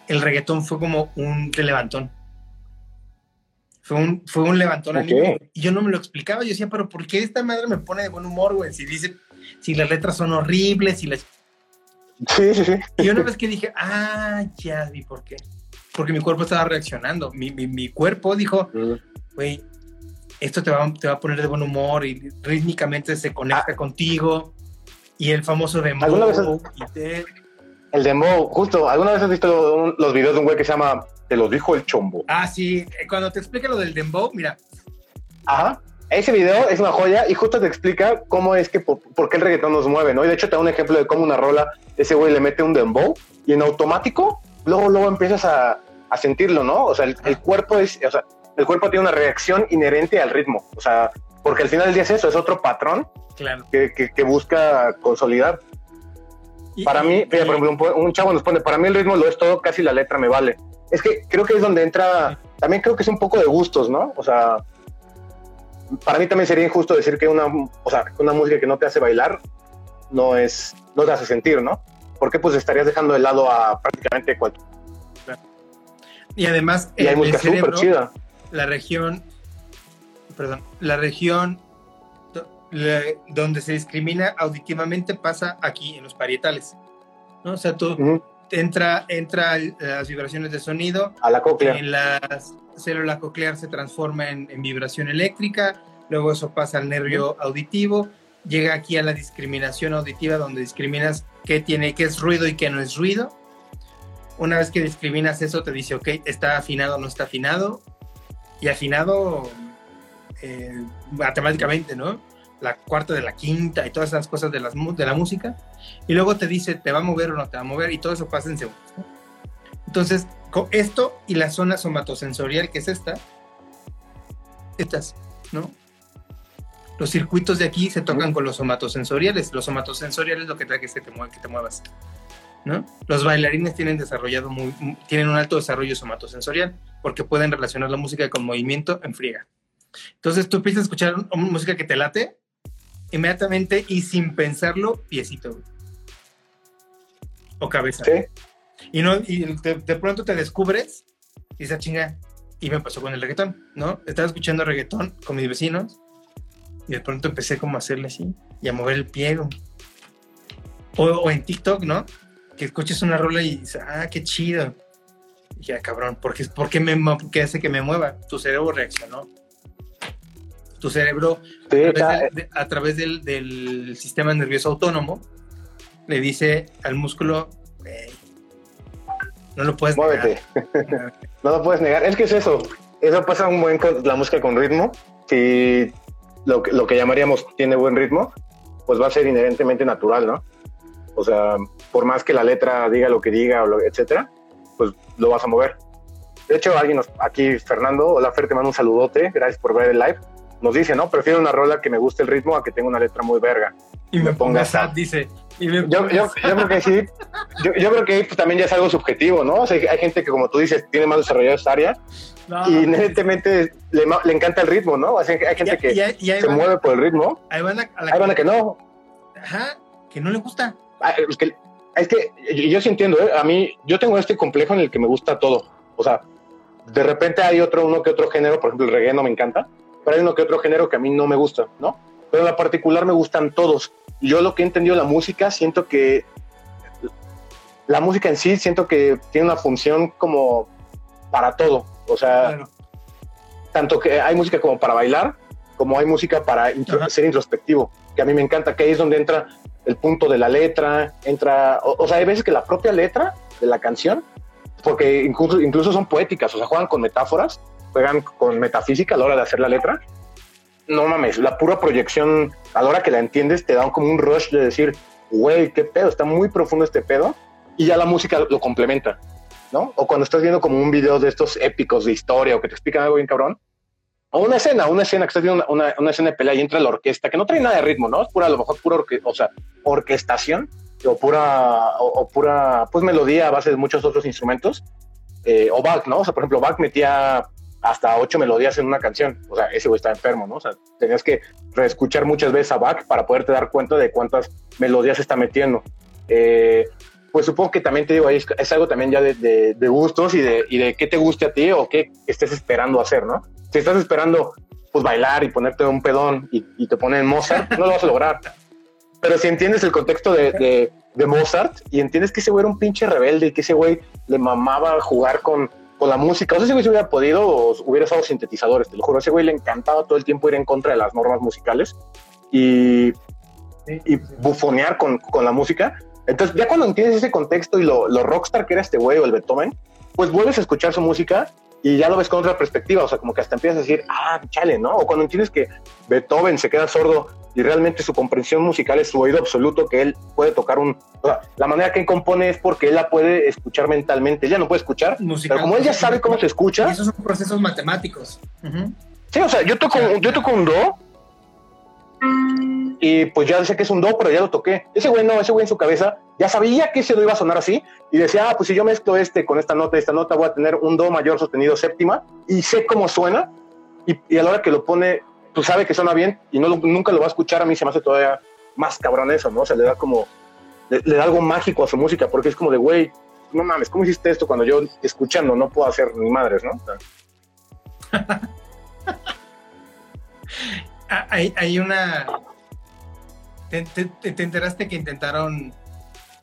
el reggaetón fue como un levantón. Fue un, fue un levantón Ok. anímico. Y yo no me lo explicaba. Yo decía, pero ¿por qué esta madre me pone de buen humor, güey? Si dice, si las letras son horribles, si las... Sí, sí, sí. Y una vez que dije, ah, ya vi por qué. porque mi cuerpo estaba reaccionando. Mi, mi, mi cuerpo dijo, güey, esto te va, te va a poner de buen humor y rítmicamente se conecta ah. contigo. Y el famoso dembow. ¿Alguna vez El dembow, justo. ¿Alguna vez has visto los videos de un güey que se llama Te lo dijo el chombo? Ah, sí. Cuando te explica lo del dembow, mira. Ajá. Ese video es una joya y justo te explica cómo es que, por, qué el reggaetón nos mueve, ¿no? Y de hecho te da un ejemplo de cómo una rola, ese güey le mete un dembow y en automático, luego, luego empiezas a, a sentirlo, ¿no? O sea, el, cuerpo es, o sea, el cuerpo tiene una reacción inherente al ritmo, o sea, porque al final del día es eso, es otro patrón que, que, busca consolidar. para mí, por ejemplo, un, chavo nos pone, para mí el ritmo lo es todo, casi la letra me vale. Es que creo que es donde entra, también creo que es un poco de gustos, ¿no? O sea, para mí también sería injusto decir que una, o sea, una música que no te hace bailar no es, no te hace sentir, ¿no? Porque pues estarías dejando de lado a prácticamente cualquier. Y además, y hay música súper chida. La región, perdón, la región donde se discrimina auditivamente pasa aquí en los parietales, ¿no? O sea, tú entra, entra las vibraciones de sonido. A la cóclea. En la célula coclear se transforma en, vibración eléctrica, luego eso pasa al nervio auditivo, llega aquí a la discriminación auditiva donde discriminas qué tiene, qué es ruido y qué no es ruido. Una vez que discriminas eso, te dice, ok, está afinado o no está afinado. Y afinado eh, matemáticamente, ¿no? La cuarta de la quinta y todas esas cosas de, las, de la música. Y luego te dice, ¿te va a mover o no te va a mover? Y todo eso pasa en segundos. Entonces, con esto y la zona somatosensorial, que es esta, estas, ¿no? Los circuitos de aquí se tocan con los somatosensoriales. Los somatosensoriales es lo que trae que, se te, mueve, que te muevas. ¿no? Los bailarines tienen desarrollado muy, tienen un alto desarrollo somatosensorial porque pueden relacionar la música con movimiento en friega. Entonces tú empiezas a escuchar música que te late inmediatamente y sin pensarlo, piecito o cabeza. Y, no, y de, pronto te descubres y esa ah, chinga. Y me pasó con el reggaetón, ¿no? Estaba escuchando reggaetón con mis vecinos y de pronto empecé como a hacerle así y a mover el pie. O, o en TikTok, ¿no? que escuches una rola y dices, ah, qué chido. Y ya, cabrón, ¿por qué, por qué, me, qué hace que me mueva? Tu cerebro reaccionó. Tu cerebro, a través, del, del, sistema nervioso autónomo, le dice al músculo, no lo puedes Muévete. negar. no lo puedes negar. Es que es eso. Eso pasa un buen con la música con ritmo. Si lo, lo que llamaríamos tiene buen ritmo, pues va a ser inherentemente natural, ¿no? O sea, por más que la letra diga lo que diga, etcétera, pues lo vas a mover. De hecho, alguien nos, aquí, Fernando, hola Fer, te mando un saludote, gracias por ver el live. Nos dice, ¿no? Prefiero una rola que me guste el ritmo a que tenga una letra muy verga. Y me, ponga sad, dice. yo, yo, yo, creo que sí. Yo, yo creo que pues, también ya es algo subjetivo, ¿no? O sea, hay gente que, como tú dices, tiene más desarrollado esta área y evidentemente le, le, encanta el ritmo, ¿no? hay gente que se mueve por el ritmo. Hay van a, que no. Ajá, que no le gusta. Ah, es que, es que yo sí entiendo, ¿eh? a mí, yo tengo este complejo en el que me gusta todo. O sea, de repente hay otro, uno que otro género, por ejemplo, el reggae no me encanta, pero hay uno que otro género que a mí no me gusta, ¿no? Pero en la particular me gustan todos. Yo lo que he entendido la música, siento que la música en sí, siento que tiene una función como para todo. O sea, tanto que hay música como para bailar, como hay música para ser introspectivo, que a mí me encanta, que ahí es donde entra el punto de la letra, entra, o, sea, hay veces que la propia letra de la canción, porque incluso, incluso son poéticas, o sea, juegan con metáforas, juegan con metafísica a la hora de hacer la letra. No mames, la pura proyección, a la hora que la entiendes, te da como un rush de decir, güey, qué pedo, está muy profundo este pedo, y ya la música lo complementa, ¿no? O cuando estás viendo como un video de estos épicos de historia o que te explican algo bien cabrón, o una escena, una escena que estás viendo una, una, escena de pelea y entra la orquesta, que no trae nada de ritmo, ¿no? Es pura, a lo mejor pura o sea, orquestación o pura, o, pura, pues melodía a base de muchos otros instrumentos. Eh, o Bach, ¿no? O sea, por ejemplo, Bach metía hasta ocho melodías en una canción. O sea, ese güey está enfermo, ¿no? O sea, tenías que reescuchar muchas veces a Bach para poderte dar cuenta de cuántas melodías está metiendo. Eh, pues supongo que también te digo, es, es algo también ya de, de, de, gustos y de, y de qué te guste a ti o qué estés esperando hacer, ¿no? si estás esperando pues bailar y ponerte un pedón y, te ponen Mozart, no lo vas a lograr. Pero si entiendes el contexto de, Mozart y entiendes que ese güey era un pinche rebelde y que ese güey le mamaba jugar con, con la música. O sea, ese güey se hubiera podido o hubiera usado sintetizadores, te lo juro. A ese güey le encantaba todo el tiempo ir en contra de las normas musicales y, y bufonear con, con, la música. Entonces, ya cuando entiendes ese contexto y lo, lo rockstar que era este güey o el Beethoven, pues vuelves a escuchar su música y ya lo ves con otra perspectiva. O sea, como que hasta empiezas a decir, ah, chale, ¿no? O cuando entiendes que Beethoven se queda sordo y realmente su comprensión musical es su oído absoluto, que él puede tocar un... O sea, la manera que él compone es porque él la puede escuchar mentalmente, ella no puede escuchar, pero como él ya sabe cómo se escucha... esos son procesos matemáticos. Sí, o sea, yo toco, yo toco un do y pues ya sé que es un do, pero ya lo toqué. Ese güey no, ese güey en su cabeza ya sabía que ese do iba a sonar así y decía, ah, pues si yo mezclo este con esta nota esta nota voy a tener un do mayor sostenido séptima y sé cómo suena y, y a la hora que lo pone tú sabes que suena bien y no nunca lo va a escuchar, a mí se me hace todavía más cabrón eso, ¿no? O sea, le da como, le, da algo mágico a su música, porque es como de, güey, no mames, ¿cómo hiciste esto cuando yo escuchando no puedo hacer ni madres, ¿no? Ah, hay, una... ¿Te, enteraste que intentaron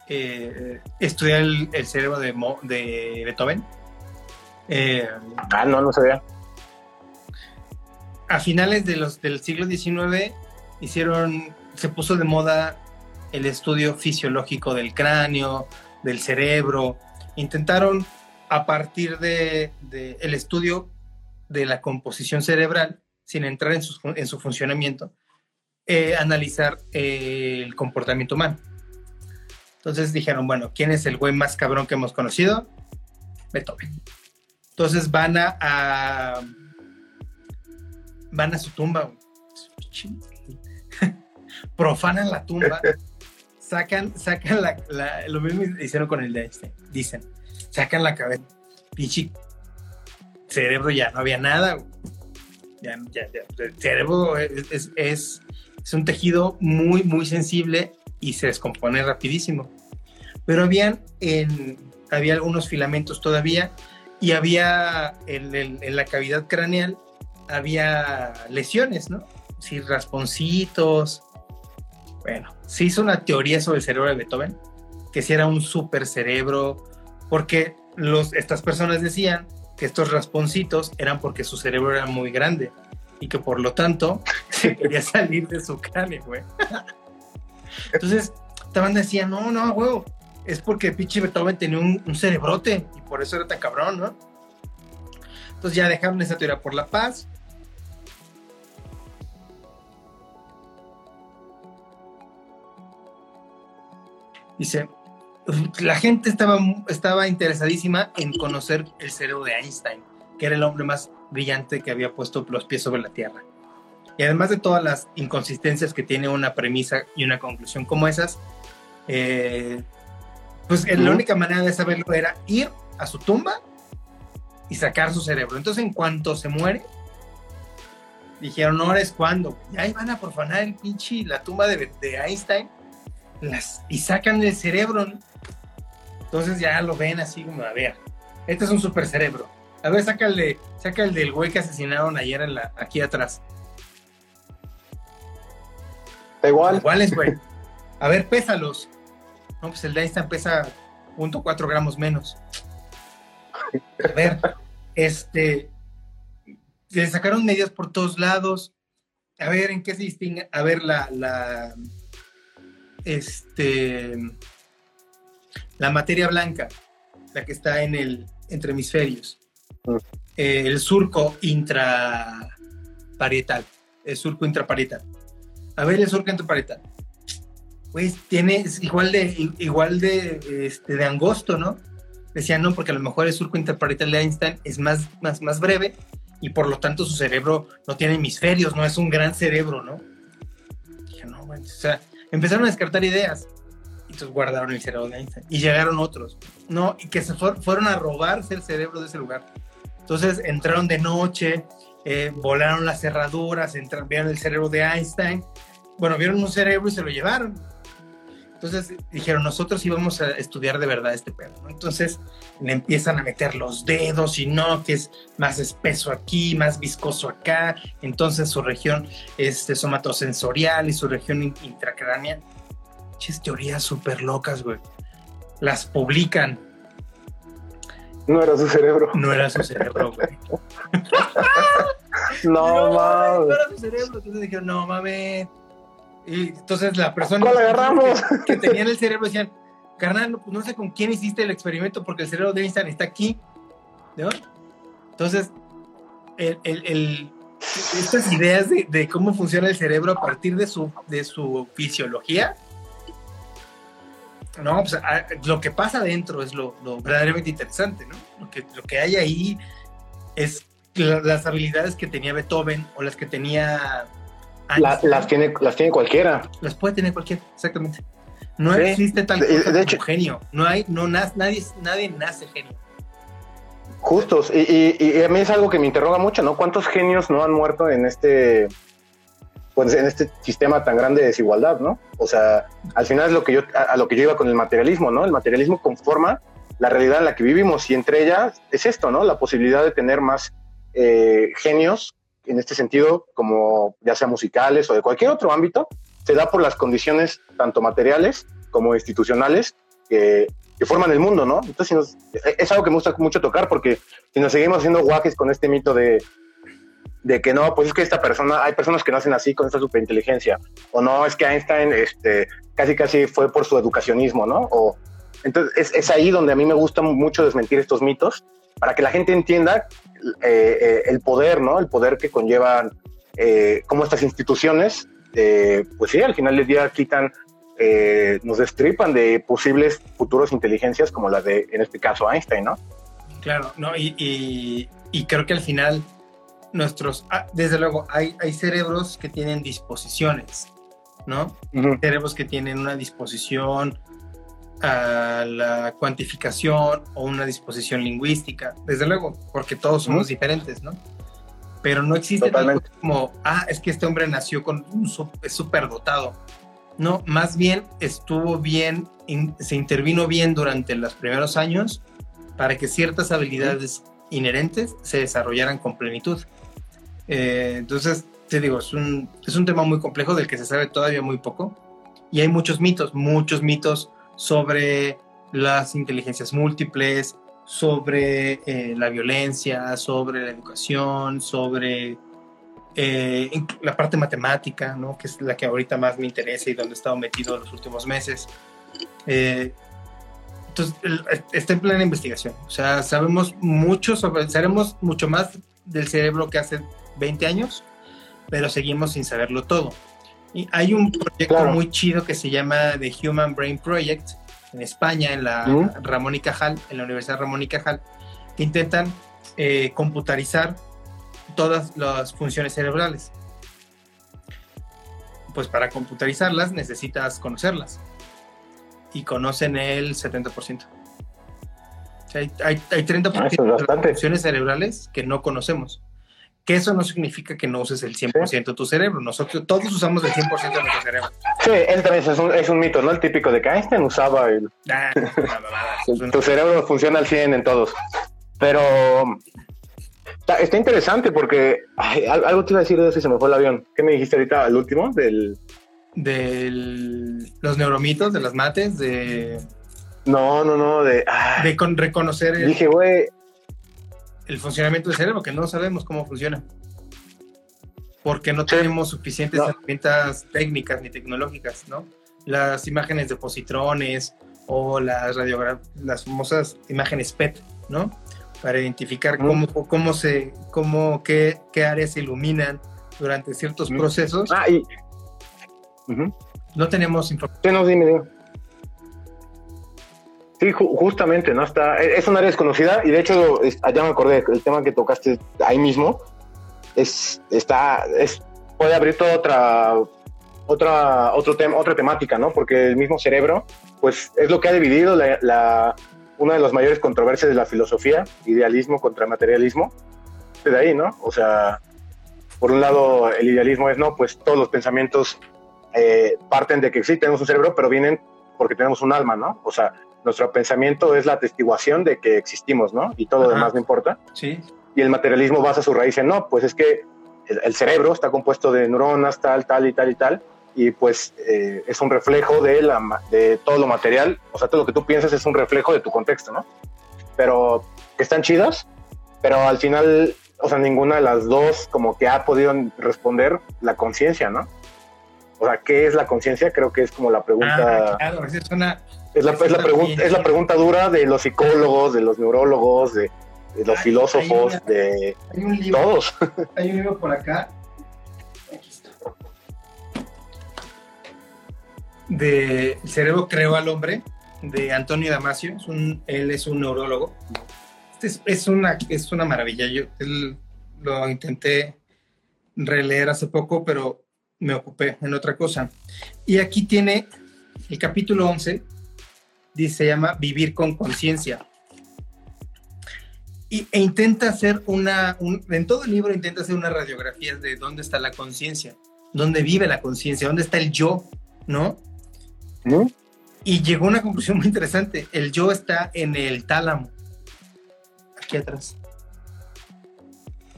eh, estudiar el, cerebro de, de Beethoven? Eh, ah, no, no sabía a finales de los, del siglo XIX hicieron, se puso de moda el estudio fisiológico del cráneo, del cerebro. Intentaron a partir de, el estudio de la composición cerebral, sin entrar en su, en su funcionamiento, eh, analizar eh, el comportamiento humano. Entonces dijeron, bueno, ¿quién es el güey más cabrón que hemos conocido? Beethoven. Entonces van a van a su tumba, profanan la tumba, sacan, sacan la, lo mismo hicieron con el de este, dicen, sacan la cabeza, pinche cerebro ya no había nada, ya, ya, el cerebro es, es, es, un tejido muy, muy sensible y se descompone rapidísimo. Pero habían, en, había algunos filamentos todavía y había en la cavidad craneal había lesiones, ¿no? Sí, rasponcitos. Bueno, se hizo una teoría sobre el cerebro de Beethoven, que si era un super cerebro, porque los, estas personas decían que estos rasponcitos eran porque su cerebro era muy grande y que por lo tanto se quería salir de su cráneo, güey. Entonces, estaban decía, no, no, güey, es porque pinche Beethoven tenía un, cerebrote y por eso era tan cabrón, ¿no? Entonces ya dejaron esa teoría por la paz Dice, la gente estaba, estaba interesadísima en conocer el cerebro de Einstein, que era el hombre más brillante que había puesto los pies sobre la Tierra. Y además de todas las inconsistencias que tiene una premisa y una conclusión como esas, eh, pues la única manera de saberlo era ir a su tumba y sacar su cerebro. Entonces, en cuanto se muere, dijeron, ahora es cuando. Y ahí van a profanar el pinche, la tumba de, de Einstein las, y sacan el cerebro. Entonces ya lo ven así como, a ver, este es un super cerebro. A ver, saca el, de, saca el del güey que asesinaron ayer en la, aquí atrás. Igual. Iguales, güey. A ver, pésalos. No, pues el de Einstein pesa 0.4 gramos menos. A ver, este. Le sacaron medias por todos lados. A ver, ¿en qué se distingue? A ver, la, la, este, la materia blanca, la que está en el, entre hemisferios, mm. eh, el surco intraparietal, el surco intraparietal. A ver, el surco intraparietal. Pues tiene igual de, igual de, este, de angosto, ¿no? Decían, no, porque a lo mejor el surco intraparietal de Einstein es más, más, más breve y por lo tanto su cerebro no tiene hemisferios, no es un gran cerebro, ¿no? Dije, no, bueno, o sea, empezaron a descartar ideas. Y entonces guardaron el cerebro de Einstein. Y llegaron otros. No, y que se fueron a robarse el cerebro de ese lugar. Entonces entraron de noche, eh, volaron las cerraduras, entraron, vieron el cerebro de Einstein. Bueno, vieron un cerebro y se lo llevaron. Entonces dijeron, nosotros íbamos a estudiar de verdad este pedo. Entonces le empiezan a meter los dedos y no, que es más espeso aquí, más viscoso acá. Entonces su región este, somatosensorial y su región intracránea. Muchas teorías súper locas, güey. Las publican. No era su cerebro. No era su cerebro, güey. no mames. No era su cerebro. Entonces dijeron, no mames. Y entonces la persona. Que, que tenía el cerebro decían, carnal, pues no sé con quién hiciste el experimento porque el cerebro de Einstein está aquí. ¿No? Entonces, el, el, el, estas ideas de, de, cómo funciona el cerebro a partir de su, de su fisiología, no, pues a, lo que pasa adentro es lo, lo, verdaderamente interesante, ¿no? Lo que, lo que hay ahí es la, las habilidades que tenía Beethoven o las que tenía... La, las, tiene, las tiene cualquiera. Las puede tener cualquiera, exactamente. No sí. existe tal cosa de, de como hecho, genio. No hay, no nadie, nadie nace genio. Justos. Y, y, y, a mí es algo que me interroga mucho, ¿no? ¿Cuántos genios no han muerto en este, pues, en este sistema tan grande de desigualdad, ¿no? O sea, al final es lo que yo, a, a lo que yo iba con el materialismo, ¿no? El materialismo conforma la realidad en la que vivimos y entre ellas es esto, ¿no? La posibilidad de tener más eh, genios en este sentido, como ya sea musicales o de cualquier otro ámbito, se da por las condiciones tanto materiales como institucionales que, que forman el mundo, ¿no? Entonces, si nos, es algo que me gusta mucho tocar porque si nos seguimos haciendo guajes con este mito de, de que no, pues es que esta persona, hay personas que nacen así con esta superinteligencia, o no, es que Einstein este, casi casi fue por su educacionismo, ¿no? O, entonces, es, es ahí donde a mí me gusta mucho desmentir estos mitos para que la gente entienda eh, eh, el poder, ¿no? El poder que conllevan eh, cómo estas instituciones, eh, pues sí, al final del día quitan, eh, nos destripan de posibles futuros inteligencias como la de, en este caso, Einstein, ¿no? Claro, no, y, y, y creo que al final nuestros, ah, desde luego, hay, hay cerebros que tienen disposiciones, ¿no? Uh -huh. Cerebros que tienen una disposición a la cuantificación o una disposición lingüística, desde luego, porque todos somos diferentes, ¿no? Pero no existe como, ah, es que este hombre nació con un superdotado. No, más bien estuvo bien, in, se intervino bien durante los primeros años para que ciertas habilidades inherentes se desarrollaran con plenitud. Eh, entonces, te digo, es un, es un tema muy complejo del que se sabe todavía muy poco. Y hay muchos mitos, muchos mitos sobre las inteligencias múltiples, sobre eh, la violencia, sobre la educación, sobre eh, la parte matemática, ¿no? que es la que ahorita más me interesa y donde he estado metido en los últimos meses. Eh, entonces, está en plena investigación. O sea, sabemos mucho sobre, sabemos mucho más del cerebro que hace 20 años, pero seguimos sin saberlo todo. Y hay un proyecto claro. muy chido que se llama The Human Brain Project en España, en la ¿Mm? Ramón y Cajal, en la Universidad Ramón y Cajal, que intentan eh, computarizar todas las funciones cerebrales. Pues para computarizarlas necesitas conocerlas. Y conocen el 70%. O sea, hay, hay, hay 30% ah, de las funciones cerebrales que no conocemos que eso no significa que no uses el 100% de tu cerebro. Nosotros todos usamos el 100% de nuestro cerebro. Sí, él también es un, es un mito, ¿no? El típico de que Einstein usaba el... Ah, tu cerebro funciona al 100 en todos. Pero está, está interesante porque ay, algo te iba a decir de eso y se me fue el avión. ¿Qué me dijiste ahorita, el último? Del... De los neuromitos, de las mates, de... No, no, no, de... Ah, de con, reconocer... El... Dije, güey el funcionamiento del cerebro, que no sabemos cómo funciona. Porque no tenemos suficientes no. herramientas técnicas ni tecnológicas, ¿no? Las imágenes de positrones o las radiografías, las famosas imágenes PET, ¿no? Para identificar mm. cómo, cómo se, cómo, qué, qué áreas se iluminan durante ciertos mm. procesos. Ah, y... Uh -huh. No tenemos información. Sí, no, dime, dime. Sí, ju justamente, ¿no? Está, es un área desconocida y de hecho, es, ya me acordé, el tema que tocaste ahí mismo es, está, es, puede abrir toda otra, otra, otro tema, otra temática, ¿no? Porque el mismo cerebro, pues es lo que ha dividido la, la, una de las mayores controversias de la filosofía, idealismo contra materialismo, de ahí, ¿no? O sea, por un lado, el idealismo es, no, pues todos los pensamientos eh, parten de que sí, tenemos un cerebro, pero vienen porque tenemos un alma, ¿no? O sea, nuestro pensamiento es la atestiguación de que existimos, ¿no? Y todo lo demás no importa. Sí. Y el materialismo basa su raíz en, no, pues es que el, el cerebro está compuesto de neuronas, tal, tal y tal y tal, y pues eh, es un reflejo de, la, de todo lo material, o sea, todo lo que tú piensas es un reflejo de tu contexto, ¿no? Pero que están chidas, pero al final, o sea, ninguna de las dos como que ha podido responder la conciencia, ¿no? O sea, ¿qué es la conciencia? Creo que es como la pregunta. Ah, claro, es una. Es la, es la pregunta, es la pregunta dura de los psicólogos, de los neurólogos, de, de los Hay- filósofos, hay una- de Hay un libro, todos. hay un libro por acá. Aquí está. De El cerebro creó al hombre, de Antonio Damasio. Es un, él es un neurólogo. Este es, es una, es una maravilla. Yo él lo intenté releer hace poco, pero me ocupé en otra cosa. Y aquí tiene el capítulo 11, dice, se llama Vivir con conciencia. Y, e intenta hacer una, un- en todo el libro intenta hacer una radiografía de dónde está la conciencia, dónde vive la conciencia, dónde está el yo, ¿no? ¿no? Y llegó a una conclusión muy interesante. El yo está en el tálamo, aquí atrás.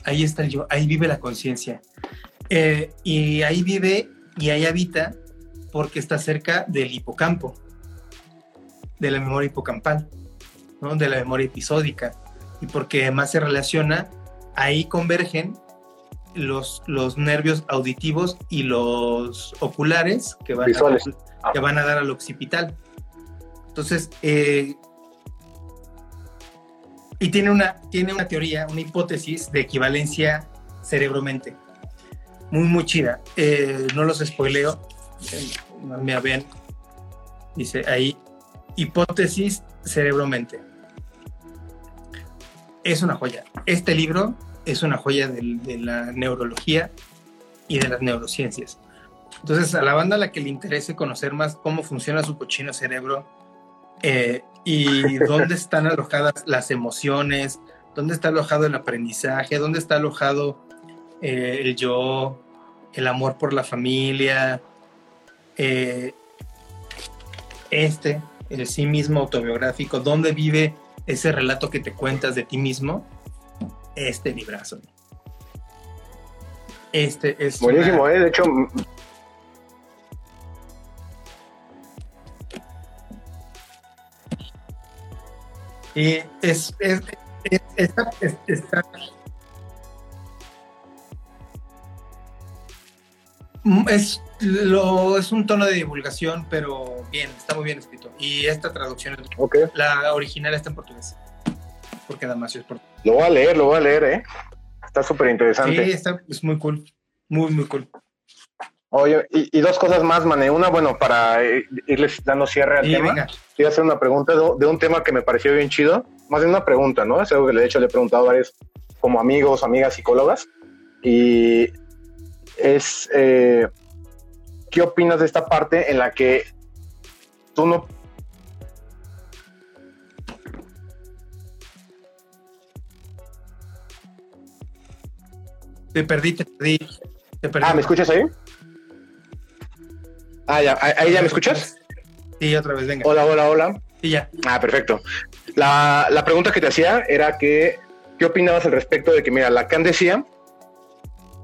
Ahí está el yo, ahí vive la conciencia. Eh, y ahí vive y ahí habita porque está cerca del hipocampo, de la memoria hipocampal, ¿no? de la memoria episódica. Y porque además se relaciona, ahí convergen los, los nervios auditivos y los oculares que van, Visuales. A, que van a dar al occipital. Entonces, eh, y tiene una, tiene una teoría, una hipótesis de equivalencia cerebro-mente. Muy, muy chida. Eh, no los spoileo. Eh, me ven. Dice ahí, hipótesis cerebro-mente. Es una joya. Este libro es una joya de, la neurología y de las neurociencias. Entonces, a la banda a la que le interese conocer más cómo funciona su cochino cerebro eh, y dónde están alojadas las emociones, dónde está alojado el aprendizaje, dónde está alojado eh, el yo, el amor por la familia, eh, este, el sí mismo autobiográfico, dónde vive ese relato que te cuentas de ti mismo, este librazo. Este es Buenísimo, una- ¿eh? De hecho, Y es, es, es- está, es- está- es, lo, es un tono de divulgación, pero bien, está muy bien escrito. Y esta traducción, es- ok. la original está en portugués, porque Damasio es portugués. Lo voy a leer, lo voy a leer, ¿eh? Está súper Sí, interesante. está, es muy cool, muy, muy cool. Oye, y, y dos cosas más, Mane. Una, bueno, para eh, irles dando cierre al Y tema. venga, quiero hacer una pregunta de, de un tema que me pareció bien chido. Más de una pregunta, ¿no? Es algo que de hecho le he preguntado a varios como amigos, amigas psicólogas. Y es, eh, ¿qué opinas de esta parte en la que tú no... te perdí, te perdí, te perdí. Ah, ¿me escuchas ahí? Ah, ya, ahí ahí ya me escuchas. Sí, otra vez, venga. Hola, hola, hola. Sí, ya. Ah, perfecto. La, la pregunta que te hacía era que, ¿qué opinabas al respecto de que, mira, Lacan decía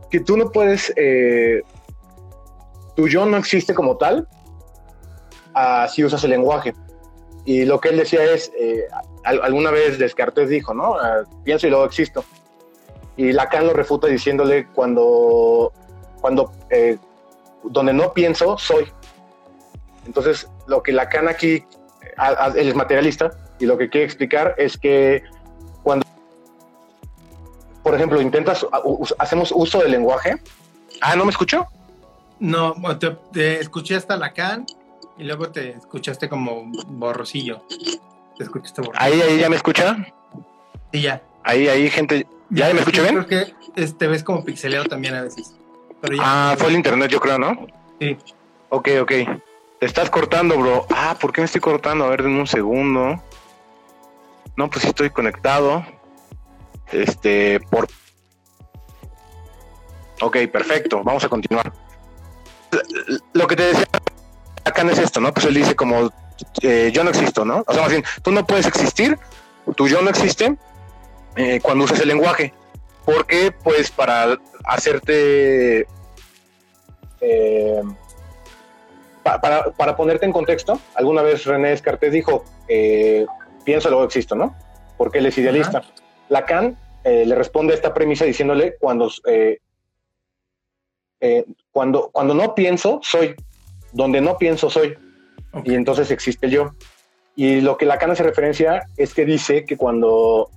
que tú no puedes, eh, tu yo no existe como tal, si usas el lenguaje. Y lo que él decía es, eh, al- alguna vez Descartes dijo, ¿no? Ah, pienso y luego existo. Y Lacan lo refuta diciéndole cuando, cuando, eh, donde no pienso, soy. Entonces, lo que Lacan aquí él es materialista y lo que quiere explicar es que cuando, por ejemplo, intentas, hacemos uso del lenguaje. Ah, ¿no me escuchó? No, te, te escuché hasta Lacan y luego te escuchaste como borrosillo. Te escuchaste borrosillo. Ahí, ahí ya me escucha. Sí, ya. Ahí, ahí, gente. ¿Ya me escucha bien? Creo que es- te ves como pixeleado también a veces. Pero. Ah, fue el internet, yo creo, ¿no? Sí. Ok, ok. Te estás cortando, bro. Ah, ¿por qué me estoy cortando? A ver, denme un segundo. No, pues sí estoy conectado. Este, por. Ok, perfecto. Vamos a continuar. Lo que te decía acá es esto, ¿no? Pues él dice como eh, yo no existo, ¿no? O sea, más bien, tú no puedes existir, tu yo no existe eh, cuando usas el lenguaje. Porque, pues, para hacerte eh, pa- para, para ponerte en contexto, alguna vez René Descartes dijo, eh, pienso luego existo, ¿no? porque él es idealista. Lacan eh, le responde a esta premisa diciéndole cuando, eh, cuando, cuando no pienso, soy. Donde no pienso, soy. Y entonces existe yo. Y lo que Lacan hace referencia es que dice que cuando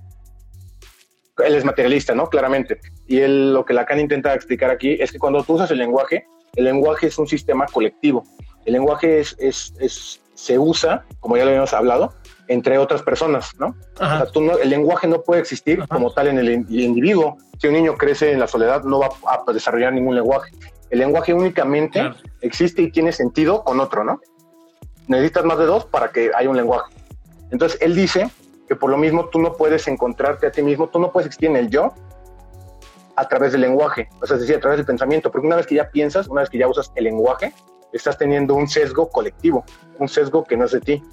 él es materialista, ¿no? Claramente. Y él lo que Lacan intenta explicar aquí es que cuando tú usas el lenguaje, el lenguaje es un sistema colectivo. El lenguaje es, es, es se usa, como ya lo habíamos hablado, entre otras personas, ¿no? O sea, tú no el lenguaje no puede existir como tal en el, individuo. Si un niño crece en la soledad, no va a desarrollar ningún lenguaje. El lenguaje únicamente existe y tiene sentido con otro, ¿no? Necesitas más de dos para que haya un lenguaje. Entonces, él dice que por lo mismo tú no puedes encontrarte a ti mismo, tú no puedes existir en el yo a través del lenguaje, o sea, es decir, a través del pensamiento, porque una vez que ya piensas, una vez que ya usas el lenguaje, estás teniendo un sesgo colectivo, un sesgo que no es de ti.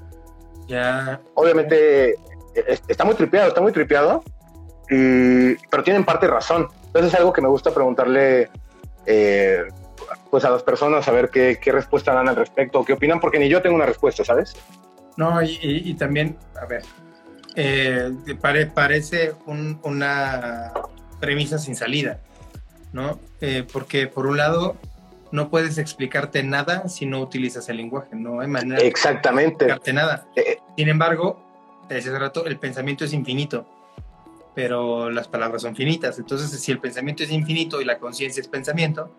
Ya. Obviamente eh, está muy tripeado, está muy tripeado, y, pero tienen parte razón. Entonces es algo que me gusta preguntarle eh, pues a las personas a ver qué, qué, respuesta dan al respecto, qué opinan, porque ni yo tengo una respuesta, ¿sabes? No, y, también, a ver, eh, parece una premisa sin salida, ¿no? porque por un lado no puedes explicarte nada si no utilizas el lenguaje, no hay manera Exactamente. de explicarte nada. Eh, eh. Sin embargo, desde hace rato, el pensamiento es infinito, pero las palabras son finitas. Entonces, si el pensamiento es infinito y la conciencia es pensamiento,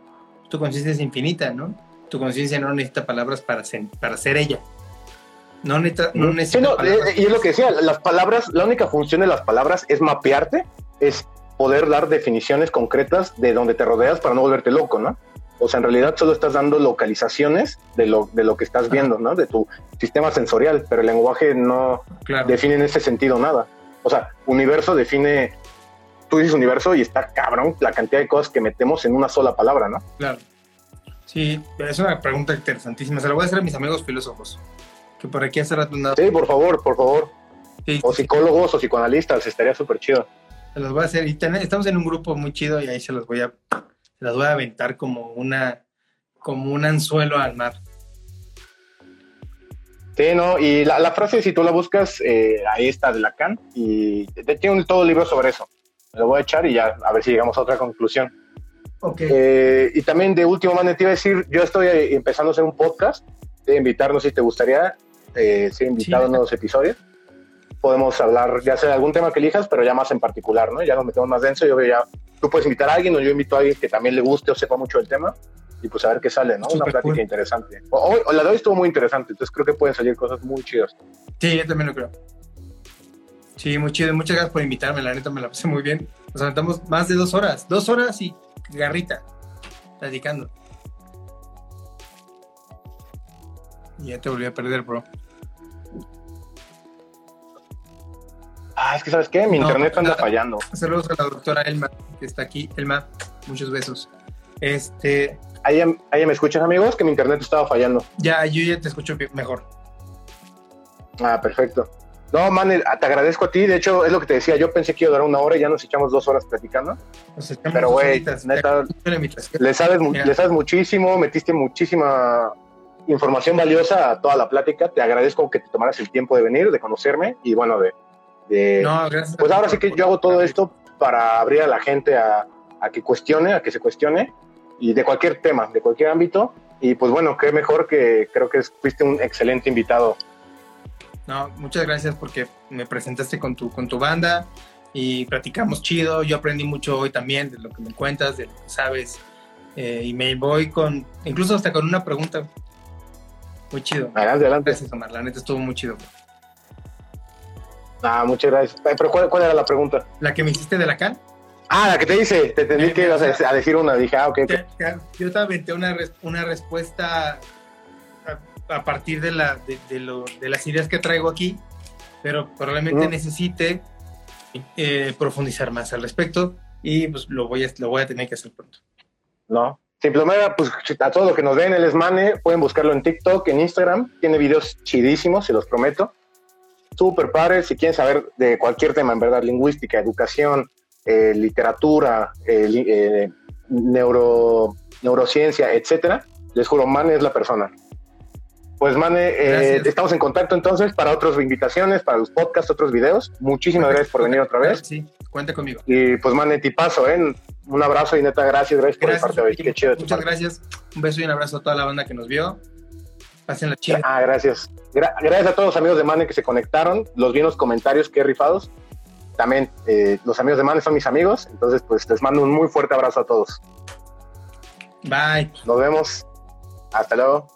tu conciencia es infinita, ¿no? Tu conciencia no necesita palabras para ser, para ser ella. No necesita, no necesita eh, y es lo que decía, las palabras, la única función de las palabras es mapearte, es poder dar definiciones concretas de donde te rodeas para no volverte loco, ¿no? O sea, en realidad solo estás dando localizaciones de lo, de lo que estás viendo, ¿no? De tu sistema sensorial, pero el lenguaje no define en ese sentido nada. O sea, universo define, tú dices universo y está cabrón la cantidad de cosas que metemos en una sola palabra, ¿no? Claro. Sí, es una pregunta interesantísima. Se la voy a hacer a mis amigos filósofos, que por aquí hace rato Sí, por favor, por favor. O psicólogos o psicoanalistas, estaría súper chido. Se los voy a hacer. Y estamos en un grupo muy chido y ahí se los voy a las voy a aventar como una como un anzuelo al mar. Sí, no, y la, frase, si tú la buscas, eh, ahí está de Lacan, y tiene todo el libro sobre eso. Me lo voy a echar y ya a ver si llegamos a otra conclusión. Ok. Eh, y también de último, man, te iba a decir, yo estoy empezando a hacer un podcast, de invitarnos si te gustaría, eh, ser invitado en nuevos episodios. Podemos hablar, ya sea de algún tema que elijas, pero ya más en particular, ¿no? Ya nos metemos más denso, yo veo ya tú puedes invitar a alguien o yo invito a alguien que también le guste o sepa mucho del tema y pues a ver qué sale, ¿no? Una plática interesante. Hoy, la de hoy estuvo muy interesante, entonces creo que pueden salir cosas muy chidas. Sí, yo también lo creo. Sí, muy chido. Muchas gracias por invitarme, la neta me la pasé muy bien. Nos aventamos más de dos horas, dos horas y garrita, platicando. Y ya te volví a perder, bro. Ah, es que sabes qué, mi internet anda fallando. Saludos a la doctora Elma, que está aquí. Elma, muchos besos. Este. Ahí, ahí me escuchas, amigos, que mi internet estaba fallando. Ya, yo ya te escucho mejor. Ah, perfecto. No, man, eh, te agradezco a ti. De hecho, es lo que te decía. Yo pensé que iba a durar una hora y ya nos echamos dos horas platicando. Pero, güey, neta, le sabes, le sabes muchísimo, metiste muchísima información valiosa a toda la plática. Te agradezco que te tomaras el tiempo de venir, de conocerme y, bueno, de, pues ahora sí que yo hago todo esto para abrir a la gente a, que cuestione, a que se cuestione, y de cualquier tema, de cualquier ámbito. Y pues bueno, qué mejor que creo que fuiste un excelente invitado. No, muchas gracias porque me presentaste con tu, con tu banda y platicamos chido. Yo aprendí mucho hoy también de lo que me cuentas, de lo que sabes. Eh, y me voy con, incluso hasta con una pregunta. Muy chido. Adelante, adelante. Gracias, Omar. La neta estuvo muy chido. Ah, muchas gracias. Pero ¿cuál, era la pregunta? ¿La que me hiciste de la CAN? Ah, la que te dice. Te entendí que ibas a decir una. Dije, ah, ok. Yo te aventé una, una respuesta a, partir de, la, de, lo, de, las ideas que traigo aquí, pero probablemente necesite eh, profundizar más al respecto y pues lo voy, a, lo voy a tener que hacer pronto. No, simplemente pues a todo lo que nos ven el Esmane, pueden buscarlo en TikTok, en Instagram, tiene videos chidísimos, se los prometo súper padre. Si quieren saber de cualquier tema, en verdad, lingüística, educación, eh, literatura, eh, eh, neuro, neurociencia, etcétera, les juro, Man es la persona. Pues, Mane, eh, estamos en contacto entonces para otras invitaciones, para los podcasts, otros videos. Muchísimas gracias por venir otra vez. Sí, cuenta conmigo. Y pues, Mane, tipazo, ¿eh? Un abrazo y neta, gracias, gracias, por el parte hoy. Qué chido. Muchas gracias. Un beso y un abrazo a toda la banda que nos vio. Pásenla. Ah, gracias. gracias a todos los amigos de Mane que se conectaron. Los vi en los comentarios, qué rifados. También eh, los amigos de Mane son mis amigos. Entonces, pues les mando un muy fuerte abrazo a todos. Bye. Nos vemos. Hasta luego.